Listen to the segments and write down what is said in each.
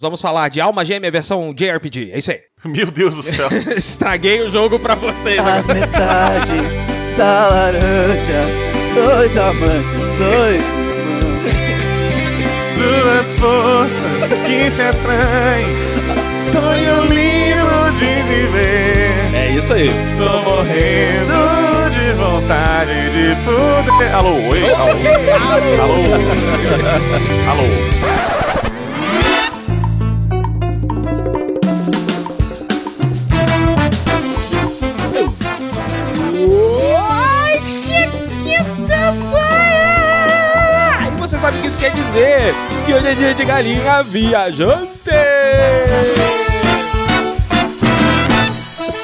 Vamos falar de Alma Gêmea versão JRPG. É isso aí. Meu Deus do céu. Estraguei o jogo pra vocês. As metades da laranja, dois amantes, dois irmãos. Duas forças que se atraem. Sonho lindo de viver. É isso aí. Tô morrendo de vontade de fuder. Alô, oi? Alô? Alô? Alô? Oi, sabe o que isso quer dizer? Que hoje é dia de galinha viajante!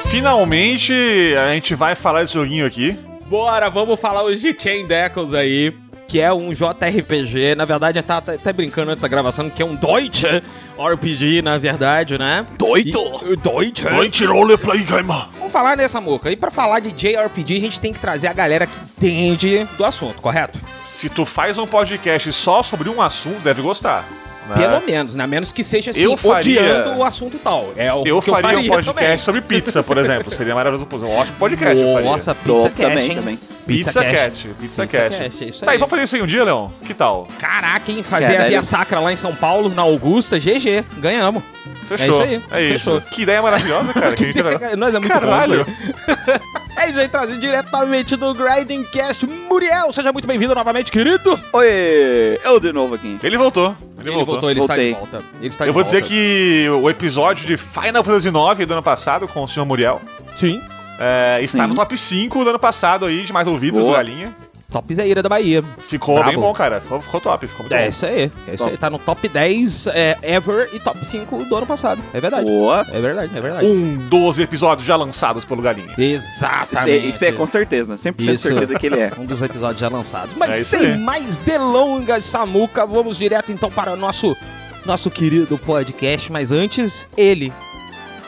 Finalmente a gente vai falar desse joguinho aqui. Bora, vamos falar hoje de Chain Deckles aí, que é um JRPG. Na verdade, tava até brincando antes da gravação, que é um Deutsche RPG, na verdade, né? Doito! E- Deutsche. Deutsche Roleplay Game. Vamos falar nessa moca. E pra falar de JRPG, a gente tem que trazer a galera que entende do assunto, correto? Se tu faz um podcast só sobre um assunto, deve gostar. Né? Pelo menos, né? A menos que seja assim, Eu faria- odiando o assunto tal. É o Eu que faria, eu um faria podcast também. sobre pizza, por exemplo. Seria maravilhoso. Um ótimo podcast. eu faria. Nossa, Pizza Cash, também, hein? também. Pizza Cash. Cat. Pizza Pizza Cat. Cash, é isso Tá, e aí. vamos fazer isso aí um dia, Leão? Que tal? Caraca, hein? Fazer a. Via Sacra lá em São Paulo, na Augusta, GG. Ganhamos. Fechou. isso aí, É isso. fechou. Que ideia maravilhosa, cara. Que a gente vai- Nós é muito Caralho. é isso aí, trazido diretamente do Grinding Cast. Muriel, seja muito bem-vindo novamente, querido. Oi, eu de novo aqui. Ele voltou. Ele, Ele voltou. voltou, ele está de Voltei. volta. Ele está Eu de vou dizer volta. que o episódio de Final Fantasy IX do ano passado com o Sr. Muriel Sim. é, está Sim. no top 5 do ano passado aí, de mais ouvidos Boa. do Galinha. Top Zaira da Bahia. Ficou Brabo. bem bom, cara. Ficou, ficou top. Ficou muito É bom. isso aí. É isso aí. Tá no top 10 é, ever e top 5 do ano passado. É verdade. Boa. É verdade, é verdade. Um 12 episódios já lançados pelo Galinha. Exatamente. isso é com certeza, né? 100% Isso. certeza que ele é. Um dos episódios já lançados. Mas É sem aí. mais delongas, Samuca, vamos direto então para o nosso, nosso querido podcast. Mas antes, ele,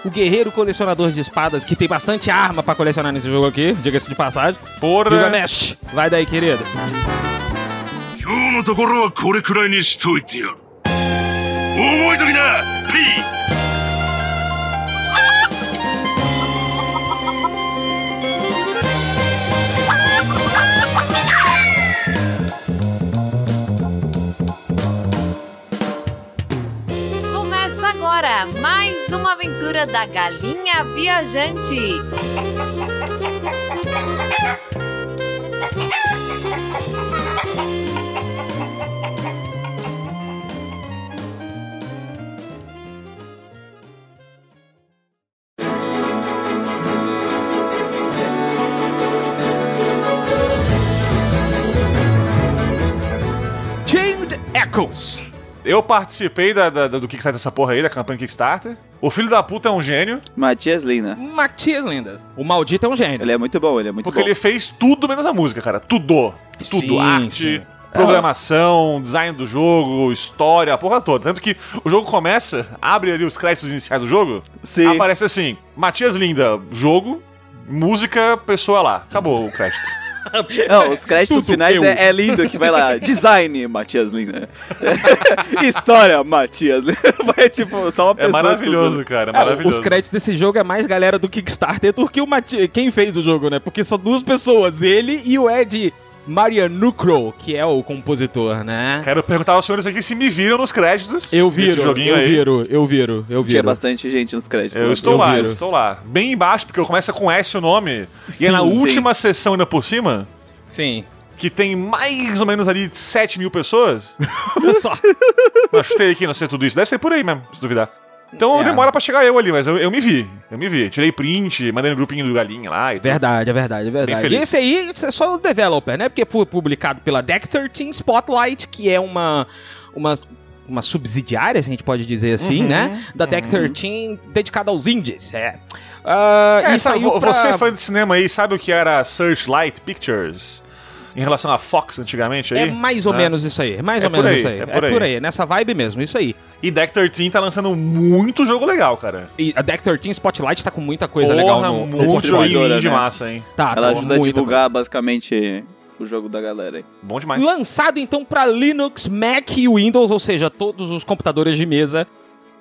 o guerreiro colecionador de espadas, que tem bastante arma para colecionar nesse jogo aqui, diga-se de passagem. Porra! Vai daí, querido. Começa agora mais uma aventura da Galinha Viajante. Chained Echoes. Eu participei da, da- do Kickstarter dessa porra aí, da campanha Kickstarter. O filho da puta é um gênio, Matias Lina. Matias Lindas. O maldito é um gênio. Ele é muito bom, ele é muito porque bom. ele fez tudo menos a música, cara. Tudo. Tudo. Sim, Arte, sim. programação, design do jogo, história, a porra toda. Tanto que o jogo começa, abre ali os créditos iniciais do jogo, Sim. aparece assim, Matias Linda, jogo, música, pessoa lá. Acabou o crédito. Não, os créditos Tudo finais é, é lindo que vai lá. Design, Matias Lina. História, Matias. Vai tipo, só uma É pessoa. maravilhoso, tudo. cara, é É, maravilhoso. os créditos desse jogo é mais galera do Kickstarter do que o Mati quem fez o jogo, né? Porque são duas pessoas, ele e o Ed Marianucro, que é o compositor, né? Quero perguntar aos senhores aqui se me viram nos créditos. Eu viro, joguinho eu aí. viro, eu viro, eu Tinha viro. bastante gente nos créditos. Eu né? estou eu lá, viro. eu estou lá. Bem embaixo, porque começa com S o nome. e Sim, é na sim. última sessão ainda por cima, Sim. que tem mais ou menos ali 7 mil pessoas. Só. Não, chutei aqui, não sei tudo isso. Deve ser por aí mesmo, se duvidar. Então É. demora pra chegar eu ali, mas eu, eu me vi. Eu me vi. Tirei print, mandei no grupinho do Galinha lá e tudo. Verdade, é verdade, é verdade. E esse aí é só o developer, né? Porque foi publicado pela Deck 13 Spotlight, que é uma, uma, uma subsidiária, se a gente pode dizer assim, Uhum, né? Da Deck 13 dedicada aos indies, é. Ah, É, sabe, vo- pra- Você fã de cinema aí, sabe o que era Searchlight Pictures? Em relação à Fox antigamente aí? É mais ou né? menos isso aí, é mais É ou por menos aí, isso aí. é É por por, aí. aí. nessa vibe mesmo, isso aí. E Deck 13 tá lançando muito jogo legal, cara. E a Deck 13 Spotlight tá com muita coisa Porra, legal no, muito joguinho né? massa, hein? Tá, Ela tá, ajuda a muita divulgar basicamente o jogo da galera aí. Bom demais. Lançado então para Linux, Mac e Windows, ou seja, todos os computadores de mesa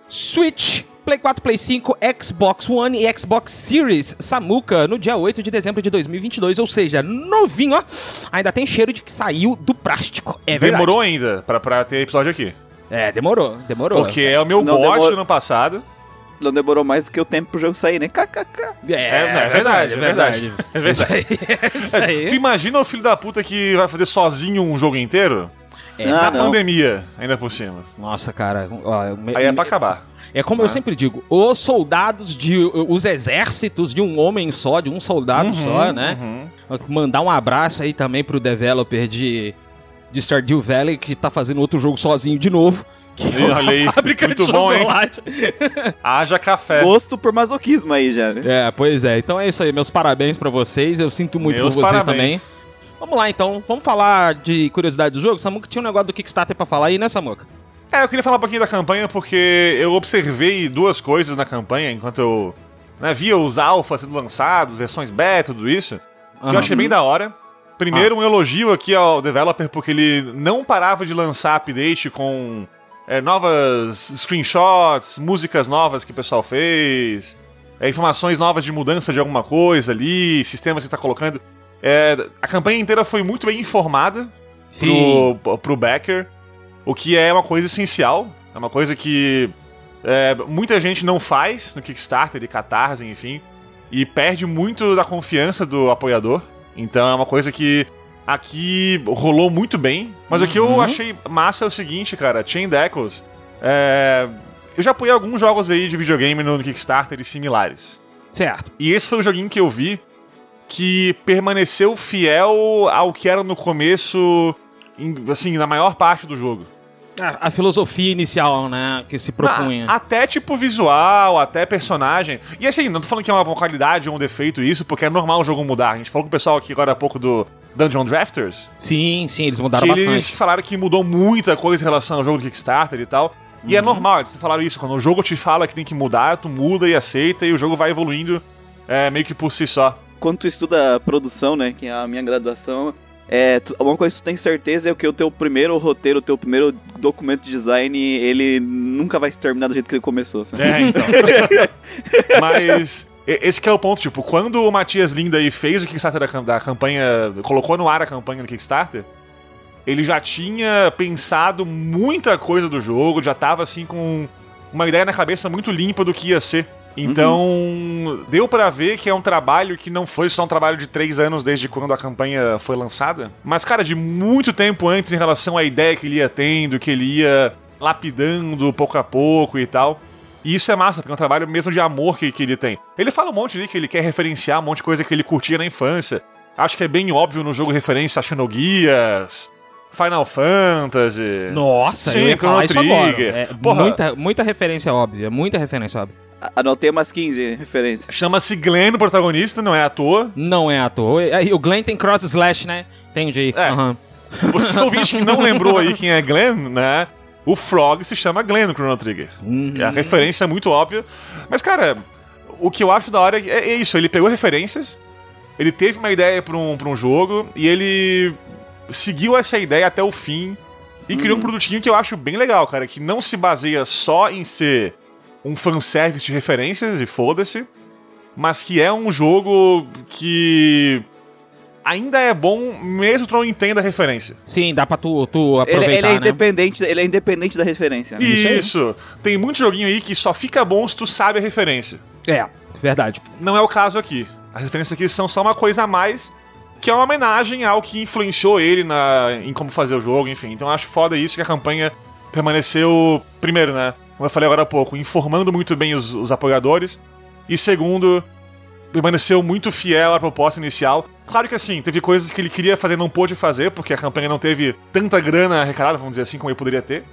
Switch, Play 4, Play 5, Xbox One e Xbox Series Samuka no dia 8 de dezembro de 2022, ou seja, novinho, ó. Ainda tem cheiro de que saiu do plástico. É verdade. Demorou ainda pra, pra ter episódio aqui. É, demorou, demorou. Porque é o meu Não gosto do ano passado. Não demorou mais do que o tempo pro jogo sair, né? KKK. É, é verdade, é verdade. É verdade. É isso Tu aí. imagina o filho da puta que vai fazer sozinho um jogo inteiro? É, Ah, Na não. pandemia, ainda por cima. Nossa, cara. ó, me- Aí é pra acabar. É como eu sempre digo, os soldados de. os exércitos de um homem só, de um soldado só, né? Mandar um abraço aí também pro developer de, de Stardew Valley, que tá fazendo outro jogo sozinho de novo. Que é fábrica muito de bom, hein? chocolate. Haja café. Gosto por masoquismo aí já, né? É, pois é. Então é isso aí. Meus parabéns pra vocês. Eu sinto muito Meus por vocês parabéns. também. Vamos lá então. Vamos falar de curiosidade do jogo. Samuca tinha um negócio do Kickstarter pra falar aí, né, Samuca? É, eu queria falar um pouquinho da campanha porque eu observei duas coisas na campanha enquanto eu né, via os alphas sendo lançados, versões beta, tudo isso, que eu achei bem da hora. Primeiro, um elogio aqui ao developer porque ele não parava de lançar update com é, novas screenshots, músicas novas que o pessoal fez, é, informações novas de mudança de alguma coisa ali, sistemas que tá colocando. É, a campanha inteira foi muito bem informada pro, pro backer, o que é uma coisa essencial, é uma coisa que é, muita gente não faz no Kickstarter e Catarse, enfim, e perde muito da confiança do apoiador. Então é uma coisa que aqui rolou muito bem. Mas o que eu achei massa é o seguinte, cara, Chain Echoes, é, eu já apoiei alguns jogos aí de videogame no Kickstarter e similares. Certo. E esse foi o joguinho que eu vi que permaneceu fiel ao que era no começo, assim, na maior parte do jogo. A, a filosofia inicial, né, que se propunha. Ah, até tipo visual, até personagem. E assim, não tô falando que é uma qualidade ou um defeito isso, porque é normal o jogo mudar. A gente falou com o pessoal aqui agora há pouco do Dungeon Drafters, Sim, sim, eles mudaram que bastante. eles falaram que mudou muita coisa em relação ao jogo do Kickstarter e tal. E Uhum. é normal, eles falaram isso. Quando o jogo te fala que tem que mudar, tu muda e aceita, e o jogo vai evoluindo é, meio que por si só. Quando tu estuda produção, né, que é a minha graduação, é, tu- uma coisa que tu tem certeza é que o teu primeiro roteiro, o teu primeiro documento de design, ele nunca vai se terminar do jeito que ele começou. sabe? É, então. Mas esse que é o ponto, tipo, quando o Matias Linda aí fez o Kickstarter da, da campanha, colocou no ar a campanha do Kickstarter, ele já tinha pensado muita coisa do jogo, já tava assim com uma ideia na cabeça muito limpa do que ia ser. Então, deu pra ver que é um trabalho que não foi só um trabalho de três anos desde quando a campanha foi lançada, mas, cara, de muito tempo antes em relação à ideia que ele ia tendo, que ele ia lapidando pouco a pouco e tal. E isso é massa, porque é um trabalho mesmo de amor que, que ele tem. Ele fala um monte ali que ele quer referenciar um monte de coisa que ele curtia na infância. Acho que é bem óbvio no jogo referência a Xenogears, Final Fantasy. Nossa, Sim, eu ia falar isso Chrono agora. Trigger. É, Porra. muita, muita referência óbvia, muita referência óbvia. Anotei umas 15 referências. Chama-se Glenn o protagonista, não é à toa. Não é à toa. E O Glenn tem cross slash, né? Entendi. É. Aham. Você ouvinte que não lembrou aí quem é Glenn, né? O Frog se chama Glenn no Chrono Trigger. Uhum. A referência é muito óbvia. Mas, cara, o que eu acho da hora é, é isso. Ele pegou referências, ele teve uma ideia pra um, pra um jogo e ele seguiu essa ideia até o fim e criou um produtinho que eu acho bem legal, cara. Que não se baseia só em ser um fanservice de referências e foda-se, mas que é um jogo que ainda é bom mesmo tu não entenda a referência. Sim, dá pra tu, tu Ele, aproveitar, ele é né? independente, ele é independente da referência. né? Isso. Tem muito joguinho aí que só fica bom se tu sabe a referência. É, verdade. Não é o caso aqui. As referências aqui são só uma coisa a mais, que é uma homenagem ao que influenciou ele na, em como fazer o jogo, enfim. Então eu acho foda isso que a campanha permaneceu, primeiro, né? Como eu falei agora há pouco, informando muito bem os, os apoiadores. E segundo, permaneceu muito fiel à proposta inicial. Claro que assim, teve coisas que ele queria fazer e não pôde fazer, porque a campanha não teve tanta grana arrecadada, vamos dizer assim, como ele poderia ter.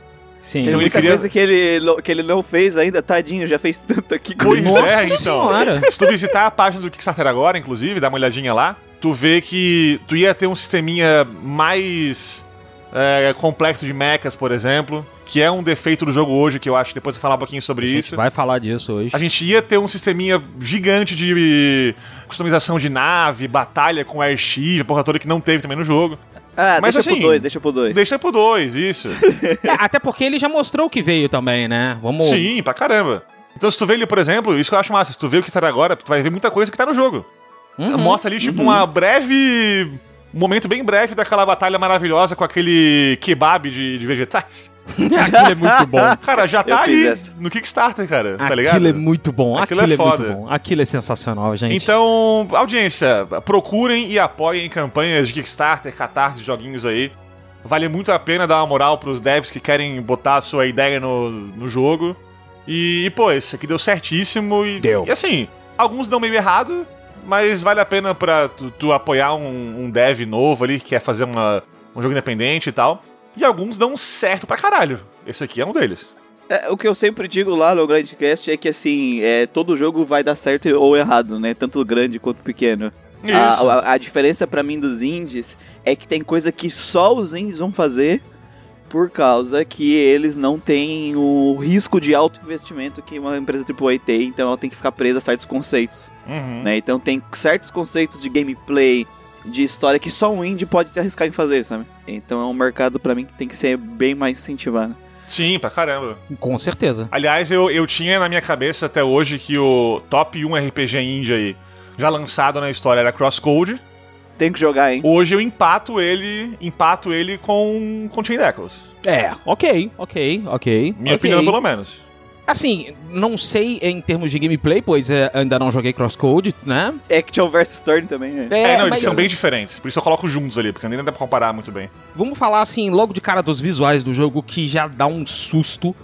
Sim. Tem Então ele muita queria- coisa que ele, que ele não fez ainda, tadinho, já fez tanto aqui. Pois Nossa é, então. senhora. Se tu visitar a página do Kickstarter agora, inclusive, dá uma olhadinha lá, tu vê que tu ia ter um sisteminha mais é, complexo de mechas, por exemplo, que é um defeito do jogo hoje, que eu acho que depois eu vou falar um pouquinho sobre A gente isso. vai falar disso hoje. A gente ia ter um sisteminha gigante de customização de nave, batalha com airship, a porra toda que não teve também no jogo. Ah, Mas deixa assim, pro 2, deixa pro 2. Deixa pro 2, isso. É, até porque ele já mostrou o que veio também, né? Vamos. Sim, pra caramba. Então, se tu vê ele, por exemplo, isso que eu acho massa, se tu vê o que está agora, tu vai ver muita coisa que tá no jogo. Uhum. Mostra ali, tipo, uma breve. Um momento bem breve daquela batalha maravilhosa com aquele kebab de, de vegetais. Aquilo é muito bom. Cara, já tá ali essa. no Kickstarter, cara. Tá ligado? Aquilo é muito bom. Aquilo Aquilo, é é, foda. muito bom. Aquilo é sensacional, gente. Então, audiência, procurem e apoiem campanhas de Kickstarter, Catarse, joguinhos aí. Vale muito a pena dar uma moral pros devs que querem botar a sua ideia no, no jogo. E, e, pô, esse aqui deu certíssimo e. Deu. E assim, alguns dão meio errado, mas vale a pena pra tu, tu apoiar um, um dev novo ali que quer fazer uma, um jogo independente e tal. E alguns dão certo pra caralho. Esse aqui é um deles. É, o que eu sempre digo lá no Grandcast é que assim, é, todo jogo vai dar certo ou errado, né? Tanto grande quanto pequeno. A, Isso. a- a diferença pra mim dos indies é que tem coisa que só os indies vão fazer por causa que eles não têm o risco de alto investimento que uma empresa AAA tem, então ela tem que ficar presa a certos conceitos, Uhum. né? Então tem certos conceitos de gameplay, de história que só um indie pode se arriscar em fazer, sabe? Então é um mercado pra mim que tem que ser bem mais incentivado. Sim, pra caramba. Com certeza. Aliás, eu, eu tinha na minha cabeça até hoje que o top 1 RPG indie aí, já lançado na história, era Crosscode. Tem que jogar, hein? Hoje eu empato ele, empato ele com, com Chain Echoes. É, ok, ok, ok. Minha ok. opinião, pelo menos. Assim, não sei em termos de gameplay, pois é, ainda não joguei Crosscode, né? Action vs Turn também, né? É, não, eles são bem diferentes. Por isso eu coloco juntos ali, porque nem dá pra comparar muito bem. vamos falar assim, logo de cara dos visuais do jogo, que já dá um susto.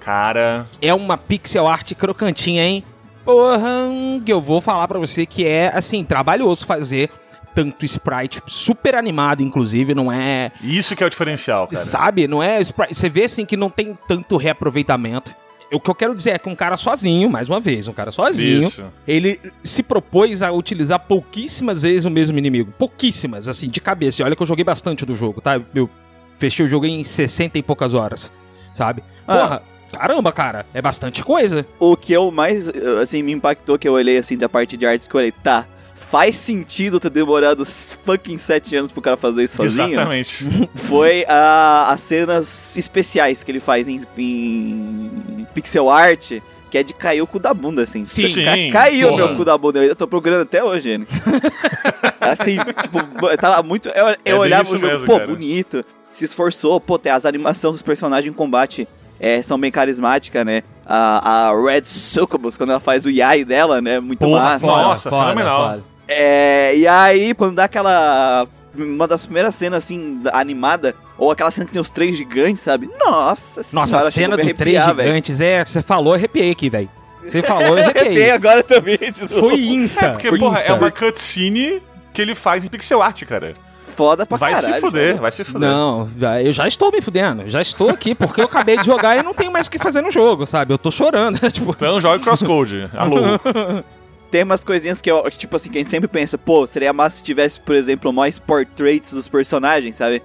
Cara. É uma pixel art crocantinha, hein? Porra, que eu vou falar pra você que é, assim, trabalhoso fazer tanto sprite super animado, inclusive, não é... Isso que é o diferencial, cara. Sabe? Não é sprite... Você vê, assim, que não tem tanto reaproveitamento. O que eu quero dizer é que um cara sozinho, mais uma vez, um cara sozinho, Isso. ele se propôs a utilizar pouquíssimas vezes o mesmo inimigo. Pouquíssimas, assim, de cabeça. E olha que eu joguei bastante do jogo, tá? Eu fechei o jogo em 60 e poucas horas, sabe? Ah. Porra, caramba, cara, é bastante coisa. O que eu mais, assim, me impactou que eu olhei, assim, da parte de artes, que eu olhei, tá, faz sentido ter demorado fucking sete anos pro cara fazer isso sozinho? Exatamente. Foi a, as cenas especiais que ele faz em, em pixel art, que é de cair o cu da bunda, assim. Sim. Sim, Ca- Caiu porra. meu cu da bunda, eu tô procurando até hoje, gente. assim, tipo, tava muito. Eu, eu bem olhava o jogo, mesmo, pô, cara. bonito, se esforçou, pô, tem as animações dos personagens em combate. é, são bem carismáticas, né? A, a Red Succubus, quando ela faz o Yai dela, né? Muito Porra, massa. foda, Nossa, foda, fenomenal. foda. É, e aí, quando dá aquela. Uma das primeiras cenas, assim, da- animada, ou aquela cena que tem os três gigantes, sabe? Nossa Nossa, senhora, a cena do Três. Gigantes, é, você falou, arrepiei aqui, velho. Você falou, eu Arrepiei arrepiei. agora também, de novo. Foi insta. Porque, foi porra, insta. é uma cutscene que ele faz em pixel art, cara. Foda pra Vai caralho. se fuder, cara. vai se fuder. Não, eu já estou me fudendo. Já estou aqui porque eu acabei de jogar e não tenho mais o que fazer no jogo, sabe? Eu tô chorando. tipo, Então joga Crosscode. Alô. Tem umas coisinhas que, eu, tipo assim, que a gente sempre pensa, pô, seria massa se tivesse, por exemplo, mais portraits dos personagens, sabe?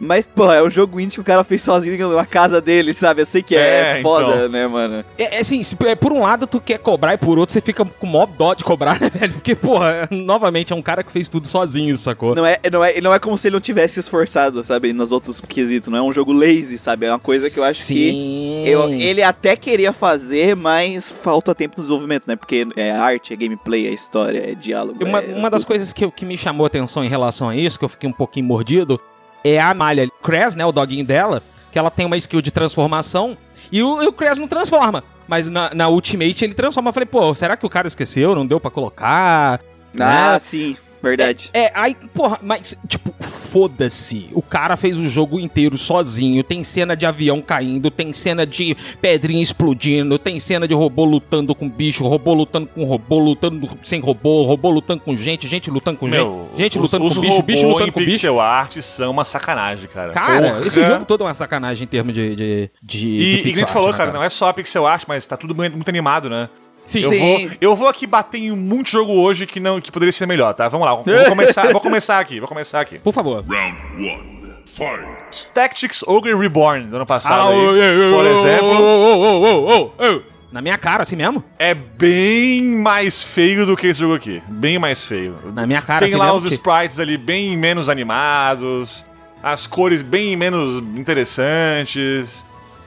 Mas, pô, é um jogo indie que o cara fez sozinho na casa dele, sabe? Eu sei que é, É, foda, então. né, mano? é, é assim, se- é, por um lado tu quer cobrar e por outro você fica com mó dó de cobrar, né, velho? Porque, porra, novamente é um cara que fez tudo sozinho, sacou? Não é, não, é, não é como se ele não tivesse esforçado, sabe? Nos outros quesitos. Não é um jogo lazy, sabe? É uma coisa que eu acho que. Sim. Eu, ele até queria fazer, mas falta tempo no desenvolvimento, né? Porque é arte, é gameplay, é história, é diálogo. Uma, é uma das tudo. coisas que, que me chamou a atenção em relação a isso, que eu fiquei um pouquinho mordido, é a malha. Cres, né, o doguinho dela, que ela tem uma skill de transformação, e o, e o não transforma. Mas na, na Ultimate ele transforma. Eu falei, pô, será que o cara esqueceu? Não deu pra colocar? Ah, né? sim, verdade. É, aí, porra, mas, tipo, foda-se. O cara fez o jogo inteiro sozinho. Tem cena de avião caindo, tem cena de pedrinha explodindo, tem cena de robô lutando com bicho, robô lutando com robô, lutando sem robô, robô lutando com gente, gente lutando com Meu, gente, gente os- lutando os com bicho, bicho lutando com bicho. pixel art são uma sacanagem, cara. Cara, Porra. esse jogo todo é uma sacanagem em termos de. de, de E, de e que nem tu falou, art, cara, né, não é só pixel art, mas tá tudo muito animado, né? Sim, Eu sim. vou, eu vou aqui bater em muito jogo hoje que não que poderia ser melhor, tá? Vamos lá, vou começar, vou começar aqui, vou começar aqui. Por favor. Round one. Fight. Tactics Ogre Reborn do ano passado, Ah, aí, ô, ô, por exemplo, ô. Na minha cara, assim mesmo? é bem mais feio do que esse jogo aqui. Bem mais feio. Na minha cara, Tem assim lá mesmo, os que- sprites ali bem menos animados. as cores bem menos interessantes.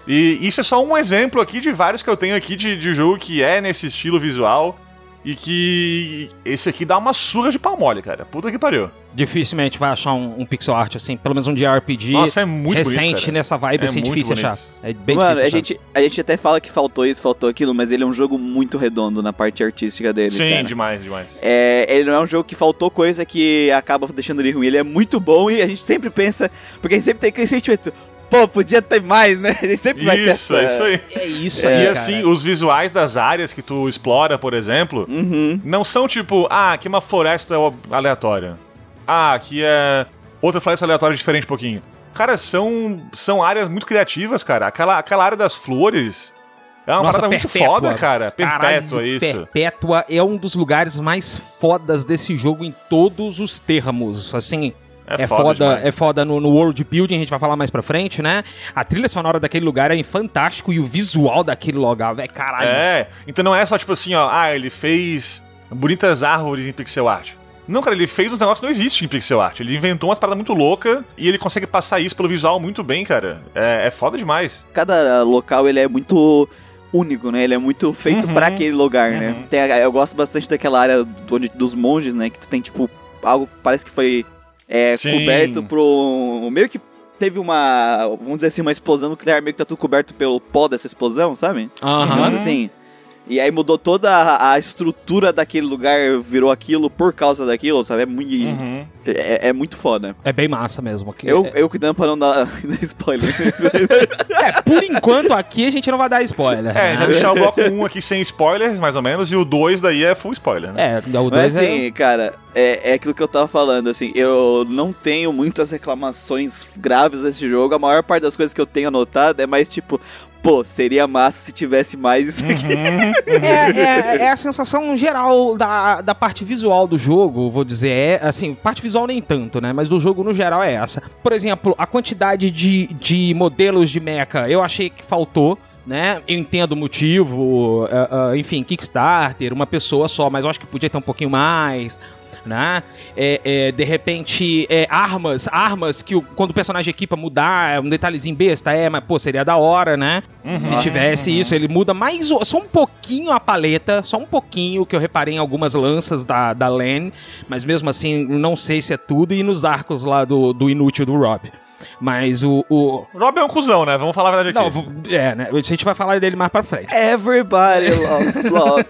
E isso é só um exemplo aqui de vários que eu tenho aqui de, de jogo que é nesse estilo visual. E que esse aqui dá uma surra de pau mole, cara. Puta que pariu. Dificilmente vai achar um, um pixel art assim, pelo menos um JRPG Nossa, é muito recente bonito, nessa vibe, É assim, muito difícil bonito. achar. É bem Mano, a difícil achar. gente, a gente até fala que faltou isso, faltou aquilo, mas ele é um jogo muito redondo na parte artística dele. Sim, cara. demais, demais. É, ele não é um jogo que faltou coisa que acaba deixando ele ruim. Ele é muito bom e a gente sempre pensa. Porque a gente sempre tem aquele sentimento. Pô, podia ter mais, né? A gente sempre vai ter Isso, essa... é isso aí. É isso e aí, cara. assim, os visuais das áreas que tu explora, por exemplo, Uhum. não são tipo, ah, aqui é uma floresta aleatória. Ah, aqui é outra floresta aleatória diferente um pouquinho. Cara, são, são áreas muito criativas, cara. Aquela, aquela área das flores é uma Nossa, parada muito Perpétua. foda, cara. Perpétua, Caralho, isso. Perpétua é um dos lugares mais fodas desse jogo em todos os termos. Assim, É é, foda foda, é foda no, no world building, a gente vai falar mais pra frente, né? A trilha sonora daquele lugar é fantástico e o visual daquele lugar, velho, caralho. É, então não é só tipo assim, ó, ah, ele fez bonitas árvores em pixel art. Não, cara, ele fez uns negócios que não existem em pixel art. Ele inventou umas paradas muito loucas e ele consegue passar isso pelo visual muito bem, cara. É, é foda demais. Cada local ele é muito único, né? Ele é muito feito Uhum. pra aquele lugar, né? Tem a- eu gosto bastante daquela área do- onde, dos monges, né? Que tu tem, tipo, algo que parece que foi é, Sim. coberto pro... Meio que teve uma... Vamos dizer assim, uma explosão nuclear. Meio que tá tudo coberto pelo pó dessa explosão, sabe? Aham. Mas assim... E aí mudou toda a, a estrutura daquele lugar, virou aquilo por causa daquilo, sabe? É muito, Uhum. é, é muito foda. É bem massa mesmo. aqui. Eu, é, eu cuidando pra não dar, dar spoiler. é, por enquanto aqui a gente não vai dar spoiler. É, né? já deixar o bloco 1 aqui sem spoilers, mais ou menos, e o 2 daí é full spoiler, né? É, o Mas 2 assim, é... cara, é, é aquilo que eu tava falando, assim, eu não tenho muitas reclamações graves desse jogo. A maior parte das coisas que eu tenho anotado é mais tipo, pô, seria massa se tivesse mais isso aqui. É, é, é a sensação geral da, da parte visual do jogo, vou dizer. É, assim, parte visual nem tanto, né? Mas do jogo no geral é essa. Por exemplo, a quantidade de, de modelos de mecha, eu achei que faltou. Né? Eu entendo o motivo, é, é, enfim, Kickstarter, uma pessoa só, mas eu acho que podia ter um pouquinho mais, né? É, é, de repente, é, armas, armas que o- quando o personagem equipa mudar, é um detalhezinho besta, é, mas pô, seria da hora, né? Se tivesse isso, ele muda mais, só um pouquinho a paleta, só um pouquinho que eu reparei em algumas lanças da, da Len, mas mesmo assim, não sei se é tudo, e nos arcos lá do, do inútil do Rob. Mas o. o Rob é um cuzão, né? Vamos falar a verdade não, aqui. v- é, né? A gente vai falar dele mais pra frente. Everybody loves love.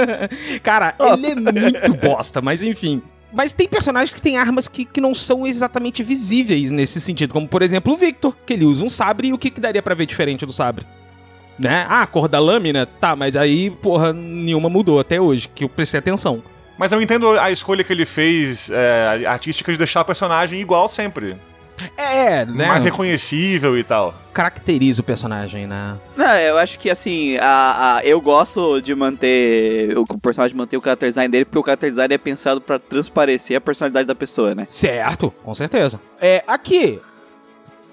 Cara, ele é muito bosta, mas enfim. Mas tem personagens que têm armas que, que não são exatamente visíveis nesse sentido, como por exemplo o Victor, que ele usa um sabre e o que, que daria pra ver diferente do sabre? Né? Ah, a cor da lâmina? Tá, mas aí, porra, nenhuma mudou até hoje, que eu prestei atenção. Mas eu entendo a escolha que ele fez, é, artística, de deixar o personagem igual sempre. É, né? Mais reconhecível e tal. Caracteriza o personagem, né? Não, eu acho que assim, a, a- eu gosto de manter o personagem manter o character design dele, porque o character design é pensado pra transparecer a personalidade da pessoa, né? Certo, com certeza. É, aqui,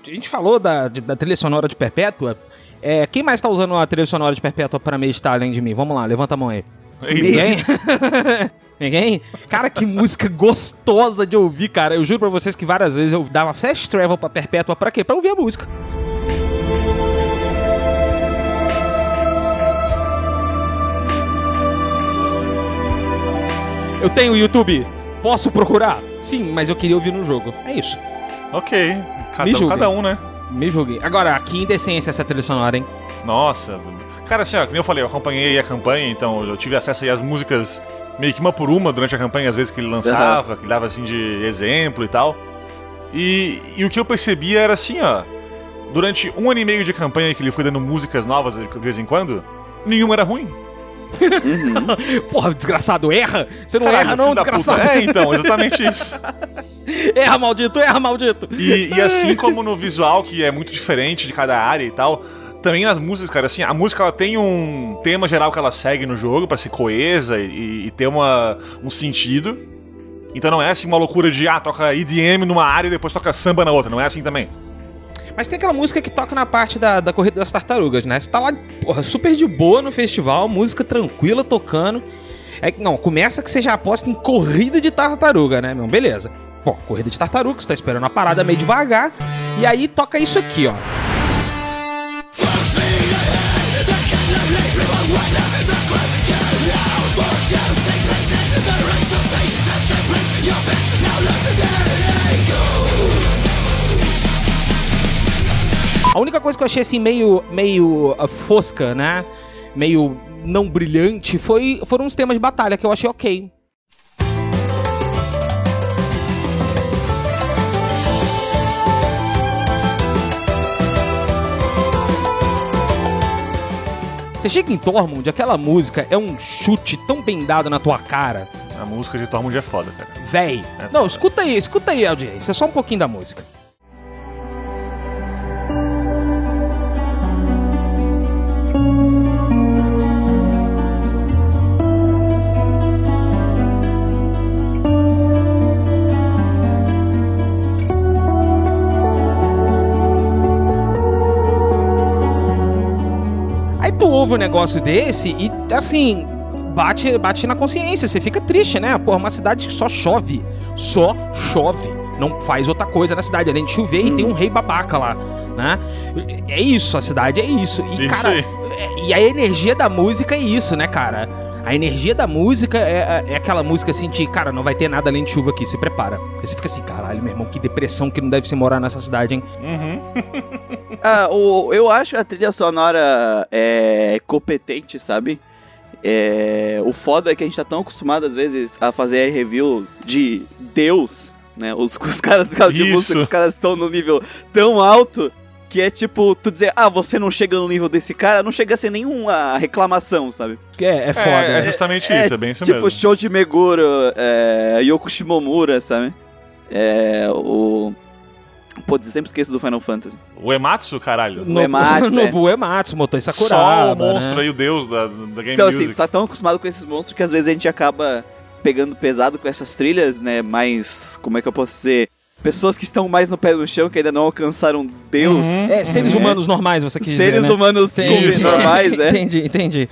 a gente falou da, de- da trilha sonora de Perpétua. É, quem mais tá usando a trilha sonora de Perpétua para meditar além de mim? Vamos lá, levanta a mão aí. Ninguém? Ninguém? Cara, que música gostosa de ouvir, cara. Eu juro pra vocês que várias vezes eu dava fast travel pra Perpétua pra quê? Pra ouvir a música. Eu tenho YouTube. Posso procurar? Sim, mas eu queria ouvir no jogo. É isso. Ok. Me Cada, um, cada um, né? Me joguei. Agora, que indecência essa trilha sonora, hein? Nossa. Cara, assim, ó, como eu falei, eu acompanhei a campanha, então eu tive acesso aí às músicas meio que uma por uma durante a campanha, às vezes que ele lançava, que ele dava assim de exemplo e tal. E, e o que eu percebia era assim, ó. Durante um ano e meio de campanha que ele foi dando músicas novas de vez em quando, nenhuma era ruim. Porra, desgraçado, erra! Você não Caralho, erra, não, da puta. desgraçado! É, então, exatamente isso. Erra, maldito, erra, maldito! E, e assim como no visual, que é muito diferente de cada área e tal, também nas músicas, cara, assim, a música ela tem um tema geral que ela segue no jogo pra ser coesa e, e ter uma, um sentido. Então não é assim uma loucura de, ah, toca EDM numa área e depois toca samba na outra. Não é assim também. Mas tem aquela música que toca na parte da, da Corrida das Tartarugas, né? Você tá lá, porra, super de boa no festival, música tranquila tocando. É não, começa que você já aposta em corrida de tartaruga, né, meu? Beleza. pô, corrida de tartaruga, você tá esperando a parada meio devagar. E aí toca isso aqui, ó. A única coisa que eu achei assim meio, meio ah, fosca, né? Meio não brilhante foi, foram os temas de batalha que eu achei ok. Você chega em Tormund, aquela música é um chute tão bem dado na tua cara. A música de Tormund é foda, cara. Véi. É Não, foda. escuta aí, escuta aí, audiência. Só um pouquinho da música. Aí tu ouve um negócio desse e, assim, bate, bate na consciência. Você fica triste, né? Pô, uma cidade que só chove. Só chove. Não faz outra coisa na cidade, além de chover e tem um rei babaca lá, né? É isso, a cidade é isso. E, Isso cara, aí. é- e a energia da música é isso, né, cara? A energia da música é, é aquela música assim de, cara, não vai ter nada além de chuva aqui, se prepara. Aí você fica assim, caralho, meu irmão, que depressão que não deve se morar nessa cidade, hein? Uhum. Ah, o, eu acho a trilha sonora é, competente, sabe? É, o foda é que a gente tá tão acostumado, às vezes, a fazer review de Deus, né? Os, os caras caras de música, os caras estão no nível tão alto que é tipo, tu dizer, ah, você não chega no nível desse cara, não chega a ser nenhuma reclamação, sabe? É, é foda. É, é né? justamente isso, é bem isso tipo, mesmo. Shoji Meguro, é, Yoko Shimomura, sabe? É, o... Putz, eu sempre esqueço do Final Fantasy. O Ematsu, caralho. No Uematsu, no é. Uematsu, Motoi Só Sakuraba, o monstro né? aí, o deus da, da Game Então, assim, Music. você tá tão acostumado com esses monstros que às vezes a gente acaba pegando pesado com essas trilhas, né? Mais. Como é que eu posso dizer? Pessoas que estão mais no pé no chão, que ainda não alcançaram Deus. Uhum. É, seres É. humanos normais, você quis Seres dizer, né? humanos. Isso. normais, né? Entendi, entendi.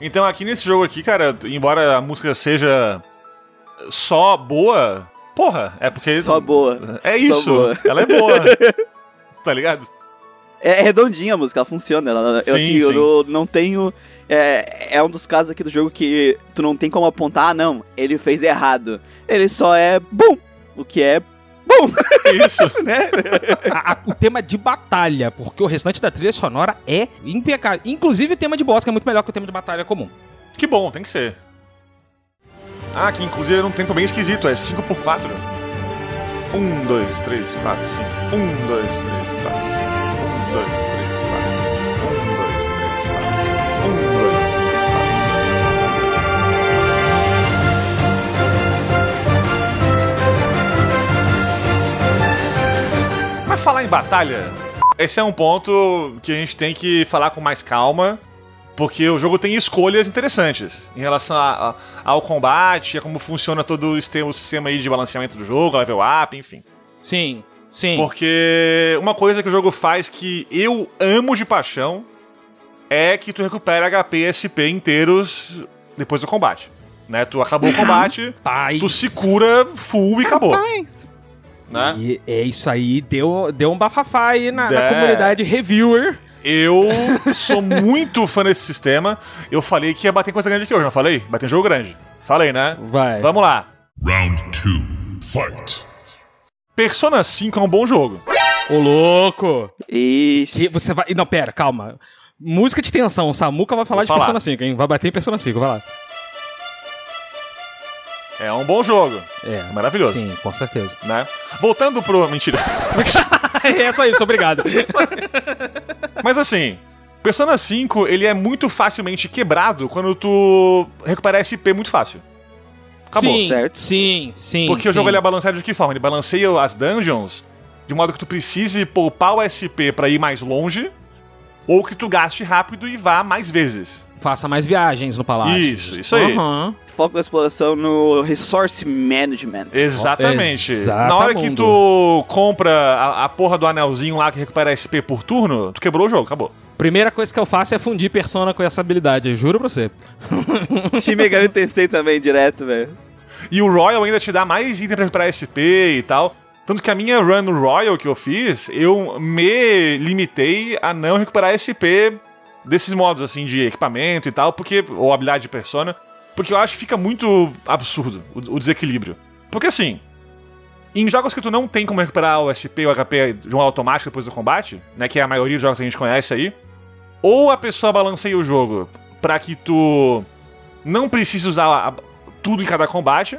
Então aqui nesse jogo aqui, cara, embora a música seja só boa, porra, é porque... Só boa. É isso, boa. ela é boa. tá ligado? É, é redondinha a música, ela funciona. Ela, eu, Sim, assim, eu sim. não, não tenho. É, é um dos casos aqui do jogo que tu não tem como apontar, ah, não, ele fez errado. Ele só é bom. O que é bom, Isso. né? A- a- o tema de batalha, porque o restante da trilha sonora é impecável. Inclusive o tema de boss, que é muito melhor que o tema de batalha comum. Que bom, tem que ser. Ah, que inclusive era um tempo bem esquisito, é 5x4. 1, 2, 3, 4, 5. 1, 2, 3, 4, 5. 1, 2, 3, Mas falar em batalha, esse é um ponto que a gente tem que falar com mais calma, porque o jogo tem escolhas interessantes em relação a- a- ao combate, a como funciona todo o sistema, aí de balanceamento do jogo, level up, enfim. Sim, sim. Porque uma coisa que o jogo faz que eu amo de paixão é que tu recupera HP e SP inteiros depois do combate. Né? Tu acabou o combate, Paz. tu se cura full e acabou. Né? E é isso aí, deu, deu um bafafá aí na, na É. comunidade reviewer. Eu sou muito fã desse sistema. Eu falei que ia bater em coisa grande aqui hoje, não falei? Bater em jogo grande. Falei, né? Vai. Vamos lá. Round two. Fight. Persona 5 é um bom jogo. Ô, louco! Ixi. E você vai. Não, pera, calma. Música de tensão, o Samuca vai falar Vou de falar. Persona 5, hein? Vai bater em Persona 5, vai lá. É um bom jogo. É. Maravilhoso. Sim, com certeza. Né? Voltando pro. Mentira. é só isso, obrigado. Mas assim, Persona 5, ele é muito facilmente quebrado quando tu recupera SP muito fácil. Acabou. sim, certo? sim, sim. Porque o sim. jogo ele é balanceado de que forma? Ele balanceia as dungeons de modo que tu precise poupar o SP pra ir mais longe, ou que tu gaste rápido e vá mais vezes. Faça mais viagens no palácio. Isso, isso aí. Aham. Foco da exploração no resource management. Exatamente. Exata Na hora que mundo. tu compra a, a porra do anelzinho lá que recupera SP por turno, tu quebrou o jogo, acabou. Primeira coisa que eu faço é fundir Persona com essa habilidade, eu juro pra você. Shin Megami Tensei também, direto, velho. E o Royal ainda te dá mais item pra recuperar SP e tal. Tanto que a minha run no Royal que eu fiz, eu me limitei a não recuperar SP desses modos, assim, de equipamento e tal, porque. Ou habilidade de persona. Porque eu acho que fica muito absurdo o, o desequilíbrio. Porque assim. Em jogos que tu não tem como recuperar o SP ou o HP de um automático depois do combate, né? Que é a maioria dos jogos que a gente conhece aí. Ou a pessoa balanceia o jogo pra que tu não precise usar a- tudo em cada combate.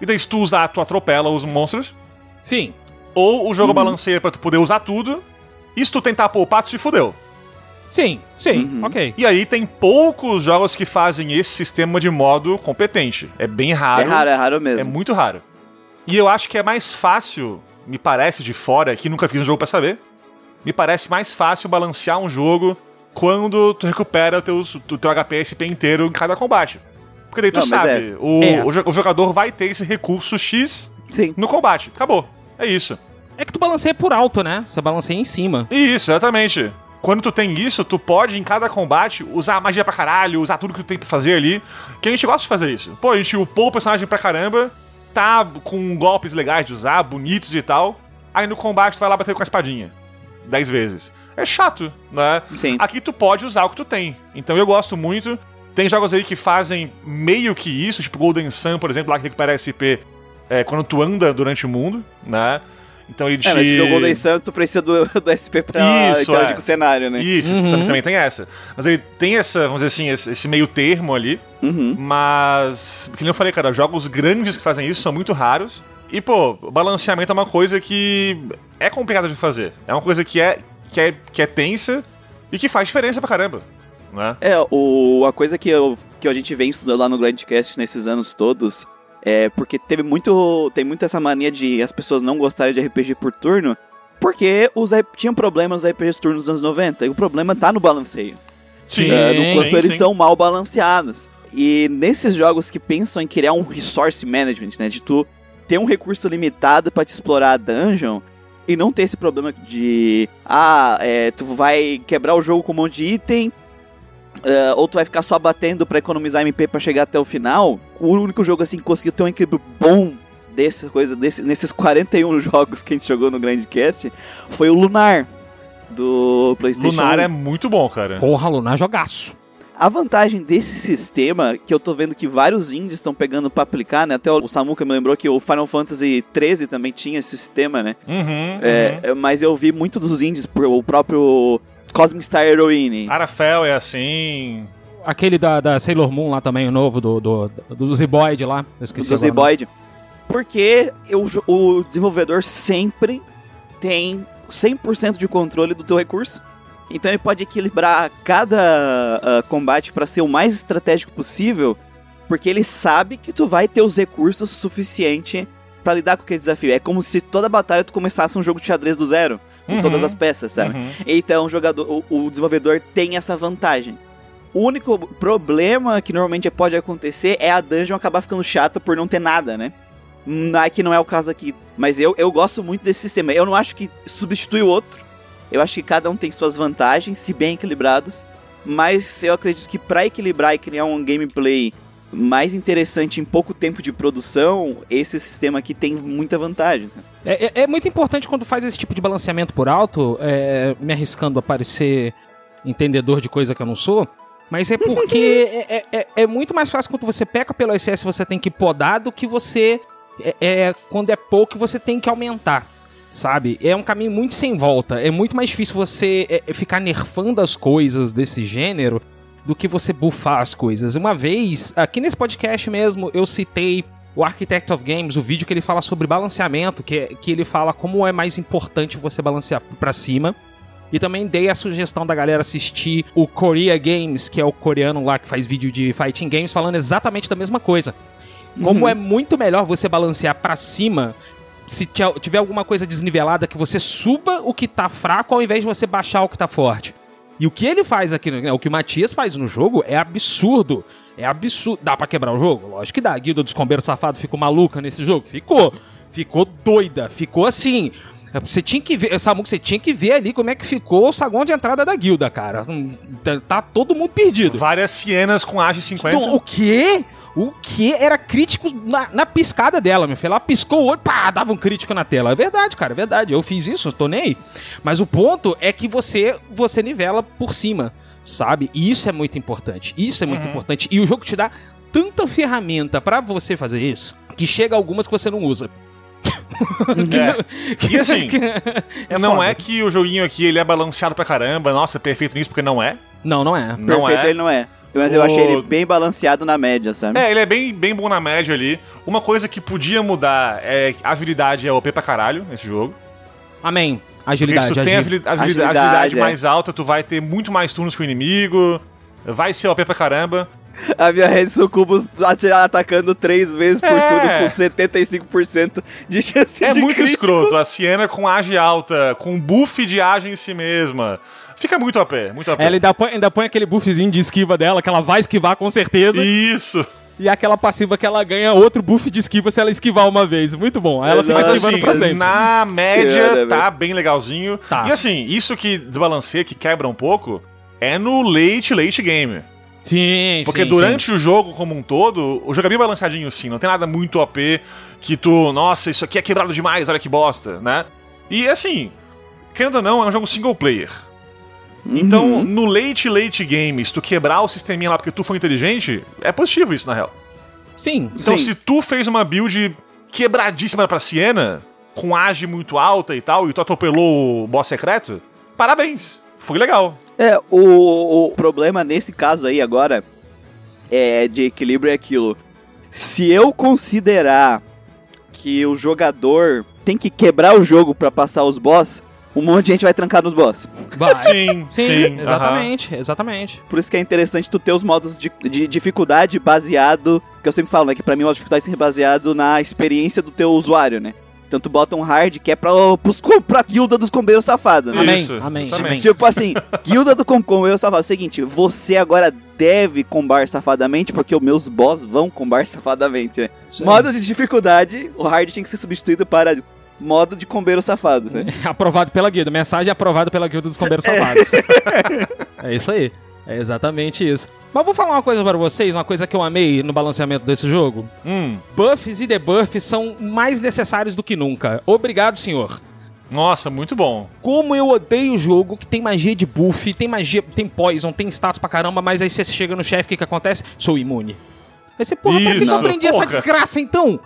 E daí se tu usar, tu atropela os monstros. Sim. Ou o jogo balanceia pra tu poder usar tudo. E se tu tentar poupar, tu se fudeu. Sim, sim, Uhum. ok. E aí tem poucos jogos que fazem esse sistema de modo competente. É bem raro. É raro, é raro mesmo. É muito raro. E eu acho que é mais fácil, me parece de fora, que nunca fiz um jogo pra saber. Me parece mais fácil balancear um jogo quando tu recupera o teu, o teu HP SP inteiro em cada combate. Porque daí tu Não, sabe, o, É. o jo- o jogador vai ter esse recurso X Sim. no combate. Acabou. É isso. É que tu balanceia por alto, né? Você balanceia em cima. Isso, exatamente. Quando tu tem isso, tu pode, em cada combate, usar magia pra caralho, usar tudo que tu tem pra fazer ali. Que a gente gosta de fazer isso. Pô, a gente upou o personagem pra caramba, tá com golpes legais de usar, bonitos e tal. Aí no combate tu vai lá bater com a espadinha. Dez vezes. É chato, né? Sim. Aqui tu pode usar o que tu tem. Então eu gosto muito. Tem jogos aí que fazem meio que isso, tipo Golden Sun, por exemplo, lá que recupera SP é, quando tu anda durante o mundo, né? Então ele te... É, mas se jogou Golden Sun, tu precisa do, do SP pra Isso, interagir é. com o cenário, né? Isso, Uhum. também, também tem essa. Mas ele tem essa, vamos dizer assim, esse, esse meio termo ali. Uhum. Mas, que nem eu falei, cara, jogos grandes que fazem isso são muito raros. E, pô, o balanceamento é uma coisa que é complicada de fazer. É uma coisa que é, que é, que é tensa e que faz diferença pra caramba. Né? É, o, a coisa que, eu, que a gente vem estudando lá no Grandcast nesses anos todos é porque teve muito. Tem muito essa mania de as pessoas não gostarem de RPG por turno. Porque os, tinham problemas nos RPGs turnos nos anos 90. E o problema tá no balanceio. Sim, é, no quanto sim, eles sim. são mal balanceados. E nesses jogos que pensam em criar um resource management, né? De tu ter um recurso limitado pra te explorar a dungeon e não ter esse problema de ah, é, tu vai quebrar o jogo com um monte de item. É, ou tu vai ficar só batendo pra economizar MP pra chegar até o final. O único jogo assim que conseguiu ter um equilíbrio bom dessa coisa, desse, nesses 41 jogos que a gente jogou no Grandcast foi o Lunar do PlayStation Lunar 1. é muito bom, cara. Porra, Lunar jogaço. A vantagem desse sistema, que eu tô vendo que vários indies estão pegando pra aplicar, né? Até o Samuka me lembrou que o Final Fantasy XIII também tinha esse sistema, né? Uhum, É, é, mas eu vi muito dos indies, o próprio Cosmic Star Heroine. Arafel é assim. Aquele da, da Sailor Moon lá também, o novo, do, do, do Zeboid lá. Eu esqueci do Zeboid. Porque eu o desenvolvedor sempre tem 100% de controle do teu recurso. Então ele pode equilibrar cada ah, combate para ser o mais estratégico possível, porque ele sabe que tu vai ter os recursos suficiente para lidar com aquele desafio. É como se toda batalha tu começasse um jogo de xadrez do zero, com Uhum. todas as peças, sabe? Uhum. Então o jogador, o, o desenvolvedor tem essa vantagem. O único problema que normalmente pode acontecer é a dungeon acabar ficando chata por não ter nada, né? Hum, Aqui não é o caso aqui. Mas eu, eu gosto muito desse sistema. Eu não acho que substitui o outro. Eu acho que cada um tem suas vantagens, se bem equilibrados. Mas eu acredito que pra equilibrar e criar um gameplay mais interessante em pouco tempo de produção, esse sistema aqui tem muita vantagem. sabe? É, é- é muito importante quando faz esse tipo de balanceamento por alto, é, me arriscando a parecer entendedor de coisa que eu não sou, mas é porque é, é- é- é muito mais fácil quando você peca pelo excesso você tem que podar do que você. É, quando é pouco você tem que aumentar. Sabe? É um caminho muito sem volta. É muito mais difícil você é, ficar nerfando as coisas desse gênero do que você bufar as coisas. Uma vez, aqui nesse podcast mesmo, eu citei o Architect of Games, o vídeo que ele fala sobre balanceamento, que, é- que ele fala como é mais importante você balancear pra cima. E também dei a sugestão da galera assistir o Korea Games, que é o coreano lá que faz vídeo de fighting games, falando exatamente da mesma coisa. Como é muito melhor você balancear pra cima, se ti- tiver alguma coisa desnivelada, que você suba o que tá fraco ao invés de você baixar o que tá forte. E o que ele faz aqui, né, o que o Matias faz no jogo é absurdo. É absurdo. Dá pra quebrar o jogo? Lógico que dá. A guilda dos combeiros safados ficou maluca nesse jogo? Ficou. Ficou doida. Ficou assim. Você tinha que ver, Samu, você tinha que ver ali como é que ficou o saguão de entrada da guilda, cara. Hum, tá- Tá todo mundo perdido. Várias cienas com AG50. Então, o quê? O que era crítico na, na piscada dela, meu filho. Ela piscou o olho, pá, dava um crítico na tela. É verdade, cara, é verdade. Eu fiz isso, eu tô nem aí. Mas o ponto é que você, você nivela por cima, sabe? E isso é muito importante. Isso é muito importante. E o jogo te dá tanta ferramenta pra você fazer isso que chega algumas que você não usa. E assim, É não foda. é que o joguinho aqui ele é balanceado pra caramba, nossa, é perfeito nisso, porque não é. Não, não é. Não Perfeito é. ele não é. Mas eu O- achei ele bem balanceado na média, sabe? É, ele é bem, bem bom na média ali. Uma coisa que podia mudar é a agilidade é OP pra caralho nesse jogo. Amém. Porque Agilidade, se tu tem agilidade. agilidade, agilidade, Agilidade, é. mais alta, tu vai ter muito mais turnos com o inimigo. Vai ser OP pra caramba. A minha rede sucubus atirar- atacando três vezes por É. turno com 75% de chance É de muito crítico. escroto. A Siena com age alta, com buff de age em si mesma. Fica muito OP, muito OP. Ela ainda põe, ainda põe aquele buffzinho de esquiva dela, que ela vai esquivar com certeza. Isso. E aquela passiva que ela ganha outro buff de esquiva se ela esquivar uma vez. Muito bom. Aí ela fica Mas esquivando assim, pra sempre. na média Senhora, tá velho. bem legalzinho. Tá. E assim, isso que desbalanceia, que quebra um pouco, é no late, late game. Sim, Porque sim, durante sim. o jogo como um todo, o jogo é bem balançadinho sim, não tem nada muito OP que tu, nossa, isso aqui é quebrado demais, olha que bosta, né? E assim, querendo ou não, é um jogo single player. Então, Uhum. no late, late game, se tu quebrar o sisteminha lá porque tu foi inteligente, é positivo isso, na real. Sim. Então, Sim. se tu fez uma build quebradíssima pra Siena, com age muito alta e tal, e tu atropelou o boss secreto, parabéns. Foi legal. É, o, o problema nesse caso aí agora é de equilíbrio é aquilo. Se eu considerar que o jogador tem que quebrar o jogo pra passar os boss, um monte de gente vai trancar nos boss. Vai. Sim, Sim, sim. exatamente, exatamente. Por isso que é interessante tu ter os modos de, de dificuldade baseado, que eu sempre falo, né, que pra mim o modo de dificuldade sempre baseado na experiência do teu usuário, né? Então tu bota um hard que é pra, pros, pra guilda dos combeiros safados, né? Amém, Isso, amém, amém. Tipo assim, guilda do com combeiro safado. É o seguinte, você agora deve combar safadamente, porque os meus boss vão combar safadamente, né? Isso aí. Modo de dificuldade, o hard tinha que ser substituído para modo de combeiro safados, né? Aprovado pela guilda. Mensagem aprovada pela guilda dos combeiros safados. é isso aí. É exatamente isso. Mas vou falar uma coisa para vocês, uma coisa que eu amei no balanceamento desse jogo. Hum, Buffs e debuffs são mais necessários do que nunca. Obrigado, senhor. nossa, muito bom. Como eu odeio o jogo que tem magia de buff, tem magia, tem poison, tem status pra caramba, mas aí você chega no chefe, o que que acontece? Sou imune. Aí você, porra, pra que eu Isso, aprendi essa porra. desgraça então?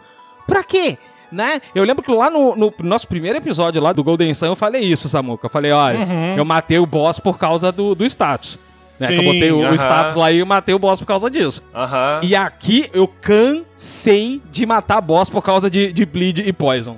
Pra quê? Né? Eu lembro que lá no, no nosso primeiro episódio lá do Golden Sun eu falei isso, Samuca. Eu falei, olha, eu matei o boss por causa do, do status. Né? Que eu Sim, botei o, o aham. status lá e matei o boss por causa disso. Aham. E aqui eu cansei de matar boss por causa de, de bleed e poison.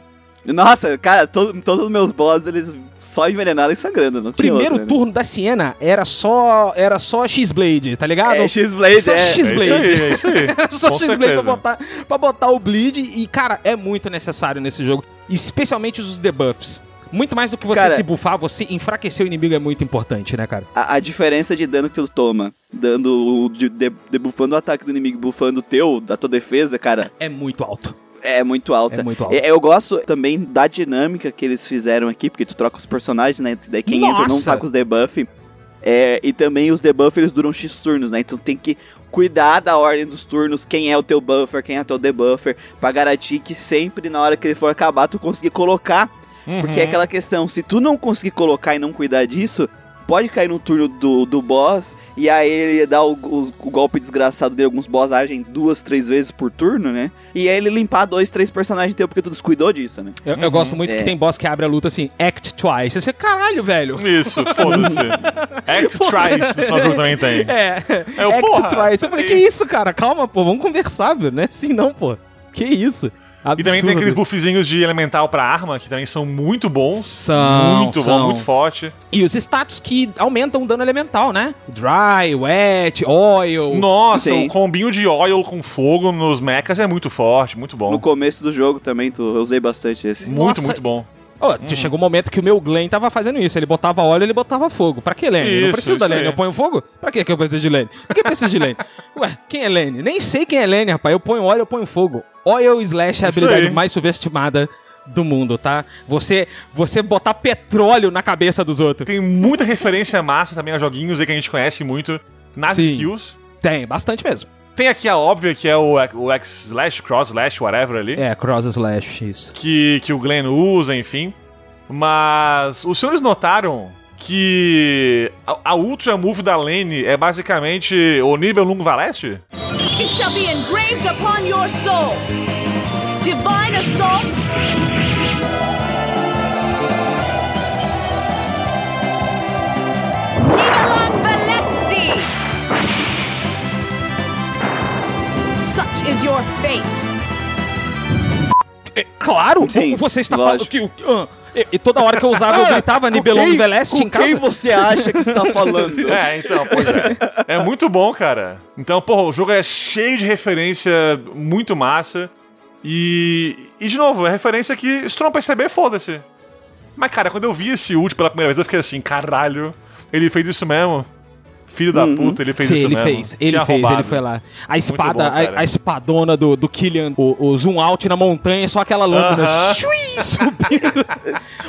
Nossa, cara, todo- todos os meus boss, eles só envenenaram e sangrando, não tinha Primeiro outra, né? turno da Siena era só era só X-Blade, tá ligado? É, X-Blade, Só é. É X-Blade. isso aí, é isso aí. Só X-Blade pra botar, pra botar o bleed e, cara, é muito necessário nesse jogo. Especialmente os debuffs. Muito mais do que você Cara- se buffar, você enfraquecer o inimigo é muito importante, né, cara? A, a diferença de dano que tu toma, dando o de, de- debuffando o ataque do inimigo, buffando o teu, da tua defesa, cara, É muito alto. É muito alta. É muito alta. E- Eu gosto também da dinâmica que eles fizeram aqui, porque tu troca os personagens, né? Daí quem entra não Nossa! tá com os debuff. É, e também os debuffs eles duram X turnos, né? Então tem que cuidar da ordem dos turnos, quem é o teu buffer, quem é o teu debuffer, pra garantir que sempre na hora que ele for acabar tu conseguir colocar. Porque é aquela questão, se tu não conseguir colocar e não cuidar disso, pode cair no turno do, do boss e aí ele dá o, o- o golpe desgraçado de alguns boss agem duas, três vezes por turno, né? E aí ele limpar dois, três personagens teu porque tu descuidou disso, né? Eu, eu gosto muito é. que tem boss que abre a luta assim, act twice. Você, caralho, velho. Isso, foda-se. Act Tries no final do jogo também tem. É, Eu, act porra, twice. Eu falei, que isso, cara? Calma, pô, vamos conversar, velho. Não é assim não, pô. Que isso? E também tem aqueles buffzinhos de elemental pra arma, que também são muito bons. São, muito são. bom, muito forte. E os status que aumentam o dano elemental, né? Dry, wet, oil. Nossa, o combinho de oil com fogo nos mechas é muito forte, muito bom. No começo do jogo também, tu, eu usei bastante esse. Muito, Nossa, muito bom. Ó, chegou um momento que o meu Glenn tava fazendo isso. Ele botava óleo, ele botava fogo. Pra que Lane? Eu não Isso, preciso da isso Lane. aí. Eu ponho fogo? Pra que que eu preciso de Lane? Por que eu preciso de Lane? Ué, quem é Lane? Nem sei quem é Lane, rapaz. Eu ponho óleo, eu ponho fogo. Oil Slash é a Isso habilidade aí. mais subestimada do mundo, tá? Você, você botar petróleo na cabeça dos outros. Tem muita referência massa também a joguinhos aí que a gente conhece muito nas Sim. skills. Tem, bastante mesmo. Tem aqui a óbvia, que é o, o X-Slash, Cross-Slash, whatever ali. É, cross slash, isso. que, que o Glenn usa, enfim. Mas os senhores notaram que a, a Ultra Move da Lane é basicamente o Nibelung Valeste? It shall be engraved upon your soul. Divine assault. Is your fate. É, claro, Sim, você está lógico. falando que... o- ah, e, e toda hora que eu usava, eu gritava Nibelung Veleste em com quem casa. você acha que está falando? É, então, pois é. É muito bom, cara. Então, porra, o jogo é cheio de referência muito massa. E, e de novo, é referência que, se tu não perceber, foda-se. Mas, cara, quando eu vi esse ult pela primeira vez, eu fiquei assim, caralho, ele fez isso mesmo? Filho da puta, ele fez Sim, isso ele mesmo. fez, ele Tinha fez, roubado. ele foi lá. A espada, bom, cara. a, a espadona do, do Killian, o, o zoom out na montanha, só aquela lâmpada Aham. shui, subindo.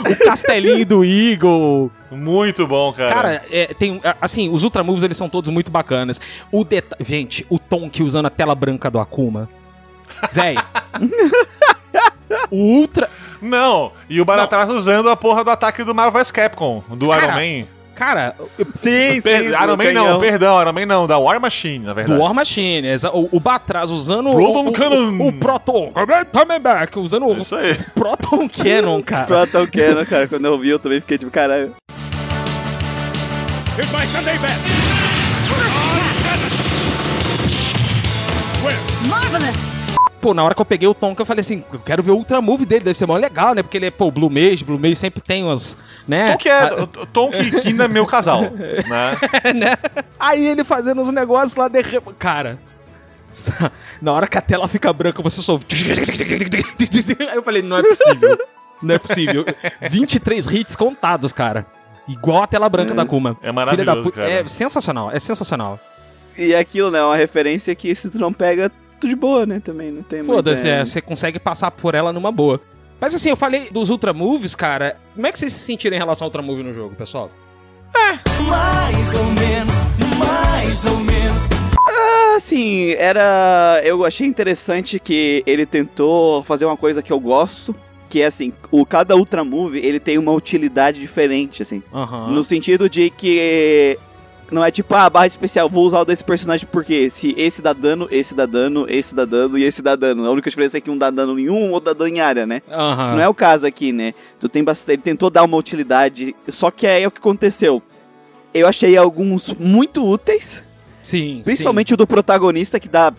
o castelinho do Eagle. Muito bom, cara. Cara, é, tem, assim, os Ultra Moves, eles são todos muito bacanas. O deta Gente, o Tonk usando a tela branca do Akuma. Véi. o Ultra... Não, e o Baratrato usando a porra do ataque do Marvel vs Capcom, do Cara, Iron Man. Cara, eu- Sim, Per- sim. Iron Man não, perdão, Iron Man não, da War Machine, na verdade. do War Machine, o, o Batraz usando Proton o, o, Cannon. o, o Proton também back, usando o Isso aí. Proton Cannon, cara. Proton Cannon, cara. Quando eu vi, eu também fiquei tipo, caralho. Here's my Sunday bet. Marvelous. Pô, na hora que eu peguei o Tonka, eu falei assim, eu quero ver o Ultra Move dele, deve ser mó legal, né? Porque ele é, pô, Blue Mage, Blue Mage sempre tem umas, né? Tom que é, Ah, Tom que Kina é meu casal, né? né? Aí ele fazendo os negócios lá de... Cara, na hora que a tela fica branca, você só... Aí eu falei, não é possível. Não é possível. 23 hits contados, cara. Igual a tela branca da Kuma. É maravilhoso, Filha da pu-. É sensacional, é sensacional. E aquilo, né? Uma referência que se tu não pega, de boa, né? Também não tem Foda-se, é, você consegue passar por ela numa boa. Mas assim, eu falei dos Ultra Moves, cara. Como é que vocês se sentiram em relação ao Ultra Move no jogo, pessoal? Assim, era. Eu achei interessante que ele tentou fazer uma coisa que eu gosto. Que é assim, o cada Ultra Move ele tem uma utilidade diferente, assim. Aham. No sentido de que não é tipo, ah, barra especial, vou usar o desse personagem porque se esse dá dano, esse dá dano, esse dá dano e esse dá dano. A única diferença é que um dá dano em um, outro dá dano em área, né? Aham. Não é o caso aqui, né? Tu tem bastante, ele tentou dar uma utilidade, só que aí é o que aconteceu. Eu achei alguns muito úteis, Sim, principalmente o do protagonista que dá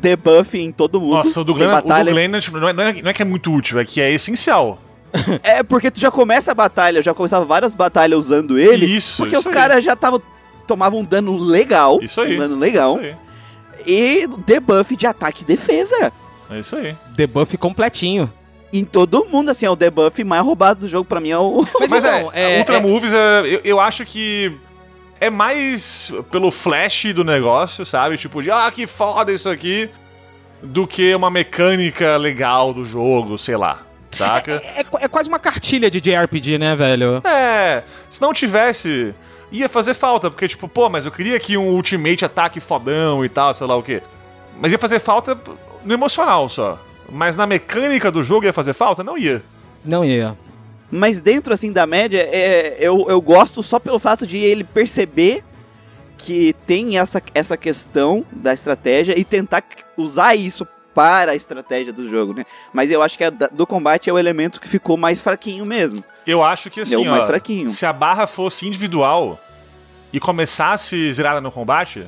debuff em todo mundo. Nossa, o do Glenn, o do batalha. Glenn tipo, não, é, não é- não é que é muito útil, é que é essencial. É porque tu já começa a batalha, eu já começava várias batalhas usando ele, Isso, porque isso os caras já estavam tomavam um dano legal, Isso aí. um dano legal. Isso aí. e debuff de ataque e defesa. É isso aí. Debuff completinho. Em todo mundo, assim, é o debuff mais roubado do jogo pra mim é o. Mas, Mas então, é, é, Ultra é- Moves, é, eu, eu acho que é mais pelo flash do negócio, sabe? Tipo, de, ah, que foda isso aqui, do que uma mecânica legal do jogo, sei lá, saca? é, qu- é quase uma cartilha de JRPG, né, velho? É, se não tivesse, ia fazer falta, porque tipo, pô, mas eu queria aqui um ultimate ataque fodão e tal, sei lá o quê. Mas ia fazer falta no emocional só. Mas na mecânica do jogo ia fazer falta? Não ia. Não ia. Mas dentro, assim, da média, é, eu, eu gosto só pelo fato de ele perceber que tem essa, essa questão da estratégia e tentar usar isso para a estratégia do jogo, né? Mas eu acho que a do combate é o elemento que ficou mais fraquinho mesmo. Eu acho que É assim, o mais ó, fraquinho. se a barra fosse individual e começasse zerada no combate,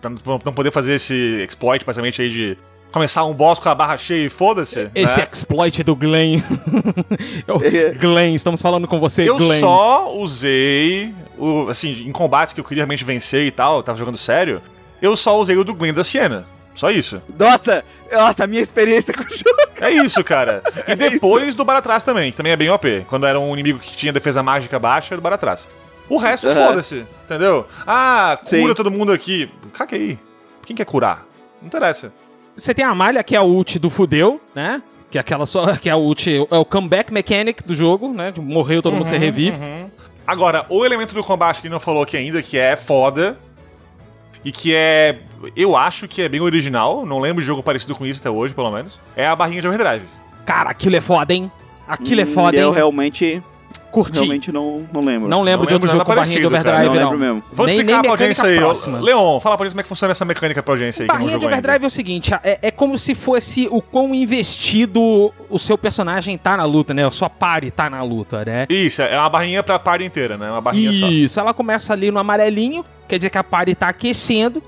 pra não poder fazer esse exploit, basicamente, aí de começar um boss com a barra cheia e foda-se, Esse né? exploit do Glenn. Eu- Glenn, estamos falando com você, Eu Glenn. só usei, o, assim, em combates que eu queria realmente vencer e tal, eu tava jogando sério, eu só usei o do Glenn da Siena. Só isso. Nossa, nossa, a minha experiência com o jogo. É isso, cara. E depois do Baratrás também, que também é bem OP. Quando era um inimigo que tinha defesa mágica baixa, era do Baratrás. O resto, Aham. foda-se, entendeu? Ah, cura Sim. todo mundo aqui. Caguei. Quem quer curar? Não interessa. Você tem a malha, que é a ult do fudeu, né? Que é aquela só. Que é a ult. É o comeback mechanic do jogo, né? De morreu, todo mundo se revive. Agora, o elemento do combate que não falou aqui ainda, que é foda, e que é eu acho que é bem original, não lembro de jogo parecido com isso até hoje, pelo menos, é a barrinha de overdrive. Cara, aquilo é foda, hein? Aquilo é Hum, foda, Eu hein? realmente, Curti. realmente não, não lembro. Não lembro Não de outro jogo com barrinha de parecido, cara. overdrive, Não não. lembro mesmo. Vou Nem- explicar nem pra audiência aí. mecânica Ô, próxima. Leon, fala pra gente como é que funciona essa mecânica pra audiência aí Barrinha de jogou ainda. overdrive é o seguinte, é, é como se fosse o quão investido o seu personagem tá na luta, né? A sua party tá na luta, né? Isso, é uma barrinha pra party inteira, né? Uma barrinha só. Isso, ela começa ali no amarelinho, quer dizer que a party tá aquecendo,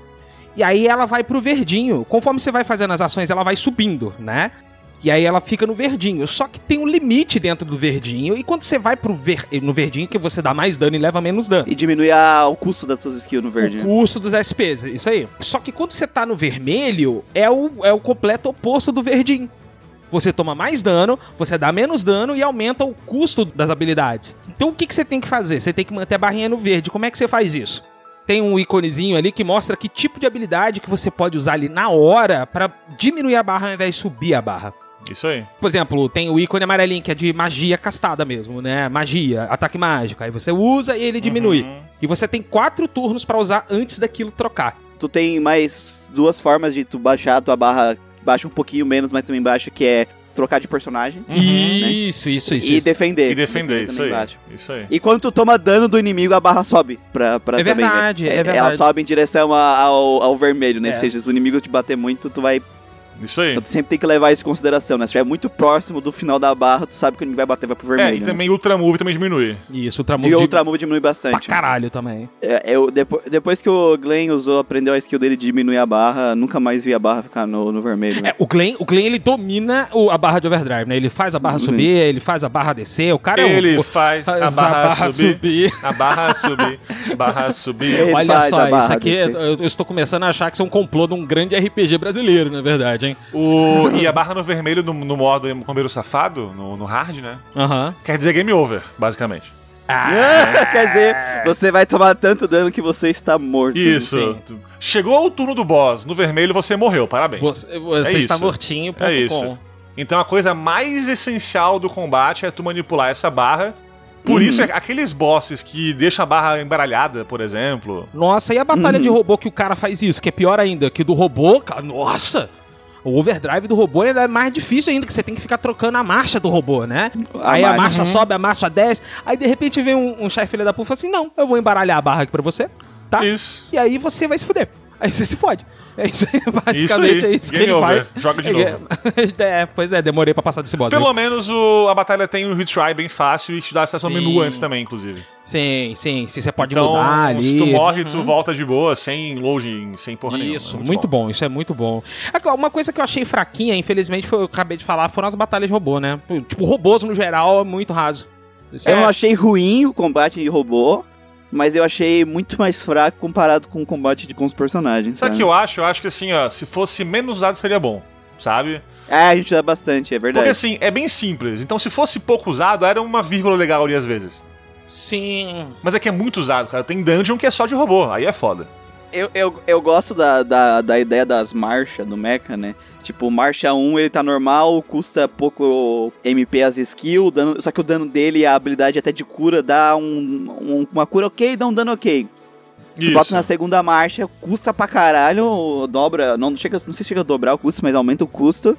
e aí ela vai pro verdinho. Conforme você vai fazendo as ações, ela vai subindo, né? E aí ela fica no verdinho. Só que tem um limite dentro do verdinho, e quando você vai pro ver no verdinho, que você dá mais dano e leva menos dano. E diminui a- o custo das suas skills no verde. O custo dos SPs, isso aí. Só que quando você tá no vermelho, é o, é o completo oposto do verdinho. Você toma mais dano, você dá menos dano e aumenta o custo das habilidades. Então o que, que você tem que fazer? Você tem que manter a barrinha no verde. Como é que você faz isso? Tem um íconezinho ali que mostra que tipo de habilidade que você pode usar ali na hora pra diminuir a barra ao invés de subir a barra. Isso aí. Por exemplo, tem o ícone amarelinho que é de magia castada mesmo, né? Magia, ataque mágico. Aí você usa e ele diminui. E você tem quatro turnos pra usar antes daquilo trocar. Tu tem mais duas formas de tu baixar a tua barra. Baixa um pouquinho menos, mas também baixa, que é trocar de personagem Isso, isso, isso. e isso. defender. E defender, isso aí. baixa. Isso aí. E quando tu toma dano do inimigo, a barra sobe pra, pra É também, né? verdade, é Ela verdade. sobe em direção a- ao, ao vermelho, né? É. Ou seja, se o inimigo te bater muito, tu vai. Isso aí. Então tu sempre tem que levar isso em consideração, né? Se estiver muito próximo do final da barra, tu sabe que o inimigo vai bater, vai pro É, vermelho. e né? também Ultra Move também diminui. Isso, o Ultramove De de outra move diminui pra bastante. né? caralho também. É, eu, depois, depois que o Glenn usou, aprendeu a skill dele de diminuir a barra, nunca mais vi a barra ficar no, no vermelho. né? É, o Glenn, o Glenn ele domina o- a barra de overdrive, né? Ele faz a barra Uhum. subir, ele faz a barra descer, o cara é Ele o, faz, a faz barra, subir, subir. A barra subir. Barra subir. Ele Olha faz só, a barra isso aqui, descer. eu, eu estou começando a achar que isso é um complô de um grande RPG brasileiro, na verdade, hein? O, e a barra no vermelho no, no modo combeiro safado, no, no hard, né? Aham. Quer dizer game over, basicamente. Quer dizer, você vai tomar tanto dano que você está morto. Isso. Chegou o turno do boss, no vermelho você morreu, parabéns. Você, você É está isso. mortinho. ponto É isso. com. Então a coisa mais essencial do combate é tu manipular essa barra. Por Uhum. isso, é aqueles bosses que deixam a barra embaralhada, por exemplo. Nossa, e a batalha de robô que o cara faz isso, que é pior ainda, que do robô, cara, nossa! O overdrive do robô ainda é mais difícil ainda, que você tem que ficar trocando a marcha do robô, né? A aí a marcha. marcha sobe, a marcha desce, aí de repente vem um, um chefe filha da puta e fala assim, não, eu vou embaralhar a barra aqui pra você, tá? Isso. E aí você vai se fuder. Aí você se fode. É isso aí, basicamente Isso aí. é isso que Game ele over. faz. Joga de É, novo. É, pois é, demorei pra passar desse boss. Pelo viu? menos o- a batalha tem um retry bem fácil e te dá acesso ao menu antes também, inclusive. Sim, sim, sim, você pode então, mudar ali. se tu morre, Uhum. tu volta de boa, sem loading, sem porra nenhuma. Isso, É muito, bom. isso é muito bom. Agora, Uma coisa que eu achei fraquinha, infelizmente, foi, eu acabei de falar, foram as batalhas de robô, né? Tipo, robôs no geral é muito raso. Isso Eu é- não achei ruim o combate de robô, mas eu achei muito mais fraco comparado com o combate de, com os personagens. Sabe o que eu acho? Eu acho que assim, ó, se fosse menos usado seria bom, sabe? É, a gente dá bastante, é verdade. Porque assim, é bem simples. Então se fosse pouco usado, era uma vírgula legal ali às vezes. Sim. Mas é que é muito usado, cara. Tem dungeon que é só de robô, aí é foda. Eu, eu, eu gosto da, da, da ideia das marchas do mecha, né? Tipo, marcha 1 ele tá normal, custa pouco MP as skills, dano, só que o dano dele e a habilidade até de cura dá um, um- uma cura ok, dá um dano ok. Tu Isso. bota na segunda marcha, custa pra caralho, dobra, não chega, não sei se chega a dobrar o custo, mas aumenta o custo.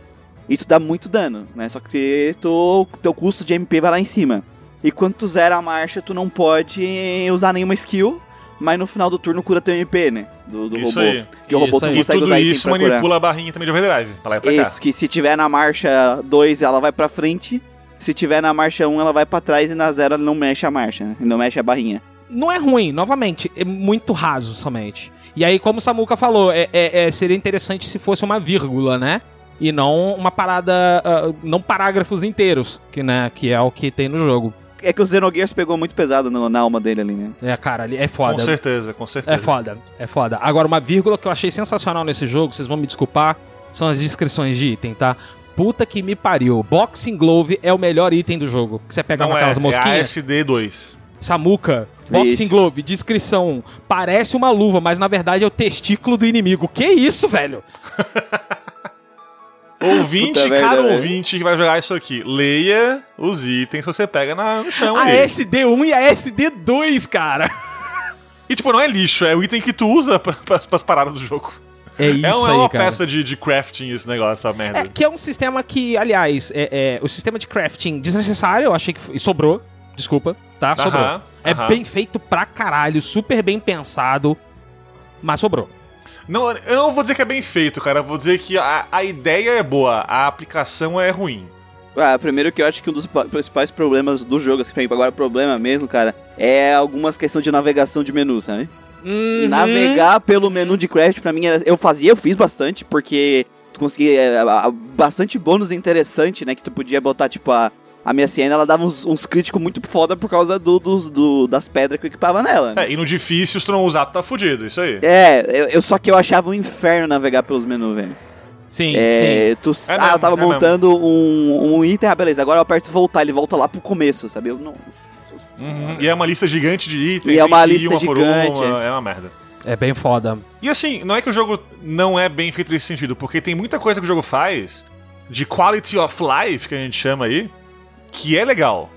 Isso dá muito dano, né? Só que tu, teu custo de MP vai lá em cima. E quando tu zera a marcha, tu não pode usar nenhuma skill, mas no final do turno cura teu MP, né? Do, do Isso robô. aí. Que o robô Isso tu aí. E consegue tudo usar isso pra curar. manipula a barrinha também de overdrive, pra lá e pra cá. Isso, que se tiver na marcha 2, ela vai pra frente. Se tiver na marcha 1, ela vai pra trás e na 0 ela não mexe a marcha, né? Não mexe a barrinha. Não é ruim, novamente, é muito raso somente. E aí, como o Samuka falou, é, é- é- seria interessante se fosse uma vírgula, né? E não uma parada. ah, não parágrafos inteiros, que, né, que é o que tem no jogo. É que o Xenogears pegou muito pesado no- na alma dele ali, né? É, cara, ali é Com foda. certeza, com certeza. É foda, é foda. Agora, uma vírgula que eu achei sensacional nesse jogo, vocês vão me desculpar, são as descrições de item, tá? Puta que me pariu. Boxing Glove é o melhor item do jogo. Que você pega Não é, aquelas é a mosquinhas. SD2. Samuca, Boxing Vixe. Glove, descrição. Parece uma luva, mas na verdade é o testículo do inimigo. Que isso, velho? Ouvinte, Puta merda, cara velho. ouvinte que vai jogar isso aqui, leia os itens que você pega na- no chão A aí. SD1 e a SD2, cara. E tipo, não é lixo, é o item que tu usa pra, pras, pras paradas do jogo. É isso é uma, é aí, uma cara. peça de, de crafting esse negócio, essa merda. É, que é um sistema que, aliás, é, é, o sistema de crafting desnecessário, eu achei que foi- sobrou. Desculpa, tá? Aham, Sobrou. É aham. bem feito pra caralho, super bem pensado, mas sobrou. Não, eu não vou dizer que é bem feito, cara. Eu vou dizer que a, a ideia é boa, a aplicação é ruim. Ah, primeiro que eu acho que um dos pa- principais problemas do jogo, assim, pra mim, agora o problema mesmo, cara, é algumas questões de navegação de menu, sabe? Uhum. Navegar pelo menu de craft pra mim era, eu fazia, eu fiz bastante, porque tu conseguia é, bastante bônus interessante, né, que tu podia botar, tipo, a, a minha Siena, ela dava uns, uns críticos muito foda por causa do, dos, do- das pedras que eu equipava nela. né? É, e no difícil, se tu não usar, tu tá fudido, isso aí. É, eu, eu- só que eu achava um inferno navegar pelos menus, velho. Sim, É, tu, É ah, mesmo, eu tava é montando um, um item, ah, beleza, agora eu aperto voltar, ele volta lá pro começo, sabe? Eu não... Uhum. E é uma lista gigante de itens. E é uma ir lista por gigante, uma, é uma merda. É bem foda. E assim, não é que o jogo não é bem feito nesse sentido, porque tem muita coisa que o jogo faz, de quality of life, que a gente chama aí, que é legal.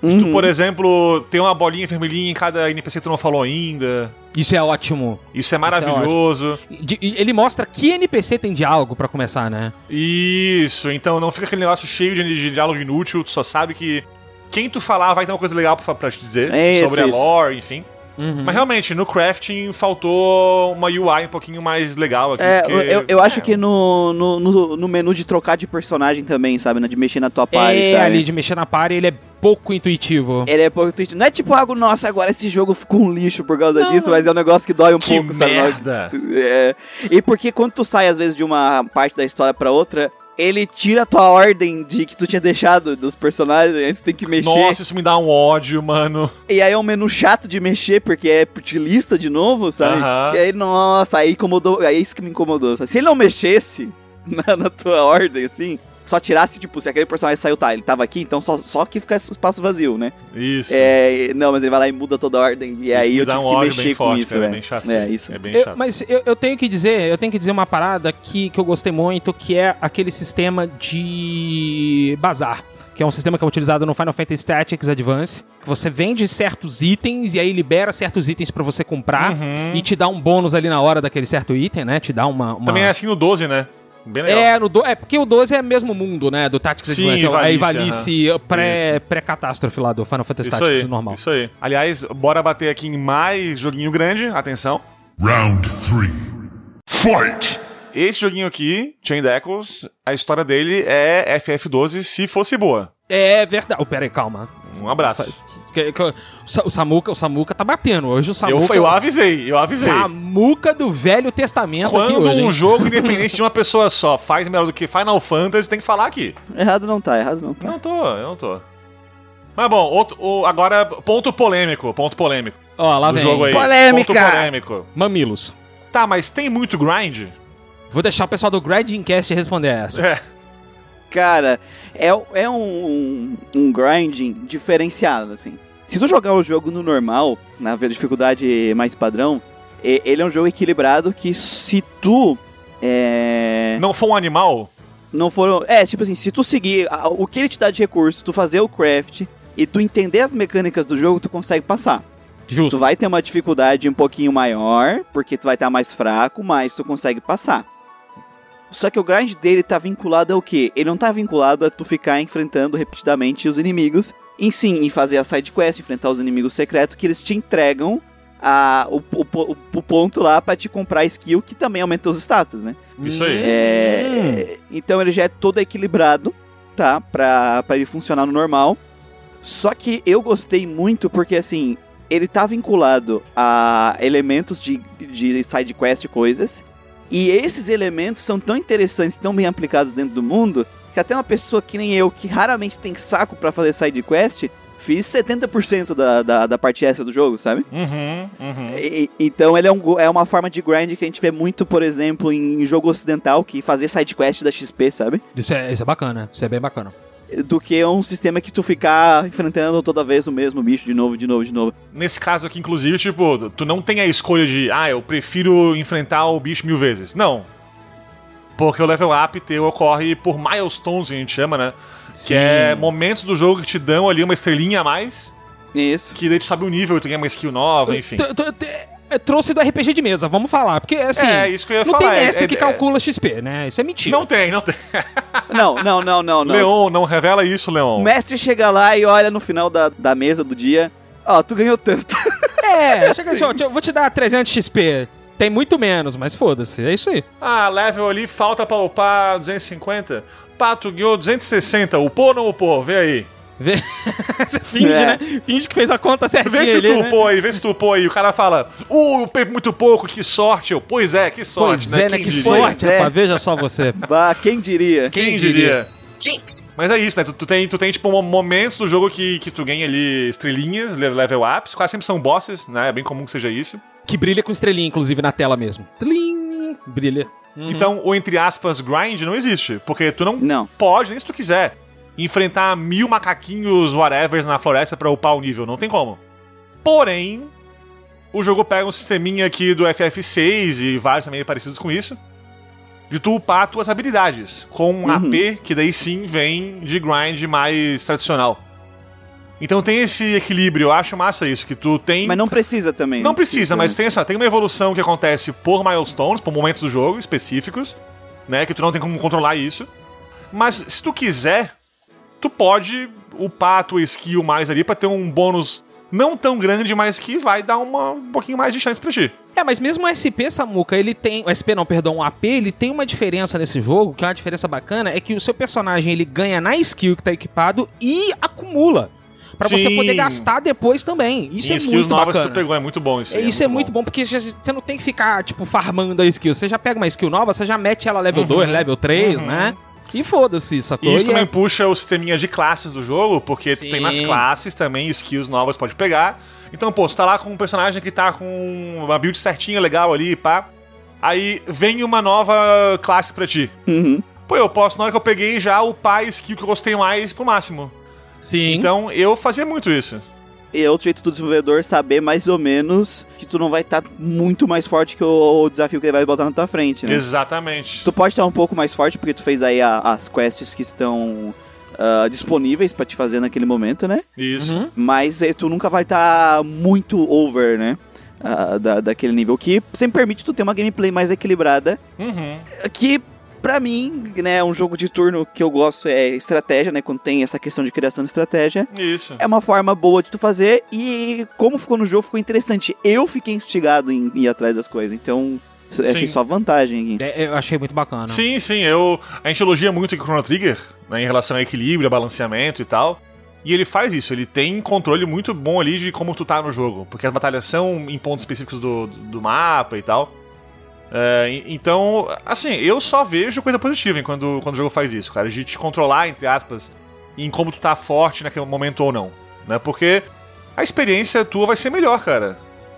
Tu, Uhum. por exemplo, tem uma bolinha vermelhinha em cada NPC que tu não falou ainda. Isso é ótimo. Isso é maravilhoso. De- e ele mostra que NPC tem diálogo pra começar, né? Isso, então não fica aquele negócio cheio de, diálogo inútil, tu só sabe que quem tu falar vai ter uma coisa legal pra, pra te dizer É isso, sobre a isso. lore, enfim. Uhum. Mas realmente, no crafting faltou uma UI um pouquinho mais legal aqui. É, porque- eu, eu acho é, que no, no, no, no menu de trocar de personagem também, sabe? né, De mexer na tua party, É, sabe? ali de mexer na party, ele é pouco intuitivo. Ele é pouco intuitivo. Não é tipo algo, nossa, agora esse jogo ficou um lixo por causa Não, disso, mas é um negócio que dói um Que pouco, sabe? merda! É. E porque quando tu sai, às vezes, de uma parte da história pra outra, ele tira a tua ordem de que tu tinha deixado dos personagens, antes tem que mexer. Nossa, isso me dá um ódio, mano. E aí é um menu chato de mexer, porque é de lista de novo, sabe? Aham. E aí, nossa, aí incomodou. Aí é isso que me incomodou. sabe? Se ele não mexesse na, na tua ordem, assim, só tirasse, tipo, se aquele personagem saiu, tá, ele tava aqui, então só, só que fica espaço vazio, né? Isso. É, não, mas ele vai lá e muda toda a ordem. E Isso aí eu tive um que mexer bem com forte, isso, cara, velho. bem chato. É, isso. É bem Eu- chato. mas eu, eu tenho que dizer, eu tenho que dizer uma parada que, que eu gostei muito, que é aquele sistema de bazar. Que é um sistema que é utilizado no Final Fantasy Tactics Advance. Que você vende certos itens e aí libera certos itens pra você comprar Uhum. e te dá um bônus ali na hora daquele certo item, né? Te dá uma. uma... Também é assim no 12, né? Bem legal. É, no do... é, porque o 12 é mesmo mundo, né? Do Tactics Sim, Advance. É a Ivalice, Ivalice pré- pré-catástrofe lá do Final Fantasy Isso Tactics aí, normal. isso aí. Aliás, bora bater aqui em mais joguinho grande. Atenção. Round three. Fight! Esse joguinho aqui, Chain Echoes, a história dele é FF12 se fosse boa. É verdade. Oh, pera aí, calma. Um abraço. Que- que- o Sa- o Samuca, o Samuca tá batendo. Hoje o Samuca. Eu, eu avisei, eu avisei. Samuca do Velho Testamento aqui Quando hoje. um hein? jogo independente de uma pessoa só faz melhor do que Final Fantasy, tem que falar aqui. Errado não tá, errado não tá. Não tô, eu não tô. Mas bom, outro, o- agora, ponto polêmico, ponto polêmico Ó, lá vem. jogo aí. Polêmica! Ponto polêmico. Mamilos. Tá, mas tem muito grind? Vou deixar o pessoal do Grindcast responder essa. É. Cara, é, é um, um, um grinding diferenciado, assim. Se tu jogar o jogo no normal, na dificuldade mais padrão, ele é um jogo equilibrado que se tu é, Não for um animal? não for... É, tipo assim, se tu seguir a- o que ele te dá de recurso, tu fazer o craft e tu entender as mecânicas do jogo, tu consegue passar. Tu Justo. vai ter uma dificuldade um pouquinho maior, porque tu vai estar mais fraco, mas tu consegue passar. Só que o grind dele tá vinculado ao quê? Ele não tá vinculado a tu ficar enfrentando repetidamente os inimigos, em sim, em fazer a side quest, enfrentar os inimigos secretos, que eles te entregam a, o, o, o- ponto lá pra te comprar skill, que também aumenta os status, né? Isso aí. É, então ele já é todo equilibrado, tá? Pra, pra ele funcionar no normal. Só que eu gostei muito porque, assim, ele tá vinculado a elementos de, de side quest e coisas. E esses elementos são tão interessantes, tão bem aplicados dentro do mundo, que até uma pessoa que nem eu, que raramente tem saco pra fazer side quest, fiz 70% da, da, da parte extra do jogo, sabe? Uhum, uhum. E- então ele é, um, é uma forma de grind que a gente vê muito, por exemplo, em jogo ocidental, que fazer side quest da XP, sabe? Isso é, isso é bacana. Isso é bem bacana. Do que um sistema que tu ficar enfrentando toda vez o mesmo bicho de novo, de novo, de novo. Nesse caso aqui, inclusive, tipo, tu não tem a escolha de, ah, eu prefiro enfrentar o bicho mil vezes. Não. Porque o level up teu ocorre por milestones, a gente chama, né? Que é momentos do jogo que te dão ali uma estrelinha a mais, Isso. que daí tu sabe o nível e tu ganha uma skill nova, enfim. É, trouxe do RPG de mesa, vamos falar. Porque, assim, É, isso que eu ia não falar, tem é- mestre é- que é- calcula XP, né? Isso é mentira. Não tem, não tem. Não, não, não, não, não. Leon, não revela isso, O Leon. mestre chega lá e olha no final da, da mesa do dia. Ó, tu ganhou tanto. É, chega assim, ó, eu vou te dar 300 XP. Tem muito menos, mas foda-se, é isso aí. Ah, level ali, falta pra upar 250. Pato ganhou 260. Upou ou não upou? Vê aí. Vê- Você finge, É. né? Finge que fez a conta certinha Vê se ali, tu né? upou aí, vê se tu upou aí. O cara fala, uh, upei muito pouco, que sorte. Eu, pois é, que sorte, Pois né? é, né? Que diria? sorte, é. rapaz. Veja só você. bah, quem diria? Quem, Quem diria? Mas é isso, né? Tu, tu tem, tu tem, tipo, mo- momentos do jogo que, que tu ganha ali estrelinhas, le- level ups. Quase sempre são bosses, né? É bem comum que seja isso. Que brilha com estrelinha, inclusive, na tela mesmo. Tlim, brilha. Uhum. Então, o entre aspas grind não existe. Porque tu não, Não. pode, nem se tu quiser, enfrentar mil macaquinhos whatevers na floresta pra upar o nível. Não tem como. Porém, o jogo pega um sisteminha aqui do FF6 e vários também parecidos com isso. De tu upar tuas habilidades. Com um AP, que daí sim vem de grind mais tradicional. Então tem esse equilíbrio, eu acho massa isso, que tu tem. Mas não precisa também. Não precisa, mas tem, essa, tem uma evolução que acontece por milestones, por momentos do jogo específicos, né? Que tu não tem como controlar isso. Mas se tu quiser, tu pode upar a tua skill mais ali pra ter um bônus não tão grande, mas que vai dar uma, um pouquinho mais de chance pra ti. É, mas mesmo o SP, Samuca, ele tem. O SP não, perdão, o AP, ele tem uma diferença nesse jogo, que é uma diferença bacana, é que o seu personagem ele ganha na skill que tá equipado e acumula. Pra você Sim. poder gastar depois também. Isso em é muito novas bacana. que tu pegou, é muito bom isso. É, aí, Isso é muito bom, porque já- você não tem que ficar, tipo, farmando a skill. Você já pega uma skill nova, você já mete ela level 2, level 3, né? E foda-se, sacou? E isso E também é- puxa o sisteminha de classes do jogo, porque tu Sim. tem nas classes também skills novas pode pegar. Então, pô, você tá lá com um personagem que tá com uma build certinha, legal ali, pá. Aí vem uma nova classe pra ti. Uhum. Pô, eu posso, na hora que eu peguei, já upar a skill que eu gostei mais pro máximo. Sim. Então, eu fazia muito isso. E é outro jeito do desenvolvedor saber mais ou menos que tu não vai estar muito mais forte que o, o desafio que ele vai botar na tua frente, né? Exatamente. Tu pode estar um pouco mais forte porque tu fez aí a- as quests que estão ah, disponíveis pra te fazer naquele momento, né? Isso. Uhum. Mas eh, tu nunca vai estar muito over, né? Ah, da, daquele nível que sempre permite tu ter uma gameplay mais equilibrada Uhum. que pra mim, né, um jogo de turno que eu gosto é estratégia, né, quando tem essa questão de criação de estratégia. Isso. É uma forma boa de tu fazer e como ficou no jogo ficou interessante. Eu fiquei instigado em ir atrás das coisas, então eu achei Sim. só vantagem aqui. É, eu achei muito bacana. Sim, sim, eu. A gente elogia muito o Chrono Trigger, né, em relação a equilíbrio, a balanceamento e tal. E ele faz isso, ele tem controle muito bom ali de como tu tá no jogo. Porque as batalhas são em pontos específicos do, do mapa e tal. É, então, assim, eu só vejo coisa positiva em quando, quando o jogo faz isso, cara. De te controlar, entre aspas, em como tu tá forte naquele momento ou não. Né? Porque a experiência tua vai ser melhor, cara.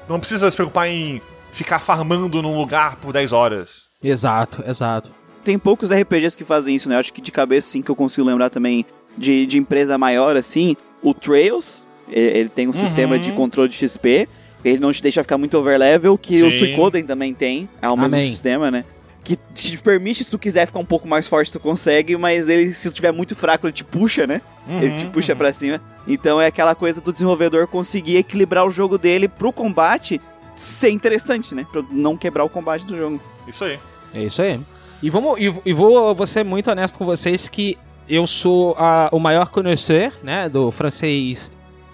Não precisa se preocupar em ficar farmando num lugar por 10 horas. Exato, exato. Tem poucos RPGs que fazem isso, né? Eu acho que de cabeça, sim, que eu consigo lembrar também de, de empresa maior, assim. O Trails, e- ele tem um sistema de controle de XP. Ele não te deixa ficar muito overlevel, que o Sim. Suicoden também tem. É o mesmo Amém. sistema, né? Que te permite, se tu quiser ficar um pouco mais forte, tu consegue, mas ele, se tu tiver muito fraco, ele te puxa, né? ele te puxa pra cima. Então é aquela coisa do desenvolvedor conseguir equilibrar o jogo dele pro combate ser interessante, né? Pra não quebrar o combate do jogo. Isso aí. É isso aí. E, vamos, e, e vou, vou ser muito honesto com vocês que eu sou a- o maior conhecedor, né, do francês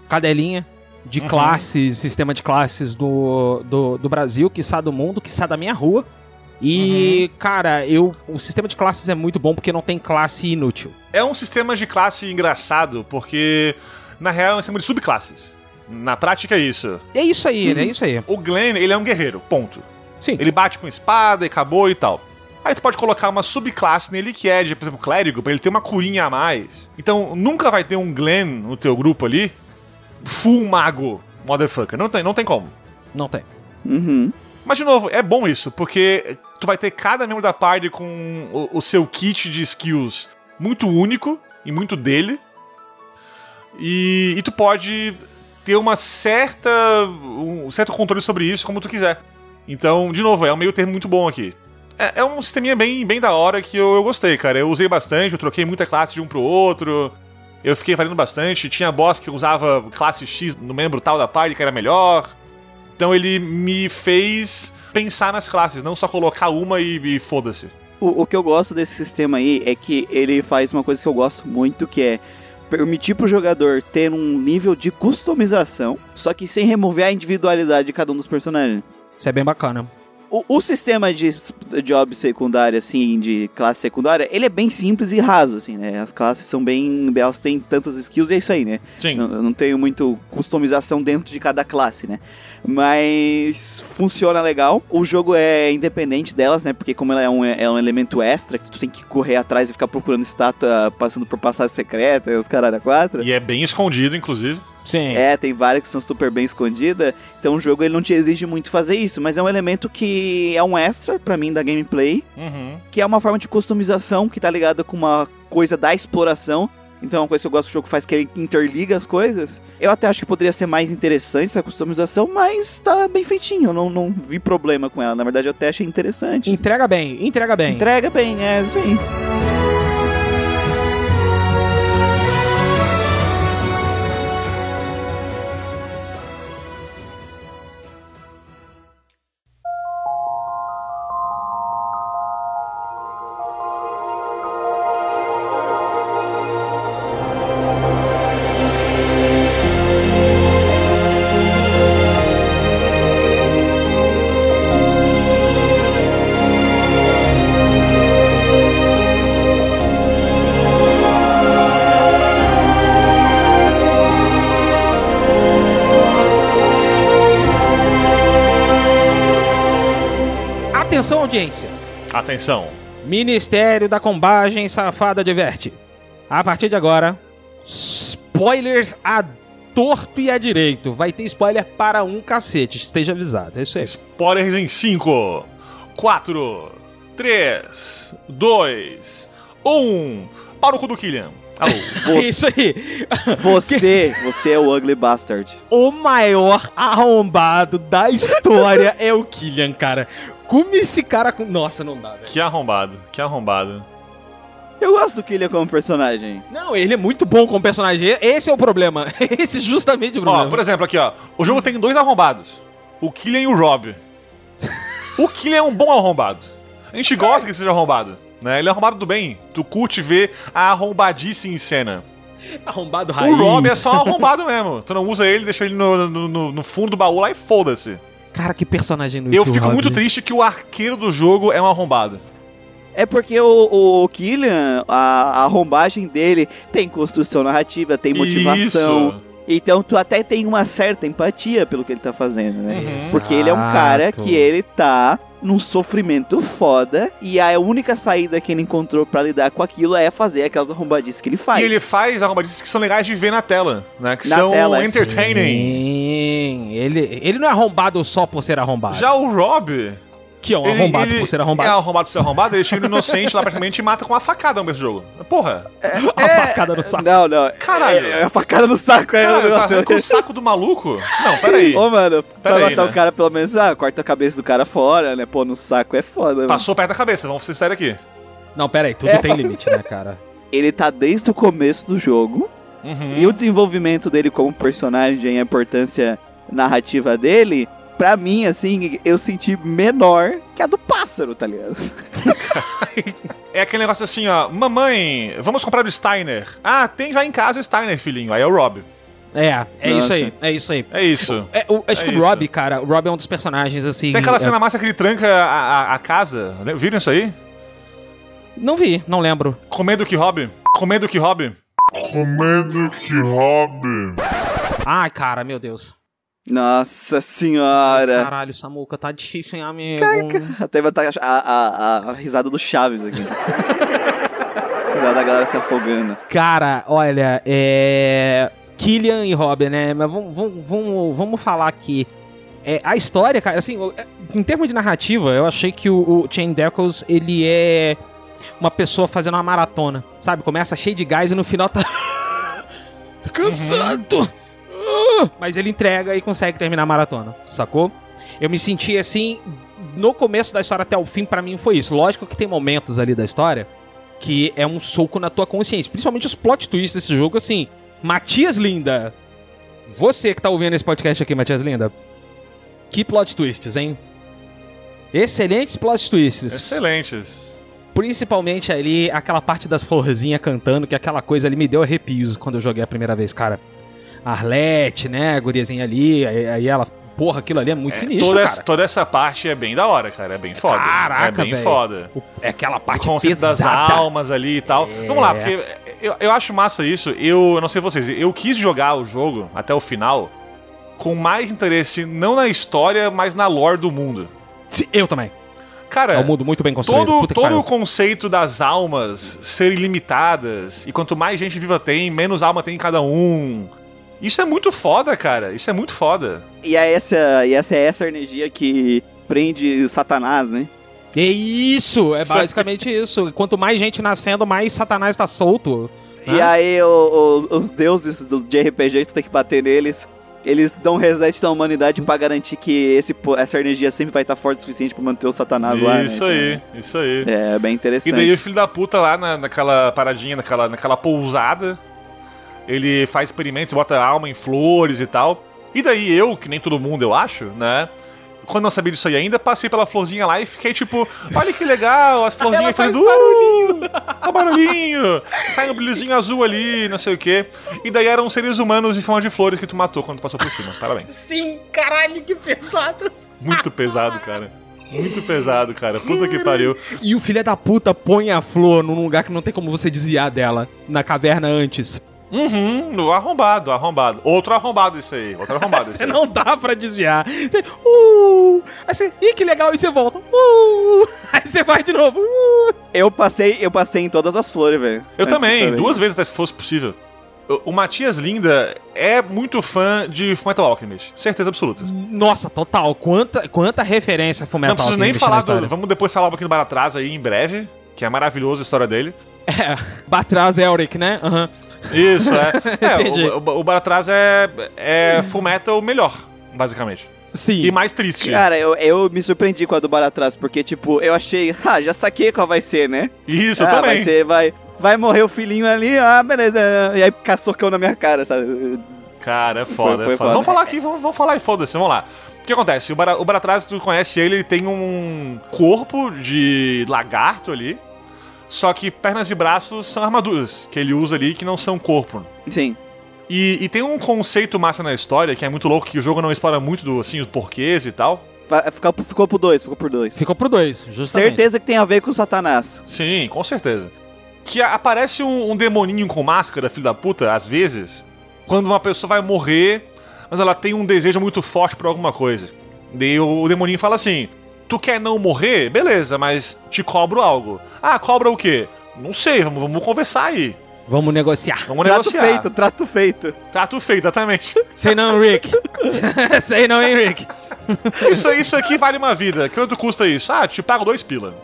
cadelinha, de classes, sistema de classes do, do, do Brasil, que do mundo, que da minha rua. E, cara, eu, o sistema de classes é muito bom porque não tem classe inútil. É um sistema de classe engraçado, porque na real é um sistema de subclasses. Na prática é isso. É isso aí, né? É isso aí. O Glenn, ele é um guerreiro, ponto. Sim. Ele bate com espada e acabou e tal. Aí tu pode colocar uma subclasse nele que é de, por exemplo, clérigo, pra ele ter uma curinha a mais. Então nunca vai ter um Glenn no teu grupo ali, full mago, motherfucker. Não tem, não tem como. Não tem. Uhum. Mas, de novo, é bom isso, porque tu vai ter cada membro da party com o, o seu kit de skills muito único e muito dele. E, e tu pode ter uma certa. um certo controle sobre isso como tu quiser. Então, de novo, é um meio termo muito bom aqui. É, é um sisteminha bem, bem da hora que eu, eu gostei, cara. Eu usei bastante, eu troquei muita classe de um pro outro. Eu fiquei variando bastante. Tinha boss que usava classe X no membro tal da party que era melhor. Então ele me fez pensar nas classes, não só colocar uma e, e foda-se. O, o que eu gosto desse sistema aí é que ele faz uma coisa que eu gosto muito, que é permitir pro jogador ter um nível de customização, só que sem remover a individualidade de cada um dos personagens. Isso é bem bacana. O, o sistema de job secundário, assim, de classe secundária, ele é bem simples e raso, assim, né? As classes são bem... Elas têm tantas skills e é isso aí, né? Sim. Não, não tenho muito customização dentro de cada classe, né? Mas funciona legal. O jogo é independente delas, né? Porque como ela é um, é um elemento extra, que tu tem que correr atrás e ficar procurando estátua, passando por passagem secreta e os caralho a quatro. E é bem escondido, inclusive. Sim. É, tem várias que são super bem escondidas. Então o jogo ele não te exige muito fazer isso, mas é um elemento que é um extra pra mim da gameplay, Uhum. que é uma forma de customização que tá ligada com uma coisa da exploração. Então é uma coisa que eu gosto do jogo faz que ele interliga as coisas. Eu até acho que poderia ser mais interessante essa customização, mas tá bem feitinho. Eu não, não vi problema com ela. Na verdade, eu até achei interessante. Entrega bem, entrega bem. Entrega bem, é isso aí. Audiência. Atenção. Ministério da Combagem Safada adverte. A partir de agora, spoilers a torto e a direito. Vai ter spoiler para um cacete, esteja avisado. É isso aí. Spoilers em 5, 4, 3, 2, 1. Para o cu do Killian. Alô. É isso aí. Você, você é o Ugly Bastard. O maior arrombado da história é o Killian, cara. Como esse cara. com- Nossa, não dá, velho. que arrombado, que arrombado. Eu gosto do Killian como personagem. Não, ele é muito bom como personagem. Esse é o problema. Esse é justamente o Ó, problema. por exemplo, aqui, ó. O jogo tem dois arrombados. O Killian e o Rob. o Killian é um bom arrombado. A gente gosta que ele seja arrombado. Né? Ele é arrombado do bem. Tu curte ver a arrombadice em cena. Arrombado raiz. O Rob é só arrombado mesmo. Tu não usa ele, deixa ele no, no- no- no fundo do baú lá e foda-se. Cara, que personagem inútil. Eu fico Rob. muito triste que o arqueiro do jogo é um arrombado. É porque o, o Killian, a, a arrombagem dele tem construção narrativa, tem motivação. Isso. Então tu até tem uma certa empatia pelo que ele tá fazendo, né? Uhum. Porque ele é um cara que ele tá num sofrimento foda e a única saída que ele encontrou pra lidar com aquilo é fazer aquelas arrombadices que ele faz. E ele faz arrombadices que são legais de ver na tela, né? Que Na são tela, entertaining. Sim, ele, ele não é arrombado só por ser arrombado. Já o Rob, que é um ele, arrombado ele por ser arrombado. É arrombado por ser arrombado, ele chega no inocente lá praticamente e mata com uma facada no começo do jogo. Porra! A facada no saco. Não, não. Caralho. É, é a facada no saco, é o Caralho, tá arranca o saco do maluco? Não, peraí. Ô, mano, pra Pera aí, matar né? o cara, pelo menos, ah, corta a cabeça do cara fora, né? Pô, no saco é foda, mano. Passou perto da cabeça, vamos ser sérios aqui. Não, pera aí, tudo É. tem limite, né, cara? Ele tá desde o começo do jogo. Uhum. E o desenvolvimento dele como personagem, a importância narrativa dele, pra mim, assim, eu senti menor que a do pássaro, tá ligado? É aquele negócio assim, ó. Mamãe, vamos comprar o Steiner. Ah, tem já em casa o Steiner, filhinho. Aí é o Rob. É, é Nossa. isso aí, é isso aí. É isso. É, o, acho É que o isso. Rob, cara, o Rob é um dos personagens, assim... Tem aquela é- cena massa que ele tranca a, a- a casa. né? Viram isso aí? Não vi, não lembro. Comendo que Rob. Comendo que Rob. Comendo que Rob. Ai, cara, meu Deus. Nossa senhora. Caralho, Samuca, tá difícil, hein, amigo? Até vai estar a, a, a, a risada do Chaves aqui. risada da galera se afogando. Cara, olha, é. Killian e Robin, né? Mas vamos, vamos, vamos, vamos falar aqui. É, a história, cara, assim, é, em termos de narrativa, eu achei que o, o Chain Deckles, ele é uma pessoa fazendo uma maratona, sabe? Começa cheio de gás e no final tá. tá cansado! Mas ele entrega e consegue terminar a maratona, sacou? Eu me senti assim, no começo da história até o fim, pra mim foi isso. Lógico que tem momentos ali da história que é um soco na tua consciência. Principalmente os plot twists desse jogo, assim. Matias Linda, você que tá ouvindo esse podcast aqui, Matias Linda, Que plot twists, hein? Excelentes plot twists. Excelentes. Principalmente ali, aquela parte das florzinhas cantando, que aquela coisa ali me deu arrepios quando eu joguei a primeira vez, cara. Arlete, né, a guriazinha ali, aí, aí ela... Porra, aquilo ali é muito É, sinistro, toda, cara. essa, toda essa parte é bem da hora, cara. É bem foda. Caraca, É bem velho. foda. O- É aquela O parte conceito das pesada. almas ali e tal. É. Vamos lá, porque eu, eu acho massa isso. Eu, eu não sei vocês, eu quis jogar o jogo até o final com mais interesse, não na história, mas na lore do mundo. Eu também. Cara, É um mundo muito bem construído. todo, todo o conceito das almas serem limitadas, e quanto mais gente viva tem, menos alma tem em cada um. Isso é muito foda, cara. Isso é muito foda. E é essa, e essa é essa energia que prende Satanás, né? É isso, é basicamente isso. Quanto mais gente nascendo, mais Satanás tá solto. E aí o- os, os deuses do, de RPG, tu tem que bater neles. Eles dão um reset na humanidade pra garantir que esse, essa energia sempre vai estar forte o suficiente pra manter o Satanás lá. né? isso Então, aí, isso aí. É bem E interessante. daí o filho da puta lá na, naquela paradinha, naquela, naquela pousada, ele faz experimentos, bota alma em flores e tal. E daí eu, que nem todo mundo eu acho, né? Quando não sabia disso aí ainda, passei pela florzinha lá e fiquei tipo, olha que legal, as florzinhas fazendo barulhinho. Uh, barulhinho. Sai um brilhozinho azul ali, não sei o quê. E daí eram seres humanos em forma de flores que tu matou quando tu passou por cima. Parabéns. Sim, caralho, que pesado. Muito pesado, cara. Muito pesado, cara. Puta que pariu. E o filho da puta põe a flor num lugar que não tem como você desviar dela. Na caverna antes. Uhum, no arrombado, arrombado. Outro arrombado isso aí. Outro arrombado isso Você não dá pra desviar. Você, uh, aí você, ih, que legal, e você volta. Uh, aí você vai de novo. Uh. Eu passei, eu passei em todas as flores, velho. Eu também, duas vezes até se fosse possível. O- Matias Linda é muito fã de Fullmetal Alchemist. Certeza absoluta. Nossa, total. Quanta, quanta referência a Fullmetal não preciso nem Alchemist falar do. Vamos depois falar um pouquinho do Baratrás aí em breve. Que é maravilhoso a história dele. É, Batraz Elric, né? Aham. Isso, é. é Entendi. o, o, o Baratrás é, é Fullmetal melhor, basicamente. Sim. E mais triste. Cara, eu, eu me surpreendi com a do Baratrás, porque, tipo, eu achei, ah, já saquei qual vai ser, né? Isso, eu ah, também. vai ser, vai, vai morrer o filhinho ali, ah, beleza. E aí caçocão na minha cara, sabe? Cara, é foda, Foi- foi é foda. foda. Vamos falar aqui, vamos, vamos falar e foda-se, vamos lá. O que acontece? O Baratraz, tu conhece ele, ele tem um corpo de lagarto ali. Só que pernas e braços são armaduras que ele usa ali que não são corpo. Sim. E, e tem um conceito massa na história que é muito louco, que o jogo não explora muito do, assim, os porquês e tal. Ficou, ficou por dois, ficou por dois. Ficou pro dois, justamente. Certeza que tem a ver com o Satanás. Sim, com certeza. Que aparece um, um demoninho com máscara, filho da puta, às vezes, quando uma pessoa vai morrer, mas ela tem um desejo muito forte por alguma coisa. Daí o, o demoninho fala assim: Tu quer não morrer? Beleza, mas te cobro algo. Ah, cobra o quê? Não sei, vamos, vamos conversar aí. Vamos negociar. Vamos trato negociar. feito, trato feito. Trato feito, exatamente. Sei não, Rick. Sei não, hein, Rick. isso, isso aqui vale uma vida. Quanto custa isso? Ah, te pago dois pila.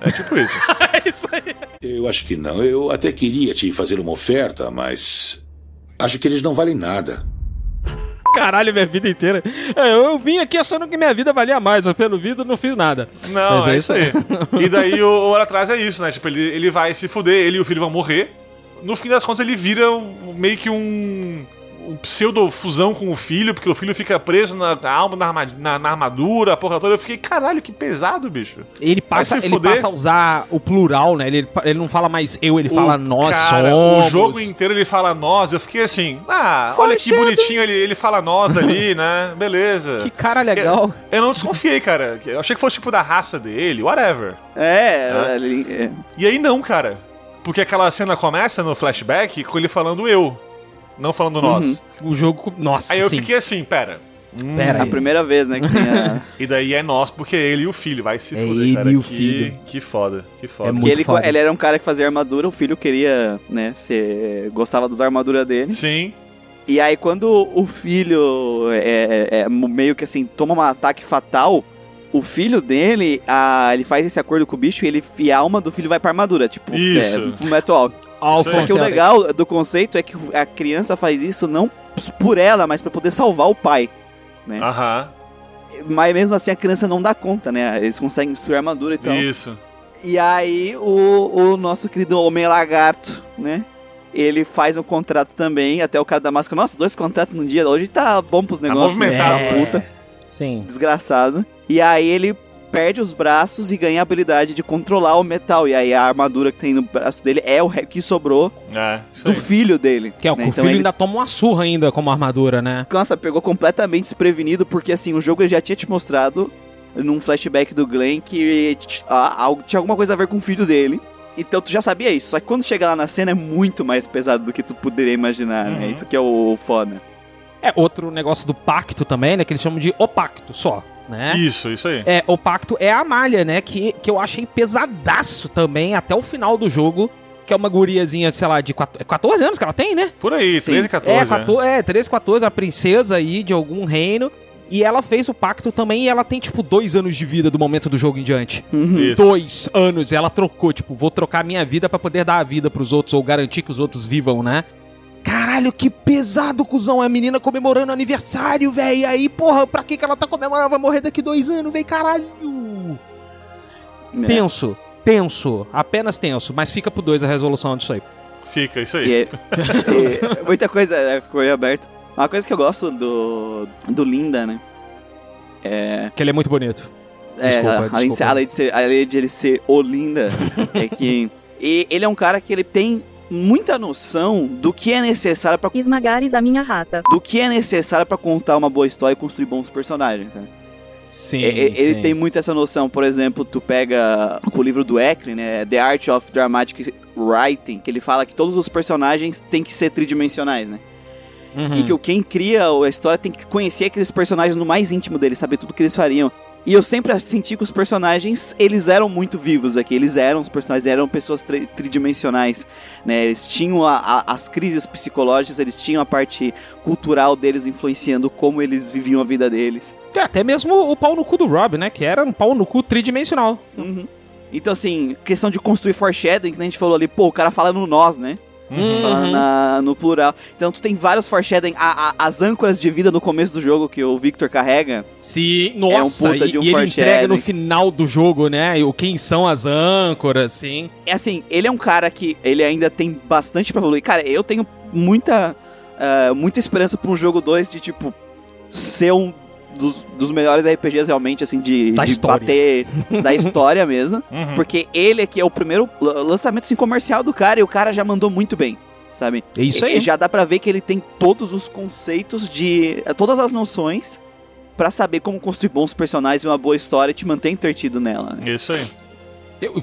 É tipo isso. É isso aí. Eu acho que não. Eu até queria te fazer uma oferta, mas. Acho que eles não valem nada. Caralho, minha vida inteira. É, Eu vim aqui achando que minha vida valia mais, mas pelo visto não fiz nada. Não, Mas é é isso isso aí. E daí o, o Hora Atrás é isso, né? Tipo, ele, ele vai se fuder, ele e o filho vão morrer. No fim das contas, ele vira um- meio que um, um pseudo-fusão com o filho, porque o filho fica preso na na alma, na, arma- na- na armadura, a porra toda. Eu fiquei, caralho, que pesado, bicho. Ele passa, ele fuder. passa a usar o plural, né? Ele, ele não fala mais eu, ele fala O nós cara, somos. O jogo inteiro ele fala nós. Eu fiquei assim, ah, Foi olha que cedo. bonitinho ele, ele fala nós ali, né? Beleza. Que cara legal. Eu não desconfiei, cara. Eu achei que fosse tipo da raça dele, whatever. É, Ah. ali- é. E aí não, cara. Porque aquela cena começa no flashback com ele falando eu, não falando nós. O jogo. Nossa, Aí eu sim. fiquei assim, pera. Pera a aí. primeira vez, né, a... E daí é nós, porque é ele e o filho. Vai se É fuder, ele cara. e o que, filho. Que foda, que foda. É muito ele, foda. ele era um cara que fazia armadura, o filho queria, né, ser, gostava das armaduras dele. Sim, E aí quando o filho é, é- é meio que assim, toma um ataque fatal, o filho dele, a, ele faz esse acordo com o bicho e, ele, e a alma do filho vai pra armadura, tipo, Isso. é, metal. Alfonso Só que o legal do conceito é que a criança faz isso não por ela, mas pra poder salvar o pai. Né? aham, Mas mesmo assim a criança não dá conta, né? Eles conseguem destruir a armadura então. isso. E aí o, o nosso querido Homem Lagarto, né? Ele faz um contrato também, até o cara da máscara. Nossa, dois contratos num dia, hoje tá bom pros negócios. né? movimentado. Tá puta. Sim. desgraçado. E aí ele perde os braços e ganha a habilidade de controlar o metal. E aí a armadura que tem no braço dele é o que sobrou É, do filho dele. Que é o né? que o Então filho ele ainda toma uma surra ainda como armadura, né? Nossa, pegou completamente desprevenido, porque assim, o jogo ele já tinha te mostrado num flashback do Glenn que algo- tinha alguma coisa a ver com o filho dele. Então tu já sabia isso. Só que quando chega lá na cena é muito mais pesado do que tu poderia imaginar, né? Uhum. Isso que é o foda. É outro negócio do pacto também, né? Que eles chamam de o pacto só, né? Isso, isso aí. É, o pacto é a malha, né? Que, que eu achei pesadaço também até o final do jogo. Que é uma guriazinha, sei lá, de quat- é 14 anos que ela tem, né? Por aí, Sim. 13, 14. é, né? 14, é, 13, 14, uma princesa aí de algum reino. E ela fez o pacto também e ela tem, tipo, dois anos de vida do momento do jogo em diante. Uhum. Isso. Dois anos. Ela trocou, tipo, vou trocar minha vida pra poder dar a vida pros outros ou garantir que os outros vivam, né? Caralho, que pesado, cuzão. É a menina comemorando aniversário, velho. E aí, porra, pra que, que ela tá comemorando? Ela vai morrer daqui dois anos, velho. Caralho. É. Tenso, tenso. Apenas tenso. Mas fica pro dois a resolução disso aí. Fica, isso E aí. é- e muita coisa é, ficou aí aberto. Uma coisa que eu gosto do, do Linda, né? É. Que ele é muito bonito. É, Desculpa, além, de ser, desculpa. além, de ser, além de ele ser Olinda, é que e ele é um cara que ele tem muita noção do que é necessário para Esmagares a minha rata. do que é necessário para contar uma boa história e construir bons personagens. Né? Sim, E- e- ele sim. tem muito essa noção, por exemplo, tu pega o livro do Ekren, né, The Art of Dramatic Writing, que ele fala que todos os personagens têm que ser tridimensionais, né? Uhum. E que o- quem cria a história tem que conhecer aqueles personagens no mais íntimo deles, saber tudo que eles fariam. E eu sempre senti que os personagens, eles eram muito vivos aqui. Eles eram os personagens, eram pessoas tri- tridimensionais, né? Eles tinham a- a- as crises psicológicas, eles tinham a parte cultural deles influenciando como eles viviam a vida deles. É, Até mesmo o pau no cu do Rob, né? Que era um pau no cu tridimensional. Uhum. Então, assim, questão de construir foreshadowing, que a gente falou ali, pô, o cara fala no nós, né? Uhum. Falando na- no plural. Então, tu tem vários foreshadowing, a- a- as âncoras de vida no começo do jogo que o Victor carrega. Sim, nossa, puta e, de um e ele entrega no final do jogo, né? E o quem são as âncoras, sim. É assim, ele é um cara que ele ainda tem bastante pra evoluir. Cara, eu tenho muita, ah, muita esperança pra um jogo 2 de, tipo, ser um dos, dos melhores RPGs realmente, assim, de, Da de história. bater da história mesmo. Uhum. Porque ele aqui é o primeiro la- lançamento assim, comercial do cara e o cara já mandou muito bem, sabe? É isso aí. e já dá pra ver que ele tem todos os conceitos de. todas as noções pra saber como construir bons personagens e uma boa história e te manter entretido nela. né? Isso aí.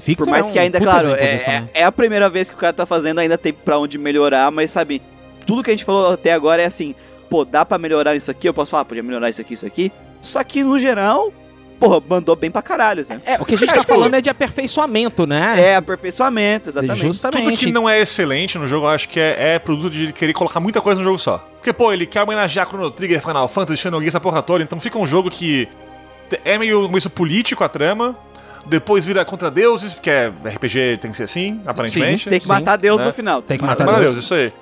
Victor Por mais é um que ainda, claro, é, é, é a primeira vez que o cara tá fazendo, ainda tem pra onde melhorar, mas sabe, tudo que a gente falou até agora é assim, pô, dá pra melhorar isso aqui, eu posso falar, podia melhorar isso aqui, isso aqui. Só que no geral, porra, mandou bem pra caralho, né? É, o que a gente É, tá tipo, falando é de aperfeiçoamento, né? É, aperfeiçoamento, exatamente. Justamente. Tudo que não é excelente no jogo, eu acho que é, é produto de querer colocar muita coisa no jogo só. Porque, pô, ele quer homenagear Chrono Trigger, Final Fantasy, Xenogears, essa porra toda, então fica um jogo que é meio começo político a trama, depois vira contra deuses, porque é RPG tem que ser assim, aparentemente. Tem que Sim, matar Deus né? no final. Tem que Mata matar Deus, Deus. isso aí.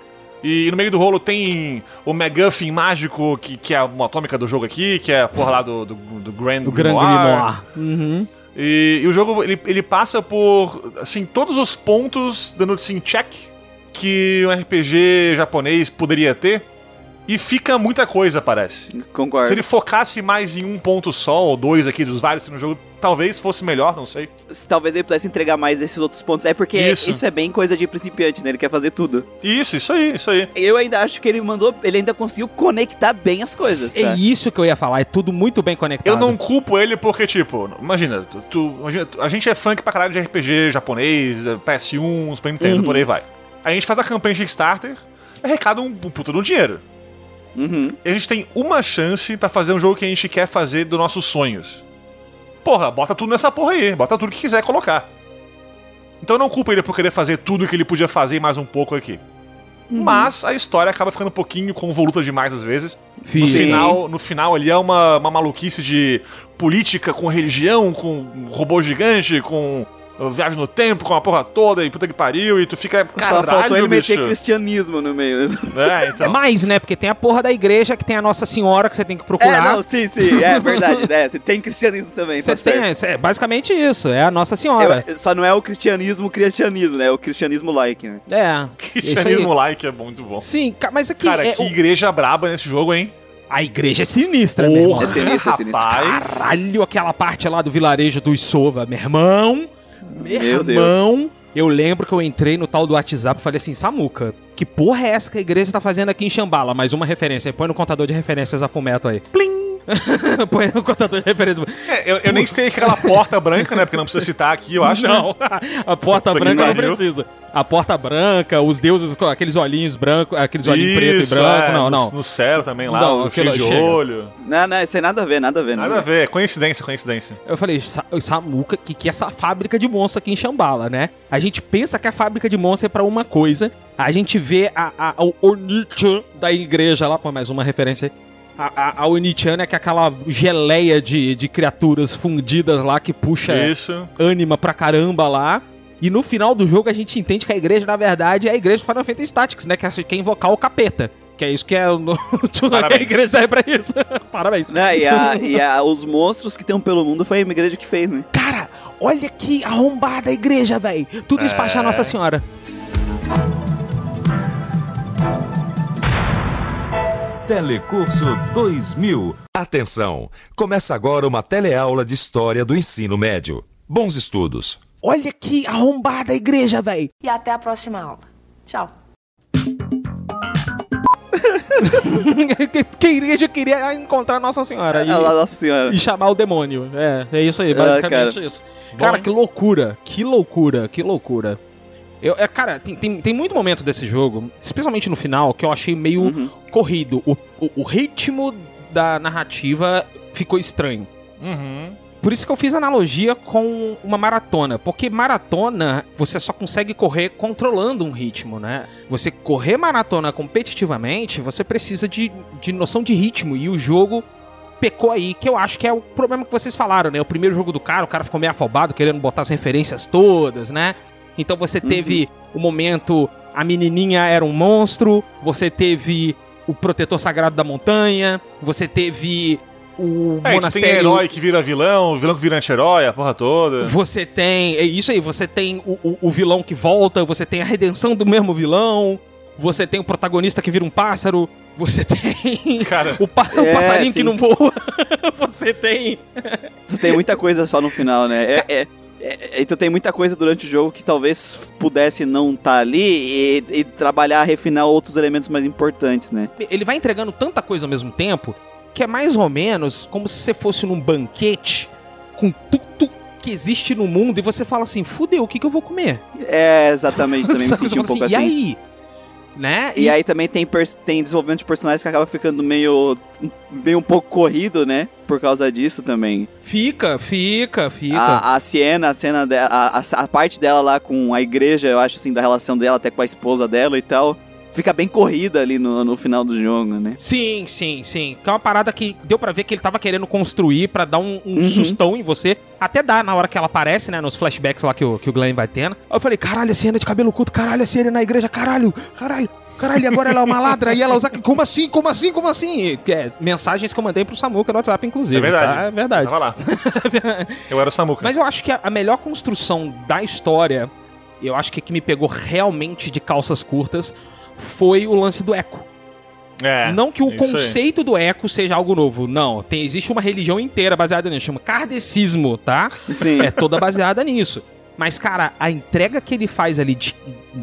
E no meio do rolo tem o MacGuffin mágico, que, que é uma atômica do jogo aqui, que é a porra lá do, do, do Grand O Grand Grimoire. Grimoire. Uhum. E, e o jogo, ele, ele passa por, assim, todos os pontos dando, assim, check que um RPG japonês poderia ter. E fica muita coisa, parece. Concordo. Se ele focasse mais em um ponto só, ou dois aqui dos vários no jogo, talvez fosse melhor, não sei. Se Talvez ele pudesse entregar mais esses outros pontos. É porque Isso. isso, é bem coisa de principiante, né? Ele quer fazer tudo. Isso, isso aí, isso aí. Eu ainda acho que ele mandou. Ele ainda conseguiu conectar bem as coisas. É tá? isso que eu ia falar, é tudo muito bem conectado. Eu não culpo ele porque, tipo, imagina, tu, tu- imagina, tu- a gente é funk pra caralho de RPG japonês, eh, PS1, Super Nintendo, Uhum. por aí vai. A gente faz a campanha de Kickstarter, arrecada um, um puta de um dinheiro. Uhum. E a gente tem uma chance pra fazer um jogo que a gente quer fazer dos nossos sonhos. Porra, bota tudo nessa porra aí, bota tudo que quiser colocar. Então eu não culpo ele por querer fazer tudo que ele podia fazer e mais um pouco aqui. Mas a história acaba ficando um pouquinho convoluta demais às vezes. No Sim. final, no final ali é uma, uma maluquice de política com religião, com robô gigante, com uh, viagem no tempo, com a porra toda e puta que pariu, e tu fica. Só faltou Caralho, ele bicho. meter cristianismo no meio. É, então. É mais, né? Porque tem a porra da igreja, que tem a Nossa Senhora que você tem que É, procurar. não, sim, sim, é verdade. é, tem cristianismo também, Você tá certo. tem, é basicamente isso, é a Nossa Senhora. Eu- só não é o cristianismo, cristianismo, né? É o cristianismo like, né? É. Cristianismo like é muito bom. Sim, mas aqui Cara, é que o- igreja braba nesse jogo, hein? A igreja é sinistra, meu irmão. É sinistro, é sinistro. Rapaz. Caralho, aquela parte lá do vilarejo do Isova, meu irmão. Meu, Meu Deus. irmão. Eu lembro que eu entrei no tal do WhatsApp e falei assim, Samuca, que porra é essa que a igreja tá fazendo aqui em Xambala? Mais uma referência. Põe no contador de referências a Fumeto aí. Plim! Põe no contador de referências. É, eu, eu nem sei aquela porta branca, né? Porque não precisa citar aqui, eu acho. né? Não, a porta Puta branca não precisa. A porta branca, os deuses com aqueles olhinhos brancos, aqueles olhinhos preto e Isso, branco. é, não, no, não. No céu também lá, Não, o cheio de chega. olho. Não, não, isso aí nada a ver, nada a ver. Nada a ver, é coincidência, coincidência. Eu falei, Sa- Samuca, que, que é essa fábrica de monstros aqui em Xambala, né? A gente pensa que a fábrica de monstros é pra uma coisa, a gente vê a, a, o Onichan da igreja lá, pô, mais uma referência aí. A, a, é que é aquela geleia de, de criaturas fundidas lá que puxa Isso. ânima pra caramba lá. E no final do jogo a gente entende que a igreja, na verdade, é a igreja do Final Fantasy Tactics, né? Que é- quer invocar o capeta. Que é isso que é o- a igreja serve pra isso. Parabéns. Né, e a, e a- os monstros que tem pelo mundo foi a igreja que fez, né? Cara, olha que arrombada a igreja, velho. Tudo isso pra achar É. Nossa Senhora. Telecurso 2000. Atenção! Começa agora uma teleaula de História do Ensino Médio. Bons estudos! Olha que arrombada a igreja, velho. E até a próxima aula. Tchau. que, que igreja queria encontrar Nossa Senhora e, A Nossa Senhora. e chamar o demônio. É, é isso aí, basicamente cara. isso. Cara, hein? que loucura, que loucura, que loucura. Eu, é, cara, tem, tem, tem muito momento desse jogo, especialmente no final, que eu achei meio Uhum. corrido. O, o, o ritmo da narrativa ficou estranho. Uhum. Por isso que eu fiz analogia com uma maratona, porque maratona você só consegue correr controlando um ritmo, né? Você correr maratona competitivamente, você precisa de, de noção de ritmo e o jogo pecou aí, que eu acho que é o problema que vocês falaram, né? O primeiro jogo do cara, o cara ficou meio afobado, querendo botar as referências todas, né? Então você teve o momento, a menininha era um monstro, você teve o protetor sagrado da montanha, você teve o É, que tem monastério herói que vira vilão, vilão que vira anti-herói, a porra toda. você tem. É isso aí, você tem o, o- o vilão que volta, você tem a redenção do mesmo vilão, você tem o protagonista que vira um pássaro, você tem. Cara, o, pa- o É, passarinho que sim. não voa. você tem. Tu tem muita coisa só no final, né? É, é, é, e tu tem muita coisa durante o jogo que talvez pudesse não estar ali e, e trabalhar, refinar outros elementos mais importantes, né? Ele vai entregando tanta coisa ao mesmo tempo que é mais ou menos como se você fosse num banquete com tudo que existe no mundo e você fala assim: fudeu, o que, que eu vou comer? É, exatamente, também me senti um fala pouco assim. E aí? Né? E aí também tem, tem desenvolvimento de personagens que acaba ficando meio, meio um pouco corrido, né? Por causa disso também. Fica, fica, fica. A, a Siena, a cena dela, a, a, a parte dela lá com a igreja, eu acho assim, da relação dela até com a esposa dela e tal, fica bem corrida ali no, no final do jogo, né? Sim, sim, sim. Que é uma parada que deu pra ver que ele tava querendo construir pra dar um, um sustão em você. Até dá na hora que ela aparece, né? Nos flashbacks lá que o, que o Glenn vai tendo. Aí eu falei, caralho, a cena de cabelo curto, caralho, a cena na igreja, caralho, caralho. Caralho, e agora ela é uma ladra e ela usa. Como assim? Como assim? Como assim? Que é, mensagens que eu mandei pro Samuca no WhatsApp, inclusive. é verdade. tá? É verdade. Tava lá. Eu era o Samuka. Mas eu acho que a, melhor construção da história, eu acho que que me pegou realmente de calças curtas, foi o lance do eco. É, não que o isso aí. conceito do eco seja algo novo. Não, tem, existe uma religião inteira baseada nisso, chama kardecismo, tá? Sim. É toda baseada nisso. Mas, cara, a entrega que ele faz ali de-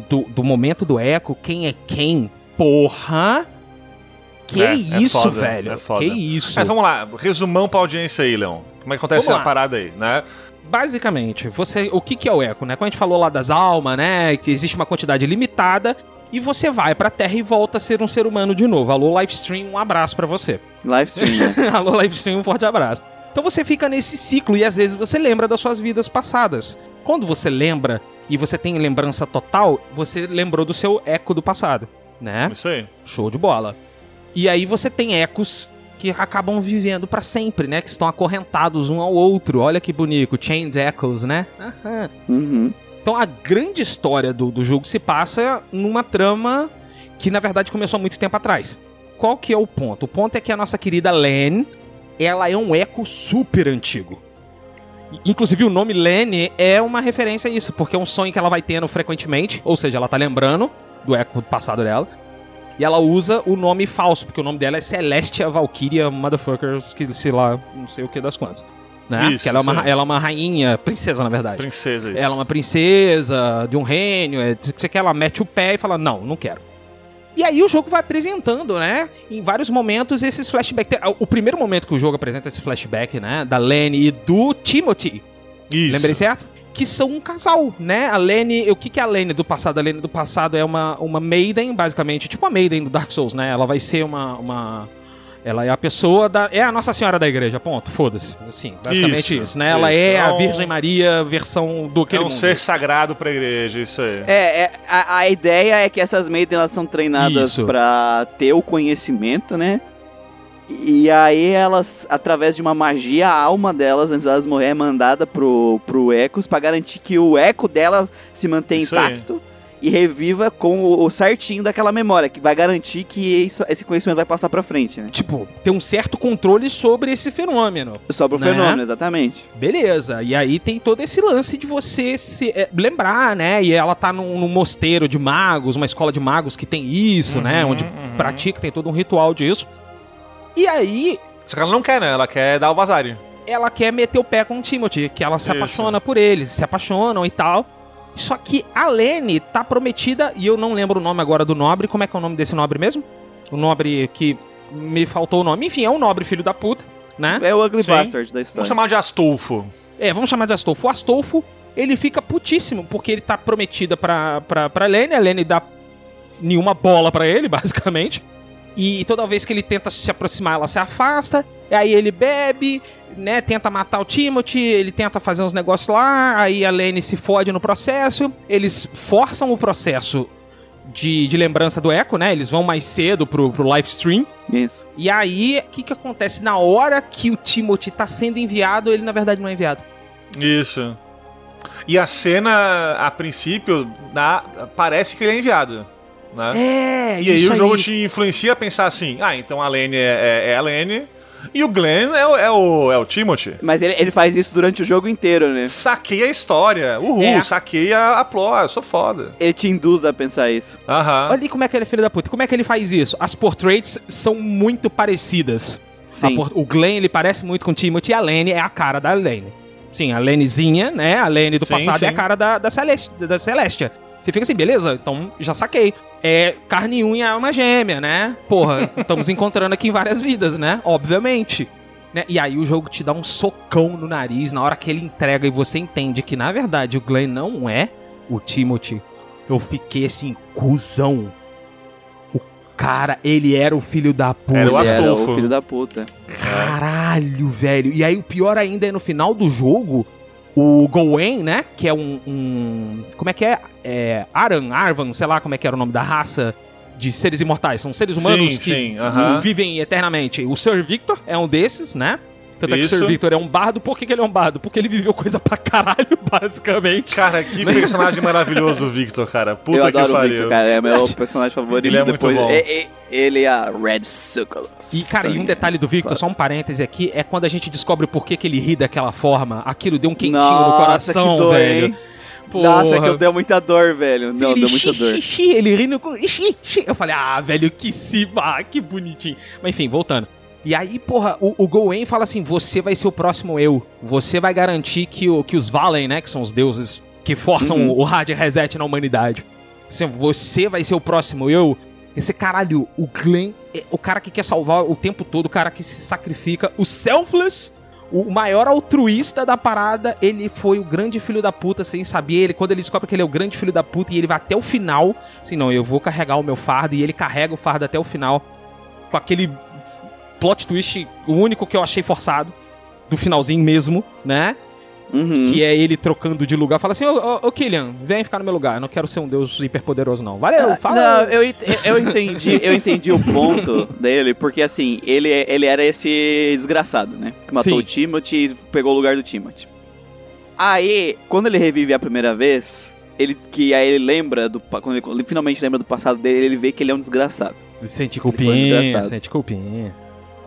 do, do momento do eco, quem é quem, porra. Que É, é isso, foda, velho. é foda. Que isso. Mas vamos lá, resumão pra audiência aí, Leon. Como é que acontece Vamos a lá. parada aí, né? Basicamente, você, o que, que é o eco, né? Quando a gente falou lá das almas, né? Que existe uma quantidade limitada e você vai pra Terra e volta a ser um ser humano de novo. Alô, Livestream, um abraço pra você. Live stream, né? Alô, Livestream, um forte abraço. Então você fica nesse ciclo e às vezes você lembra das suas vidas passadas. Quando você lembra e você tem lembrança total, você lembrou do seu eco do passado, né? Isso aí. Show de bola. E aí você tem ecos que acabam vivendo pra sempre, né? Que estão acorrentados um ao outro. Olha que bonito, Chained Echoes, né? Aham. Uhum. Então a grande história do, do jogo se passa numa trama que na verdade começou há muito tempo atrás. Qual que é o ponto? O ponto é que a nossa querida Len, ela é um eco super antigo. Inclusive o nome Len é uma referência a isso, porque é um sonho que ela vai tendo frequentemente, ou seja, ela tá lembrando do eco passado dela. E ela usa o nome falso, porque o nome dela é Celestia Valkyria Motherfuckers, que sei lá, não sei o que das quantas. Né? Isso, Porque ela é, uma, ela é uma rainha, princesa na verdade. Princesa, isso. Ela é uma princesa de um reino, é, que você quer, ela mete o pé e fala, não, não quero. E aí o jogo vai apresentando, né, em vários momentos esses flashbacks. O primeiro momento que o jogo apresenta esse flashback, né, da Lenny e do Timothy, Isso. lembrei certo? Que são um casal, né? A Lenny, o que, que é a Lenny do passado? A Lenny do passado é uma, uma Maiden, basicamente, tipo a Maiden do Dark Souls, né? Ela vai ser uma. uma ela é a pessoa da. É a Nossa Senhora da Igreja, ponto. Foda-se. Assim, basicamente isso, Isso, né? Ela isso. é É a um- Virgem Maria versão do É aquele um mundo. ser sagrado pra igreja, isso aí. É, é, a, a ideia é que essas maidens elas são treinadas Isso. pra ter o conhecimento, né? E aí elas, através de uma magia, a alma delas, antes delas morrer, é mandada pro, pro Ecos pra garantir que o eco dela se mantenha Isso aí. E reviva com o, o certinho daquela memória, que vai garantir que isso- esse conhecimento vai passar pra frente, né? Tipo, ter um certo controle sobre esse fenômeno. Sobre o Né? fenômeno, exatamente. Beleza, e aí tem todo esse lance de você se é, lembrar, né? E ela tá num, num mosteiro de magos, uma escola de magos que tem isso, né? Uhum, Onde uhum. pratica, tem todo um ritual disso. E aí Só que ela não quer, né? Ela quer dar o vazare. ela quer meter o pé com o Timothy, que ela se Isso. apaixona por eles, se apaixonam e tal. Só que a Lene tá prometida, e eu não lembro o nome agora do nobre. Como é que é o nome desse nobre mesmo? O nobre que me faltou o nome. Enfim, é um nobre filho da puta, né? É o Ugly Sim. Bastard da Vamos história. chamar de Astolfo. É, vamos chamar de Astolfo. O Astolfo, ele fica putíssimo, porque ele tá prometida pra, pra, pra Lene, a Lene dá nenhuma bola pra ele, basicamente. E toda vez que ele tenta se aproximar, ela se afasta. E aí ele bebe, né? Tenta matar o Timothy, ele tenta fazer uns negócios lá, aí a Lene se fode no processo. Eles forçam o processo de, de lembrança do Echo, né? Eles vão mais cedo pro, pro live stream. Isso. E aí, o que que acontece? Na hora que o Timothy tá sendo enviado, ele na verdade não é enviado. Isso. E a cena, a princípio, na- parece que ele é enviado. Né? É, e aí o jogo te influencia a pensar assim: ah, então a Lane é, é- é a Lane e o Glenn é o, é o, é o Timothy. Mas ele, ele faz isso durante o jogo inteiro, né? Saquei a história. Uhul, É. saquei a, a plot, eu sou foda. Ele te induz a pensar isso. Aham. Olha aí como é que ele é filho da puta. Como é que ele faz isso? As portraits são muito parecidas. Sim. por- O Glenn, ele parece muito com o Timothy e a Lane é a cara da Lane. Sim, a Lanezinha, né? A Lane do Sim, passado é a sim. cara da, da, Celeste, da Celestia. Você fica assim, beleza? Então já saquei. É carne e unha é uma gêmea, né? Porra, estamos encontrando aqui em várias vidas, né? Obviamente. Né? E aí o jogo te dá um socão no nariz na hora que ele entrega e você entende que, na verdade, o Glenn não é o Timothy. Eu fiquei assim, cuzão. O cara, ele era o filho da puta. Era o Ele era Astolfo. o filho da puta. Caralho, velho. E aí o pior ainda é no final do jogo, o Goen, né? Que é um. um- como é que é? É. Aran, Arvan, sei lá como é que era o nome da raça de seres imortais. São seres humanos Sim, que sim, aham. vivem eternamente. O Sir Victor é um desses, né? Tanto é que o Sir Isso. Victor é um bardo. Por que, que ele é um bardo? Porque ele viveu coisa pra caralho, basicamente. Cara, que personagem maravilhoso o Victor, cara. Puta eu que adoro o pariu. Victor, cara. É meu personagem favorito. Ele é muito Depois, bom. é- é- ele é a Red Succulus. E, cara, e um detalhe do Victor, só um parêntese aqui, é quando a gente descobre por que, que ele ri daquela forma. Aquilo deu um quentinho no Nossa, coração, que dor, velho. hein? Nossa, Porra. que eu deu muita dor, velho. Sim, Não, ele deu muita xi, dor. xi, xi, ele rindo com. xi, xi. Eu falei, ah, velho, que se. Ah, que bonitinho. Mas enfim, voltando. E aí, porra, o, o Goen fala assim: você vai ser o próximo eu. Você vai garantir que, o, que os Valen, né? Que são os deuses que forçam Uhum. o, hard reset na humanidade. Assim, você vai ser o próximo eu. Esse caralho, o Glenn é o cara que quer salvar o tempo todo, o cara que se sacrifica, o selfless o maior altruísta da parada, ele foi o grande filho da puta sem saber. Ele, quando ele descobre que ele é o grande filho da puta e ele vai até o final, assim, não, eu vou carregar o meu fardo e ele carrega o fardo até o final. Com aquele plot twist, o único que eu achei forçado, do finalzinho mesmo, né? Uhum. Que é ele trocando de lugar. Fala assim, ô, ô, ô Killian, vem ficar no meu lugar. Eu não quero ser um deus hiperpoderoso, não. Valeu, fala. Ah, Não, eu, eu entendi, eu entendi o ponto dele, porque assim, ele, ele era esse desgraçado, né? Que matou Sim. o Timothy e pegou o lugar do Timothy. Aí, quando ele revive a primeira vez, ele que aí ele lembra do quando ele, ele finalmente lembra do passado dele, ele vê que ele é um desgraçado. Ele sente Ele foi um culpinha, desgraçado. sente culpinha.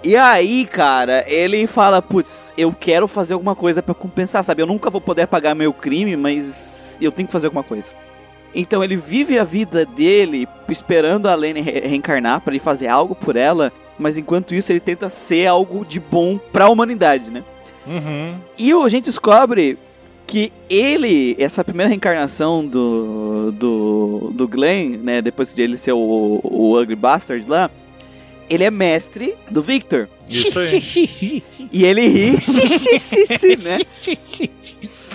E aí, cara, ele fala, putz, eu quero fazer alguma coisa pra compensar, sabe? Eu nunca vou poder pagar meu crime, mas eu tenho que fazer alguma coisa. Então ele vive a vida dele esperando a Lane re- reencarnar pra ele fazer algo por ela, mas enquanto isso ele tenta ser algo de bom pra humanidade, né? Uhum. E o- a gente descobre que ele, essa primeira reencarnação do, do, do Glenn, né, depois de ele ser o, o Ugly Bastard lá, ele é mestre do Victor. Isso aí. E ele ri, né?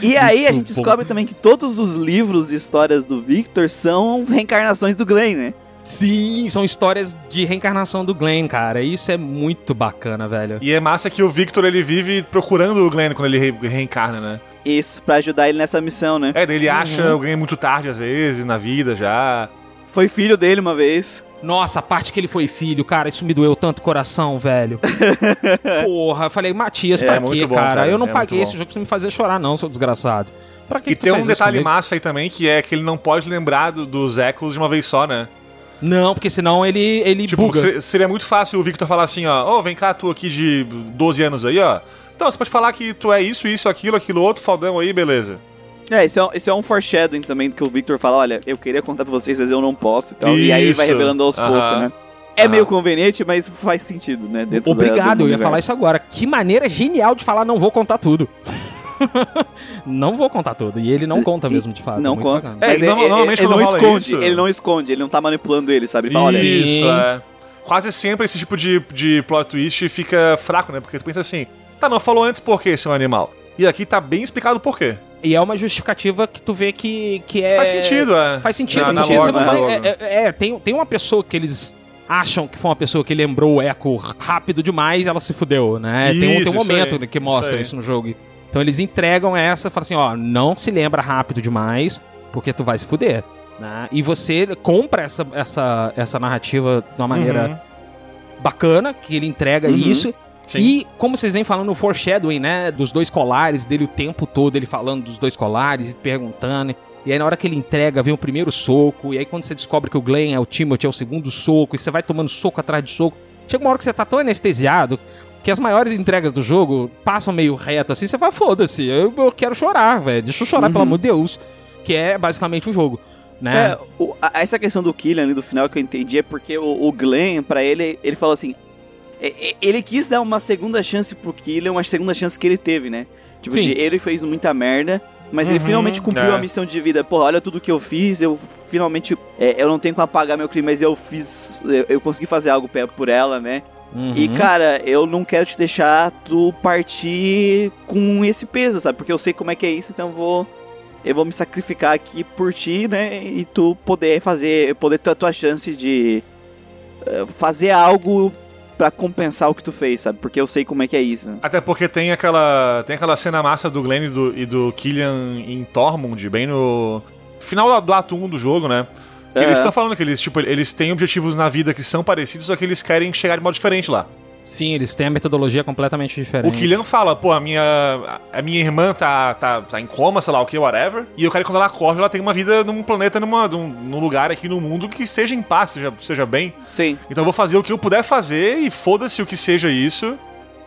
E aí a gente descobre também que todos os livros e histórias do Victor são reencarnações do Glenn, né? Sim, são histórias de reencarnação do Glenn, cara. Isso é muito bacana, velho. E é massa que o Victor ele vive procurando o Glenn quando ele re- reencarna, né? Isso, pra ajudar ele nessa missão, né? É, ele acha o Glenn muito tarde às vezes na vida já. Foi filho dele uma vez. Nossa, a parte que ele foi filho, cara, isso me doeu tanto coração, velho. Porra, eu falei, Matias, É, pra muito quê, bom, cara? cara, Eu não é paguei esse jogo pra você me fazer chorar, não, seu desgraçado. Pra que E que tem um detalhe massa aí também que é que ele não pode lembrar do- dos ecos de uma vez só, né? Não, porque senão ele, ele Tipo, buga. se- seria muito fácil o Victor falar assim, ó, ô, vem cá, tu aqui de 12 anos aí, ó. Então, você pode falar que tu é isso, isso, aquilo, aquilo, outro, faldão aí, beleza. É, isso é, um- isso é um foreshadowing também do que o Victor fala, olha, eu queria contar pra vocês, mas eu não posso e tal. E aí ele vai Isso. revelando aos poucos, né? É Aham. meio conveniente, mas faz sentido, né? Dentro da- Obrigado, do eu ia falar isso agora. Que maneira genial de falar, não vou contar tudo. não vou contar tudo. E ele não conta mesmo, de fato. Não conta. É, Mas ele, normalmente ele quando não esconde, isso- ele não esconde, ele não tá manipulando ele, sabe? Ele fala, olha. Isso, é. Quase sempre esse tipo de, de plot twist fica fraco, né? Porque tu pensa assim, tá, não falou antes por que seu animal? E aqui tá bem explicado por quê. E é uma justificativa que tu vê que, que é. Faz sentido, é. Faz sentido. Na- Faz na sentido. Né? vai- é, é- é, tem, tem uma pessoa que eles acham que foi uma pessoa que lembrou o eco rápido demais ela se fudeu, né? tem, um, tem Isso, um isso momento aí, que mostra isso isso, no jogo. Então eles entregam essa, falam assim, ó, não se lembra rápido demais, porque tu vai se fuder. Né? E você compra essa, essa, essa narrativa de uma maneira Uhum. bacana, que ele entrega Uhum. isso. Sim. E como vocês vêm falando no foreshadowing, né, dos dois colares, dele o tempo todo, ele falando dos dois colares e perguntando. E aí na hora que ele entrega, vem o primeiro soco, e aí quando você descobre que o Glenn é o Timothy, é o segundo soco, e você vai tomando soco atrás de soco, chega uma hora que você tá tão anestesiado que as maiores entregas do jogo passam meio reto assim, você fala, foda-se, eu, eu quero chorar, velho, deixa eu chorar, Uhum. pelo amor de Deus. Que é basicamente o jogo, né? É, o- a- essa questão do Killian ali do final que eu entendi é porque o, o Glenn, pra ele, ele falou assim. É- é- Ele quis dar uma segunda chance pro Killian, uma segunda chance que ele teve, né? Tipo, de, ele fez muita merda, mas ele Uhum, finalmente cumpriu é. a missão de vida. Porra, olha tudo que eu fiz, eu finalmente. é, eu não tenho como apagar meu crime, mas eu fiz. Eu, eu consegui fazer algo por ela, né? E, Uhum. cara, eu não quero te deixar tu partir com esse peso, sabe? Porque eu sei como é que é isso, então eu vou. Eu vou me sacrificar aqui por ti, né? E tu poder fazer. Poder ter a tua chance de. eh, fazer algo pra compensar o que tu fez, sabe? Porque eu sei como é que é isso. né? Até porque tem aquela, tem aquela cena massa do Glenn e do, e do Killian em Tormund, bem no final do, ato 1 do jogo, né? Que É. Eles estão falando que eles, tipo, eles têm objetivos na vida que são parecidos, só que eles querem chegar de modo diferente lá. Sim, eles têm a metodologia completamente diferente. O Killian fala, pô, a minha, a minha irmã tá, tá, tá em coma, sei lá o que, whatever, e eu quero que quando ela acorde, ela tenha uma vida num planeta, numa, num, num lugar aqui no mundo que seja em paz, seja, seja bem. Sim. Então eu vou fazer o que eu puder fazer e foda-se o que seja isso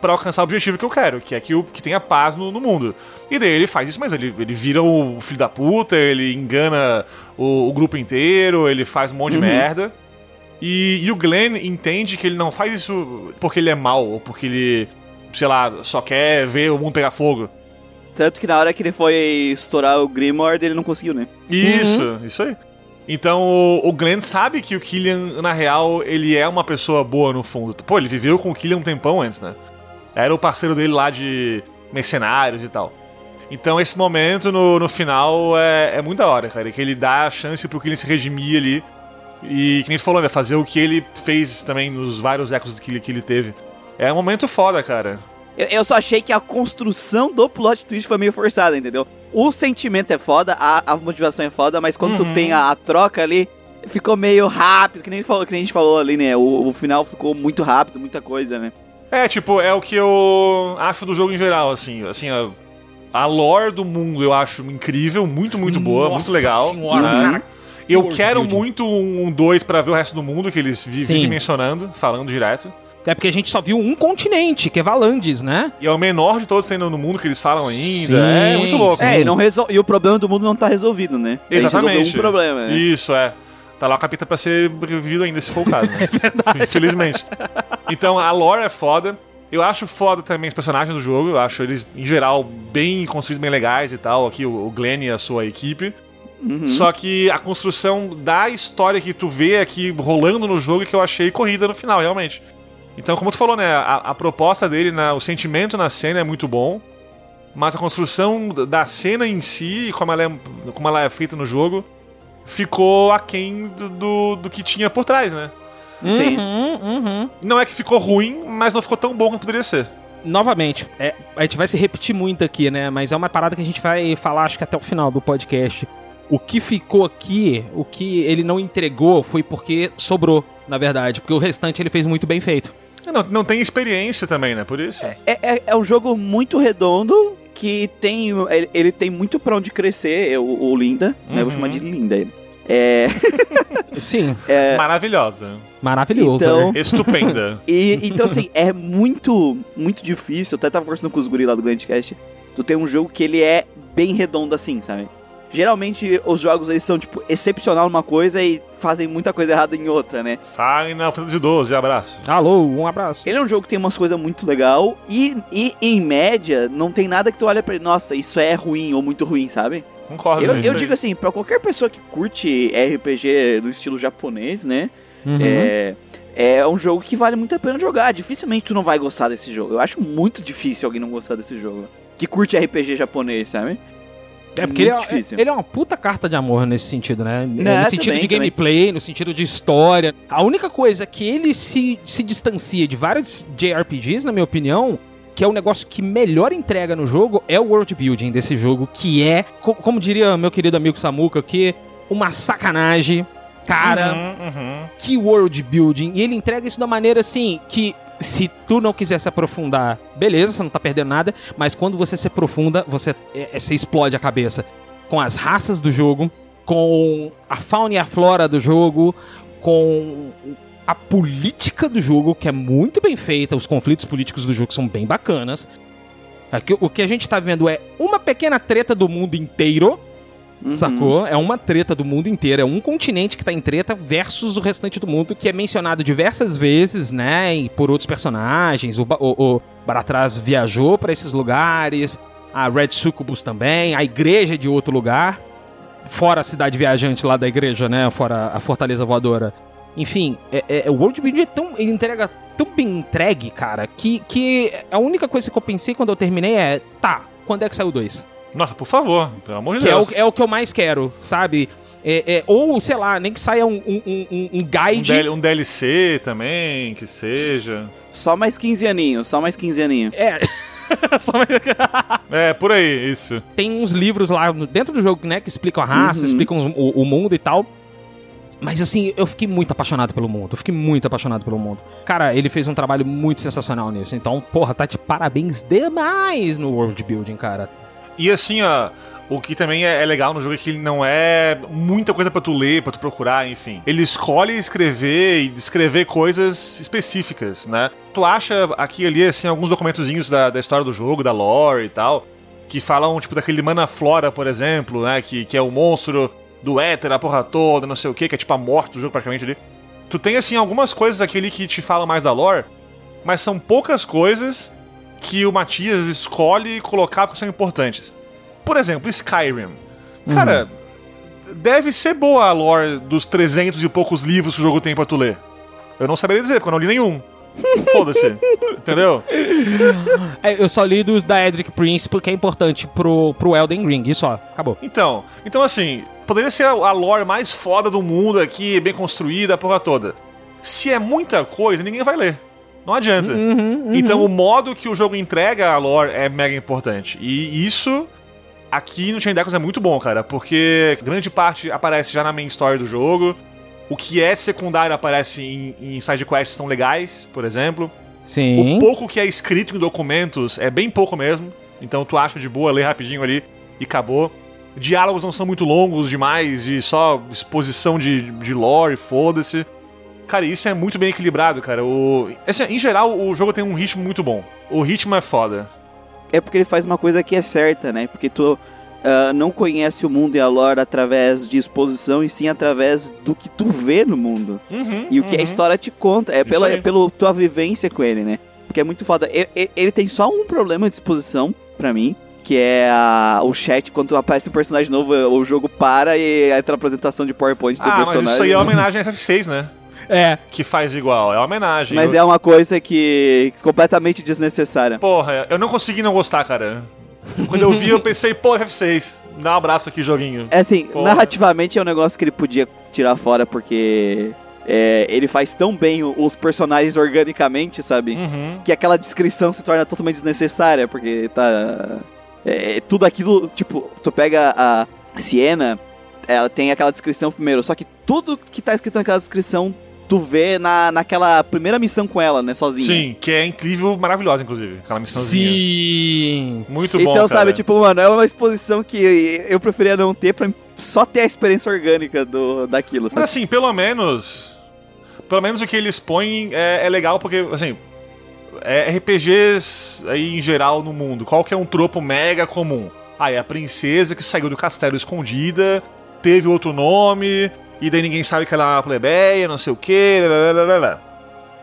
pra alcançar o objetivo que eu quero, que é que, o, que tenha paz no, no mundo. E daí ele faz isso, mas ele, ele vira o filho da puta, ele engana o, o grupo inteiro, ele faz um monte de merda. E, e o Glenn entende que ele não faz isso porque ele é mau, ou porque ele, sei lá, só quer ver o mundo pegar fogo. Tanto que na hora que ele foi estourar o Grimoire, ele não conseguiu, né? Isso, isso aí. Então o, o Glenn sabe que o Killian, na real, ele é uma pessoa boa no fundo. Pô, ele viveu com o Killian um tempão antes, né? Era o parceiro dele lá de mercenários e tal. Então esse momento no, no final é, é muito da hora, cara. Que ele dá a chance pro Killian se redimir ali. E que nem tu falou, né? Fazer o que ele fez também nos vários ecos que ele, que ele teve. É um momento foda, cara. Eu, eu só achei que a construção do plot twist foi meio forçada, entendeu? O sentimento é foda, a, a motivação é foda, mas quando tu tem a, a troca ali, ficou meio rápido, que nem, falou, que nem a gente falou ali, né? O, o final ficou muito rápido, muita coisa, né? É, tipo, é o que eu acho do jogo em geral, assim. Assim, a, a lore do mundo eu acho incrível, muito, muito boa, Nossa muito legal. senhora, né? cara. Eu World quero building. muito um 2 pra ver o resto do mundo, que eles vivem mencionando, falando direto. É porque a gente só viu um continente, que é Valandis, né? E é o menor de todos tendo no mundo que eles falam ainda. Sim, é muito louco. É, e, não resol... e o problema do mundo não tá resolvido, né? Exatamente. um problema, né? Isso, é. Tá lá o capítulo pra ser revivido ainda, se for o caso, né? é verdade. Infelizmente. Então, a lore é foda. Eu acho foda também os personagens do jogo. Eu acho eles, em geral, bem construídos, bem legais e tal. Aqui, o Glenn e a sua equipe. Uhum. Só que a construção da história que tu vê aqui rolando no jogo é que eu achei corrida no final, realmente. Então, como tu falou, né? A, a proposta dele, né, o sentimento na cena é muito bom. Mas a construção da cena em si, como ela é, como ela é feita no jogo, ficou aquém do, do, do que tinha por trás, né? Sim. Uhum, uhum. Não é que ficou ruim, mas não ficou tão bom quanto poderia ser. Novamente, é, a gente vai se repetir muito aqui, né? Mas é uma parada que a gente vai falar, acho que até o final do podcast. O que ficou aqui, o que ele não entregou, foi porque sobrou, na verdade. Porque o restante ele fez muito bem feito. Não, não tem experiência também, né? Por isso. É, é, é um jogo muito redondo que tem. Ele, ele tem muito pra onde crescer, é o, o Linda. Né? Eu vou Uhum. chamar de Linda ele. É. Sim, Maravilhosa. maravilhoso. Então- né? Estupenda. E, então, assim, é muito, muito difícil. Eu até tava conversando com os guris lá do Grandcast. Tu tem um jogo que ele é bem redondo assim, sabe? Geralmente os jogos eles são, tipo, excepcional numa coisa e fazem muita coisa errada em outra, né? Final Fantasy XII, abraço. Alô, um abraço. Ele é um jogo que tem umas coisas muito legal e, e, em média, não tem nada que tu olha pra ele, nossa, isso é ruim ou muito ruim, sabe? Concordo Eu, eu digo assim, pra qualquer pessoa que curte RPG do estilo japonês, né? Uhum. É, é um jogo que vale muito a pena jogar. Dificilmente tu não vai gostar desse jogo. Eu acho muito difícil alguém não gostar desse jogo. Que curte RPG japonês, sabe? É porque ele é, ele é uma puta carta de amor nesse sentido, né? É, no sentido também, de gameplay, no sentido de história. A única coisa que ele se, se distancia de vários JRPGs, na minha opinião, que é o negócio que melhor entrega no jogo, é o world building desse jogo, que é, co- como diria meu querido amigo Samuka, que uma sacanagem. Cara, Uhum, uhum. que world building. E ele entrega isso da maneira assim que se tu não quiser se aprofundar, beleza, você não tá perdendo nada, mas quando você se aprofunda, você, é, é, você explode a cabeça com as raças do jogo, com a fauna e a flora do jogo, com a política do jogo, que é muito bem feita, os conflitos políticos do jogo são bem bacanas. O que a gente tá vendo é uma pequena treta do mundo inteiro, Uhum. Sacou? É uma treta do mundo inteiro. É um continente que tá em treta versus o restante do mundo, que é mencionado diversas vezes, né? E por outros personagens. O, Ba- o, o Baratraz viajou pra esses lugares. A Red Succubus também. A igreja é de outro lugar. Fora a cidade viajante lá da igreja, né? Fora a Fortaleza Voadora. Enfim, é, é, o World Building é tão. Ele entrega tão bem entregue, cara, que, que a única coisa que eu pensei quando eu terminei é: tá, quando é que saiu o 2? Nossa, por favor, pelo amor de Que é o, Deus. é o que eu mais quero, sabe? É, é, ou, sei lá, nem que saia um, um, um- um um, guide. DL um DLC também, que seja. Só mais 15 aninhos, só mais 15 aninhos. É. Só- É, por aí, isso. Tem uns livros lá no- dentro do jogo, né, que explicam a raça, Uhum. explicam o, o mundo e tal. Mas assim, eu fiquei muito apaixonado pelo mundo. Eu fiquei muito apaixonado pelo mundo. Cara, ele fez um trabalho muito sensacional nisso. Então, porra, tá de parabéns demais no world building, cara. E assim, ó, o que também é, é legal no jogo é que ele não é muita coisa pra tu ler, pra tu procurar, enfim. Ele escolhe escrever e descrever coisas específicas, né? Tu acha aqui e ali, assim, alguns documentozinhos da, da história do jogo, da lore e tal, que falam, tipo, daquele Manaflora, por exemplo, né? Que, que é o monstro do éter, a porra toda, não sei o que, que é tipo a morte do jogo praticamente ali. Tu tem, assim, algumas coisas aqui ali que te falam mais da lore, mas são poucas coisas que o Matias escolhe colocar porque são importantes. Por exemplo, Skyrim. Cara, deve ser boa a lore dos 300 e poucos livros que o jogo tem pra tu ler. Eu não saberia dizer, porque eu não li nenhum. Foda-se. Entendeu? É, eu só li dos da Edric Prince porque é importante pro, pro Elden Ring. Isso, ó, acabou. Então, então assim, poderia ser a, a lore mais foda do mundo aqui, bem construída, a porra toda. Se é muita coisa, ninguém vai ler. Não adianta. Então o modo que o jogo entrega a lore é mega importante. E isso aqui no Chain Deckers é muito bom, cara, porque grande parte aparece já na main story do jogo. O que é secundário aparece em, em side quests são legais, por exemplo. Sim. O pouco que é escrito em documentos é bem pouco mesmo. Então tu acha de boa, lê rapidinho ali e acabou. Diálogos não são muito longos demais, de só exposição de, de lore, foda-se. Cara, isso é muito bem equilibrado, cara. O... Assim, em geral, o jogo tem um ritmo muito bom. O ritmo é foda. É porque ele faz uma coisa que é certa, né? Porque tu ah, não conhece o mundo e a lore através de exposição, e sim através do que tu vê no mundo. Uhum, E o que a uhum. história te conta. É Isso pela, é pela tua vivência com ele, né? Porque é muito foda. Ele, ele- tem só um problema de exposição, pra mim. Que é a- o chat, quando aparece um personagem novo, o jogo para e entra a apresentação de PowerPoint do Ah, mas personagem. isso aí é uma homenagem a FF6, né? É. Que faz igual. É uma homenagem. Mas Eu- é uma coisa que completamente desnecessária. Porra, eu não consegui não gostar, cara. Quando eu vi, eu pensei, pô, F6. Dá um abraço aqui, joguinho. É assim, Porra. narrativamente é um negócio que ele podia tirar fora, porque é, ele faz tão bem os personagens organicamente, sabe? Uhum. Que aquela descrição se torna totalmente desnecessária, porque tá. É, é tudo aquilo, tipo, tu pega a Siena, ela tem aquela descrição primeiro, só que tudo que tá escrito naquela descrição tu vê na, naquela primeira missão com ela, né, sozinha. Sim, que é incrível, maravilhosa, inclusive. Aquela missãozinha. Sim. Muito bom, Então, cara. sabe, tipo, mano, é uma exposição que eu preferia não ter pra só ter a experiência orgânica do, daquilo, Mas sabe? assim, pelo menos. Pelo menos o que eles põem é, é legal, porque, assim. É RPGs aí em geral no mundo. Qual que é um tropo mega comum? Ah, é a princesa que saiu do castelo escondida, teve outro nome, e daí ninguém sabe que ela é uma plebeia, não sei o que.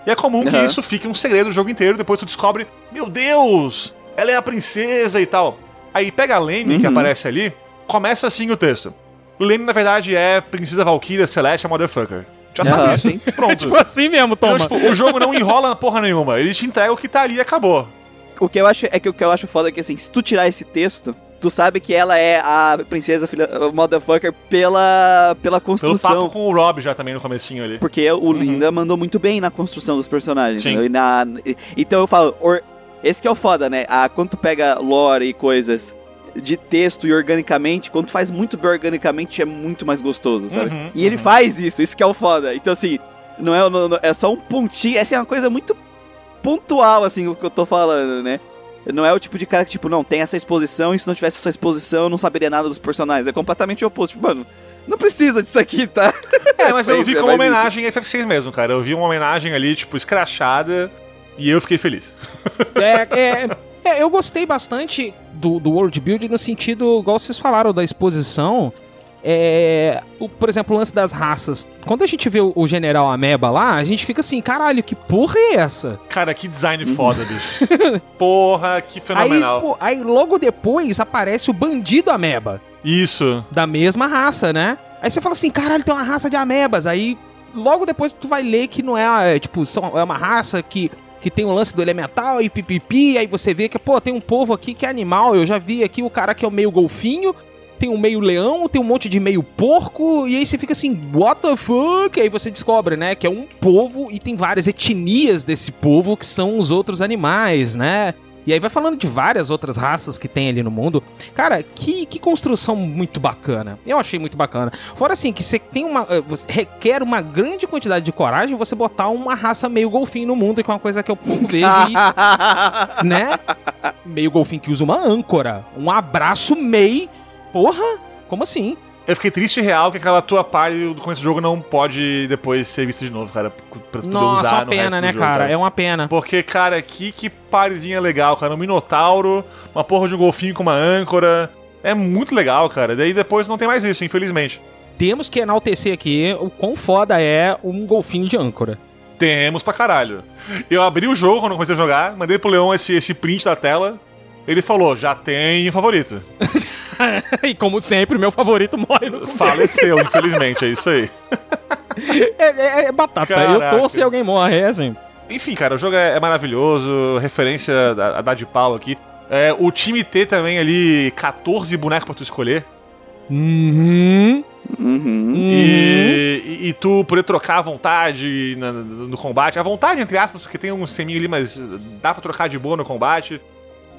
E é comum que Aham. isso fique um segredo o jogo inteiro, depois tu descobre, meu Deus, ela é a princesa e tal. Aí pega a Lane, que Uhum. aparece ali, começa assim o texto. Lane, na verdade, é Princesa Valkyria Celeste Motherfucker. Já sabe Aham, isso. Pronto. Tipo assim mesmo, Então, toma. tipo, o jogo não enrola porra nenhuma. Ele te entrega o que tá ali e acabou. O que eu acho é que o que eu acho foda é que assim, se tu tirar esse texto, tu sabe que ela é a princesa filha motherfucker pela pela Pelo construção. papo com o Rob já também no comecinho ali. Porque o Linda mandou muito bem na construção dos personagens. Sim. E na, e- então eu falo, or- esse que é o foda, né? Ah, quando tu pega lore e coisas de texto e organicamente, quando tu faz muito bem organicamente, é muito mais gostoso, sabe? Uhum, e ele faz isso, isso que é o foda. Então, assim, não é, não- não- é só um pontinho, essa é uma coisa muito pontual, assim, o que eu tô falando, né? Não é o tipo de cara que, tipo, não, tem essa exposição e se não tivesse essa exposição eu não saberia nada dos personagens. É completamente o oposto. Tipo, mano, não precisa disso aqui, tá? É, mas eu vi é como homenagem a FF6 mesmo, cara. Eu vi uma homenagem ali, tipo, escrachada, e eu fiquei feliz. É, é, é, eu gostei bastante do, do world build no sentido, igual vocês falaram, da exposição. É, o- por exemplo, o lance das raças. Quando a gente vê o, o General Ameba lá, a gente fica assim, caralho, que porra é essa? Cara, que design foda, bicho. Porra, que Aí, fenomenal. pô, aí logo depois aparece o Bandido Ameba, Isso. da mesma raça, né? Aí você fala assim, caralho, tem uma raça de amebas. Aí logo depois tu vai ler que não é, é, tipo, são, é uma raça que que tem o lance do elemental e pipipi, aí você vê que, pô, tem um povo aqui que é animal, eu já vi aqui o cara que é o meio golfinho, tem um meio leão, tem um monte de meio porco, e aí você fica assim, what the fuck? Aí você descobre, né, que é um povo e tem várias etnias desse povo que são os outros animais, né? E aí vai falando de várias outras raças que tem ali no mundo. Cara, que, que construção muito bacana. Eu achei muito bacana. Fora assim, que você tem uma. eh, você requer uma grande quantidade de coragem você botar uma raça meio golfinho no mundo, que é uma coisa que eu pouco vejo. e, né? Meio golfinho que usa uma âncora. Um abraço meio. Porra! Como assim? Eu fiquei triste e real que aquela tua party do começo do jogo não pode depois ser vista de novo, cara. Pra tu Nossa, usar uma no resto pena, do né, jogo, cara? É uma pena. Porque, cara, que, que parezinha legal, cara. Um minotauro, uma porra de um golfinho com uma âncora. É muito legal, cara. Daí depois não tem mais isso, infelizmente. Temos que enaltecer aqui o quão foda é um golfinho de âncora. Temos pra caralho. Eu abri o jogo quando comecei a jogar, mandei pro Leão esse, esse print da tela. Ele falou, já tem favorito. e como sempre, meu favorito morre no Faleceu, infelizmente, é isso aí. É, é- é batata. Caraca. Eu torço e alguém morre, é assim. Enfim, cara, o jogo é, é maravilhoso, referência a, a dar de pau aqui. É, o time ter também ali 14 bonecos pra tu escolher. Uhum. Uhum. E, e- e tu poder trocar à vontade no, no combate. À vontade, entre aspas, porque tem um sisteminha ali, mas dá pra trocar de boa no combate.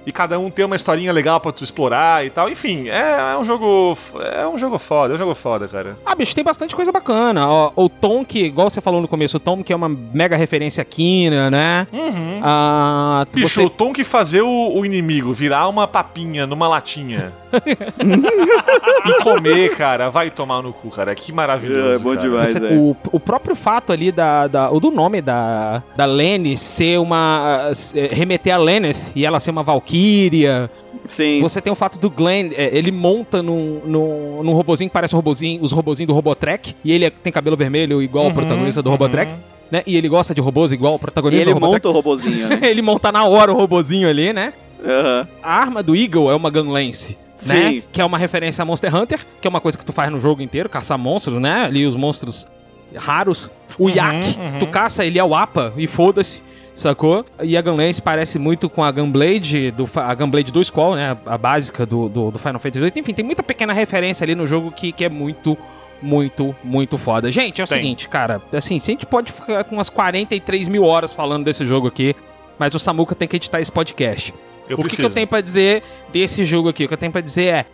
E cada um tem uma historinha legal pra tu explorar e tal. Enfim, é, é um jogo. É um jogo foda, é um jogo foda, cara. Ah, bicho, tem bastante coisa bacana. Ó, o Tom, que, igual você falou no começo, o Tom, que é uma mega referência a Kina, né? Uhum. Ah, Bicho, você- o Tom que fazer o, o inimigo virar uma papinha numa latinha e comer, cara, vai tomar no cu, cara. Que maravilhoso. É, bom cara. demais. Você- Mas é. o, o próprio fato ali da, da- o do nome da, da Lenny ser uma. eh, remeter a Lenneth e ela ser uma Valkyria. Sim. Você tem o fato do Glenn, eh, ele monta num, num, num robozinho que parece um robozinho, os robozinhos do Robotrek. E ele é- tem cabelo vermelho igual ao protagonista do Robotrek. Né? E ele gosta de robôs igual E protagonista ele do Robotrek. monta o robozinho, né? ele monta na hora o robozinho ali, né? Aham. A arma do Eagle é uma gun lance. Sim. Né? Que é uma referência a Monster Hunter, que é uma coisa que tu faz no jogo inteiro, caçar monstros, né? Ali os monstros raros. O Yak, tu caça, ele é o APA e foda-se, sacou? E a Gunlance parece muito com a Gunblade, do, a Gunblade do Squall, né? A básica do, do, do Final Fantasy VIII. Enfim, tem muita pequena referência ali no jogo que, que é muito, muito, muito foda. Gente, é o Tem. seguinte, cara, assim, se a gente pode ficar com umas 43 mil horas falando desse jogo aqui, mas o Samuka tem que editar esse podcast. Eu o que, que eu tenho pra dizer desse jogo aqui? O que eu tenho pra dizer é: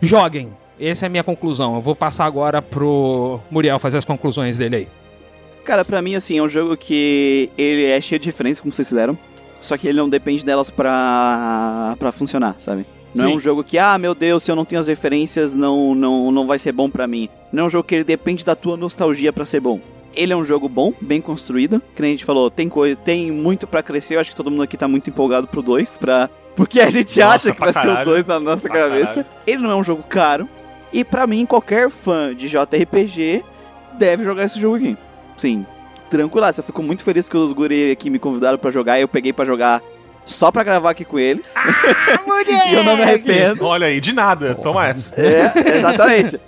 joguem. Essa é a minha conclusão. Eu vou passar agora pro Muriel fazer as conclusões dele aí. Cara, pra mim, assim, é um jogo que ele é cheio de referências, como vocês fizeram. Só que ele não depende delas pra, pra funcionar, sabe? Não Sim. é um jogo que, ah, meu Deus, se eu não tenho as referências, não, não, não vai ser bom pra mim. Não é um jogo que ele depende da tua nostalgia pra ser bom. Ele é um jogo bom, bem construído. Que nem a gente falou, tem coisa, tem muito pra crescer. Eu acho que todo mundo aqui tá muito empolgado pro 2, pra... Porque a gente Nossa, acha que vai ser o caralho. 2 na nossa Pra cabeça. caralho. Ele não é um jogo caro. E pra mim, qualquer fã de JRPG deve jogar esse jogo aqui. Sim, tranquilaço. Eu fico muito feliz que os guri aqui me convidaram pra jogar e eu peguei pra jogar só pra gravar aqui com eles. e eu não me arrependo. Olha aí, de nada. Toma essa. É, exatamente.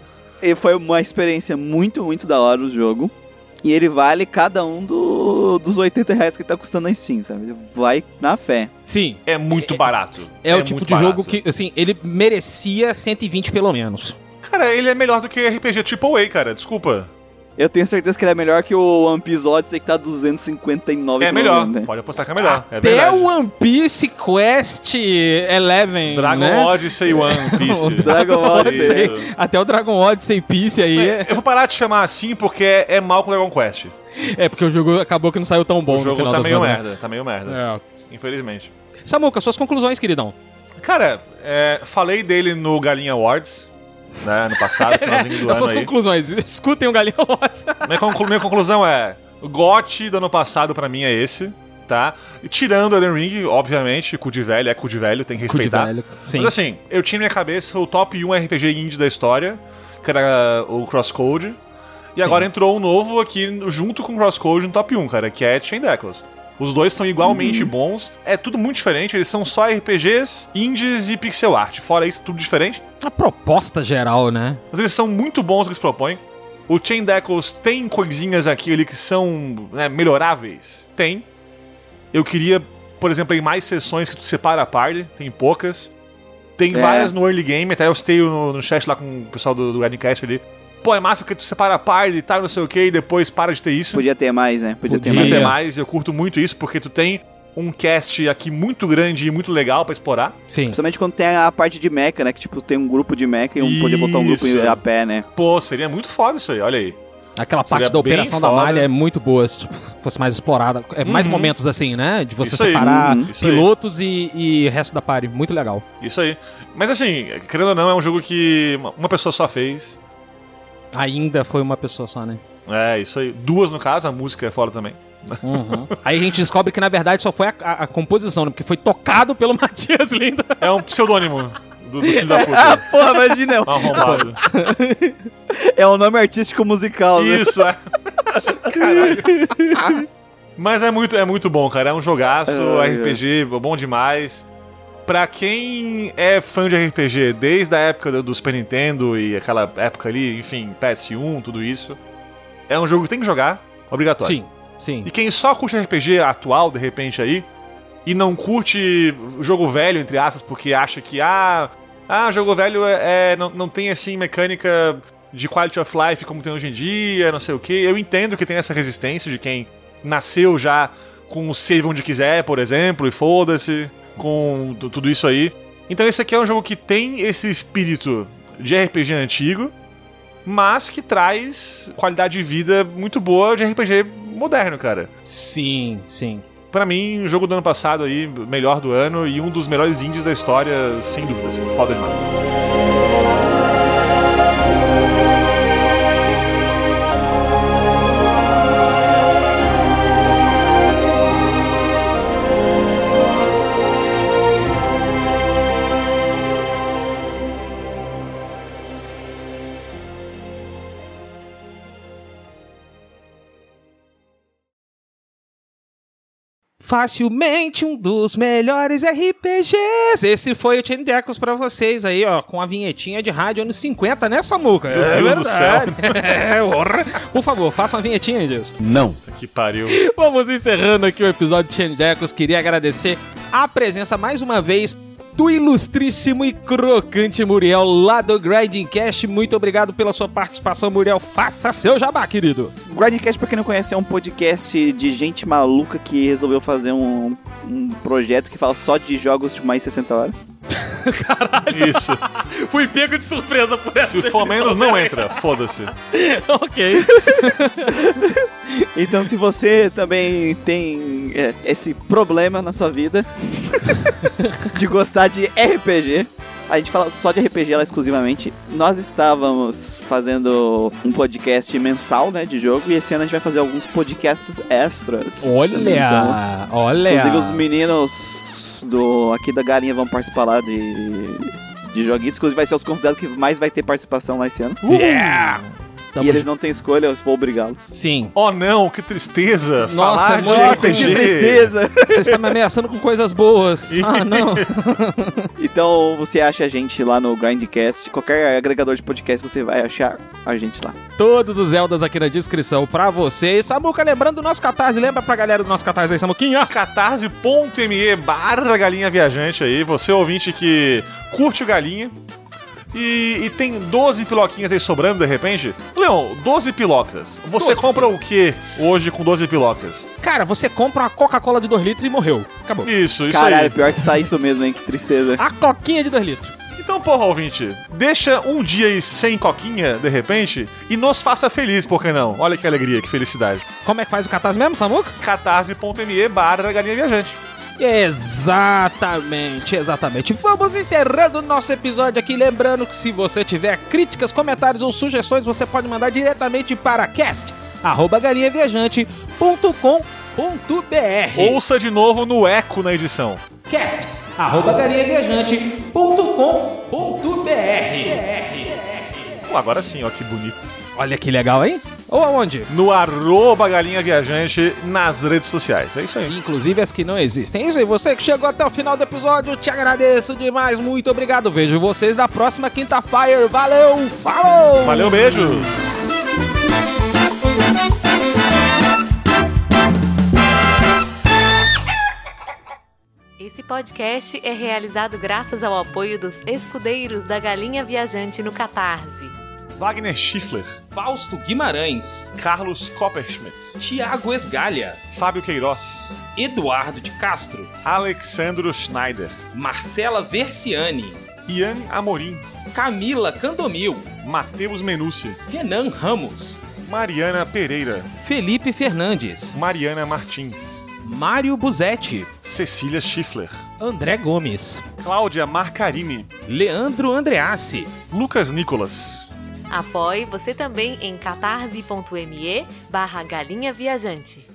E foi uma experiência muito, muito da hora o jogo. E ele vale cada um do- dos 80 reais que tá custando na Steam, sabe? Vai na fé. Sim. É muito barato. É, o tipo de jogo barato. que, assim, ele merecia 120 pelo menos. Cara, ele é melhor do que RPG AAA, cara. Desculpa. Eu tenho certeza que ele é melhor que o One Piece Odyssey que tá 259 É melhor. né? Pode apostar que é melhor. É Até verdade. o One Piece Quest 11. Dragon né? Odyssey One Piece. O Dragon Odyssey. Isso. Até o Dragon Odyssey Piece aí. É, Eu vou parar de chamar assim porque é, é mal com Dragon Quest. é porque o jogo acabou que não saiu tão bom o jogo tá meio né? merda. Tá meio merda. É. Infelizmente. Samuca, suas conclusões, queridão. Cara, é, falei dele no Galinha Awards, né, no passado, finalzinho do As ano suas aí. conclusões. Escutem o Galinho. Minha, conclu- minha conclusão é: o GOT do ano passado pra mim é esse, tá? E tirando Elden Ring, obviamente, cu de velho é cu de velho, tem que respeitar. velho, sim. Mas assim, eu tinha na minha cabeça o top 1 RPG indie da história, que era o Crosscode. E agora entrou um novo aqui junto com o Crosscode no top 1, cara, que é Chain Echoes. Os dois são igualmente bons. É tudo muito diferente, eles são só RPGs, indies e pixel art. Fora isso, tudo diferente. A proposta geral, né? Mas eles são muito bons no que eles propõem. O Chain Echoes tem coisinhas aqui ali que são né, melhoráveis? Tem. Eu queria, por exemplo, em mais sessões que tu separa a party, tem poucas. Tem É. várias no early game, até eu citei no, no chat lá com o pessoal do, do Radcast ali. Pô, é massa porque tu separa a party e tal, não sei o que, e depois para de ter isso. Podia ter mais, né? Podia, ter Podia. mais. Podia ter mais, eu curto muito isso, porque tu tem um cast aqui muito grande e muito legal pra explorar. Sim. Principalmente quando tem a parte de mecha, né? Que tipo, tem um grupo de mecha e um podia botar um grupo Isso. a pé, né? Pô, seria muito foda isso aí, olha aí. Aquela Seria parte da operação da foda. malha é muito boa, se tipo, fosse mais explorada. É mais Uhum. momentos assim, né? De você Isso separar uhum. Isso aí. pilotos e, e resto da party. Muito legal. Isso aí. Mas assim, querendo ou não, é um jogo que uma pessoa só fez. Ainda foi uma pessoa só, né? É, isso aí. Duas no caso, a música é fora também. Uhum. Aí a gente descobre que na verdade só foi a, a- a composição, né? Porque foi tocado pelo Matias Linda. É um pseudônimo do, do filho da puta. Porra, imagina, é arrombado. é um nome artístico musical, né? Isso, é. Caralho. Mas é muito, é muito bom, cara. É um jogaço, Ai, RPG, bom demais. Pra quem é fã de RPG desde a época do, Super Nintendo e aquela época ali, enfim, PS1, tudo isso, é um jogo que tem que jogar, obrigatório. Sim, sim. E quem só curte RPG atual, de repente, aí, e não curte jogo velho, entre aspas, porque acha que, ah, ah jogo velho é, é- não, não tem, assim, mecânica de quality of life como tem hoje em dia, não sei o que. Eu entendo que tem essa resistência de quem nasceu já com o save onde quiser, por exemplo, e foda-se, com tu- tudo isso aí. Então esse aqui é um jogo que tem esse espírito de RPG antigo, mas que traz qualidade de vida muito boa de RPG moderno, cara. Sim, sim. pra mim, o jogo do ano passado aí, melhor do ano e um dos melhores indies da história, sem dúvida, assim, foda demais. Facilmente um dos melhores RPGs. Esse foi o Chain Decos pra vocês aí, ó, com a vinhetinha de rádio anos 50, né, Samuca? Meu Deus do céu. É. Por favor, faça uma vinhetinha disso. Que pariu. Vamos encerrando aqui o episódio de Chain Decos. Queria agradecer a presença mais uma vez do ilustríssimo e crocante Muriel lá do Grinding Cast. Muito obrigado pela sua participação, Muriel. Faça seu jabá, querido. Grindcast, pra quem não conhece, é um podcast de gente maluca que resolveu fazer um, um projeto que fala só de jogos de mais 60 horas. Isso. Fui pego de surpresa por essa Se for menos, não entra. Foda-se. ok. Então, se você também tem é, esse problema na sua vida de gostar de RPG, a gente fala só de RPG lá exclusivamente. Nós estávamos fazendo um podcast mensal, né, de jogo, e esse ano a gente vai fazer alguns podcasts extras. também, então. Olha, olha. Inclusive os meninos do aqui da Galinha vão participar lá de, de joguinhos. Inclusive vai ser os convidados que mais vai ter participação lá esse ano. Yeah! Tamo e eles não têm escolha, eu vou obrigá-los. Sim. Oh não, que tristeza. Nossa, Falar de nossa, RPG. que tristeza! Você está me ameaçando com coisas boas. Ah, não. Então você acha a gente lá no Grindcast, qualquer agregador de podcast você vai achar a gente lá. Todos os Zeldas aqui na descrição pra vocês. Samuca, lembrando do nosso Catarse. Lembra pra galera do nosso Catarse aí, Samuquinha? catarse.me barra galinha viajante aí, você ouvinte que curte o galinha e, e tem 12 piloquinhas aí sobrando de repente. Leon, 12 pilocas. Você 12 compra o que hoje com 12 pilocas? Cara, você compra uma Coca-Cola de 2 litros e morreu. Acabou. Isso, isso Caralho, aí. pior que tá isso mesmo, hein? Que tristeza. A coquinha de 2 litros. Então, porra, ouvinte, deixa um dia aí sem coquinha, de repente, e nos faça feliz, por que não? Olha que alegria, que felicidade. Como é que faz o Catarse mesmo, Samuca? catarse.me barra galinha viajante. Exatamente, exatamente. Vamos encerrando o nosso episódio aqui. Lembrando que se você tiver críticas, comentários ou sugestões, você pode mandar diretamente para cast.galinhaviajante.com.br Ouça de novo no eco na edição. cast.galinhaviajante.com.br Pô, agora sim, ó, que bonito. Olha que legal, hein? Ou aonde? No arroba galinha viajante nas redes sociais. É isso aí. Inclusive as que não existem. É isso aí, você que chegou até o final do episódio, te agradeço demais, muito obrigado. Vejo vocês na próxima quinta-feira. Valeu, falou! Valeu, beijos! Esse podcast é realizado graças ao apoio dos escudeiros da Galinha Viajante no Catarse. Wagner Schiffler, Fausto Guimarães, Carlos Copperschmidt, Tiago Esgalha, Fábio Queiroz, Eduardo de Castro, Alexandro Schneider, Marcela Versiani, Ian Amorim, Camila Candomil, Matheus Menucci, Renan Ramos, Mariana Pereira, Felipe Fernandes, Mariana Martins, Mário Buzetti, Cecília Schiffler, André Gomes, Cláudia Marcarini, Leandro Andreassi, Lucas Nicolas, Apoie você também em catarse.me barra galinha viajante.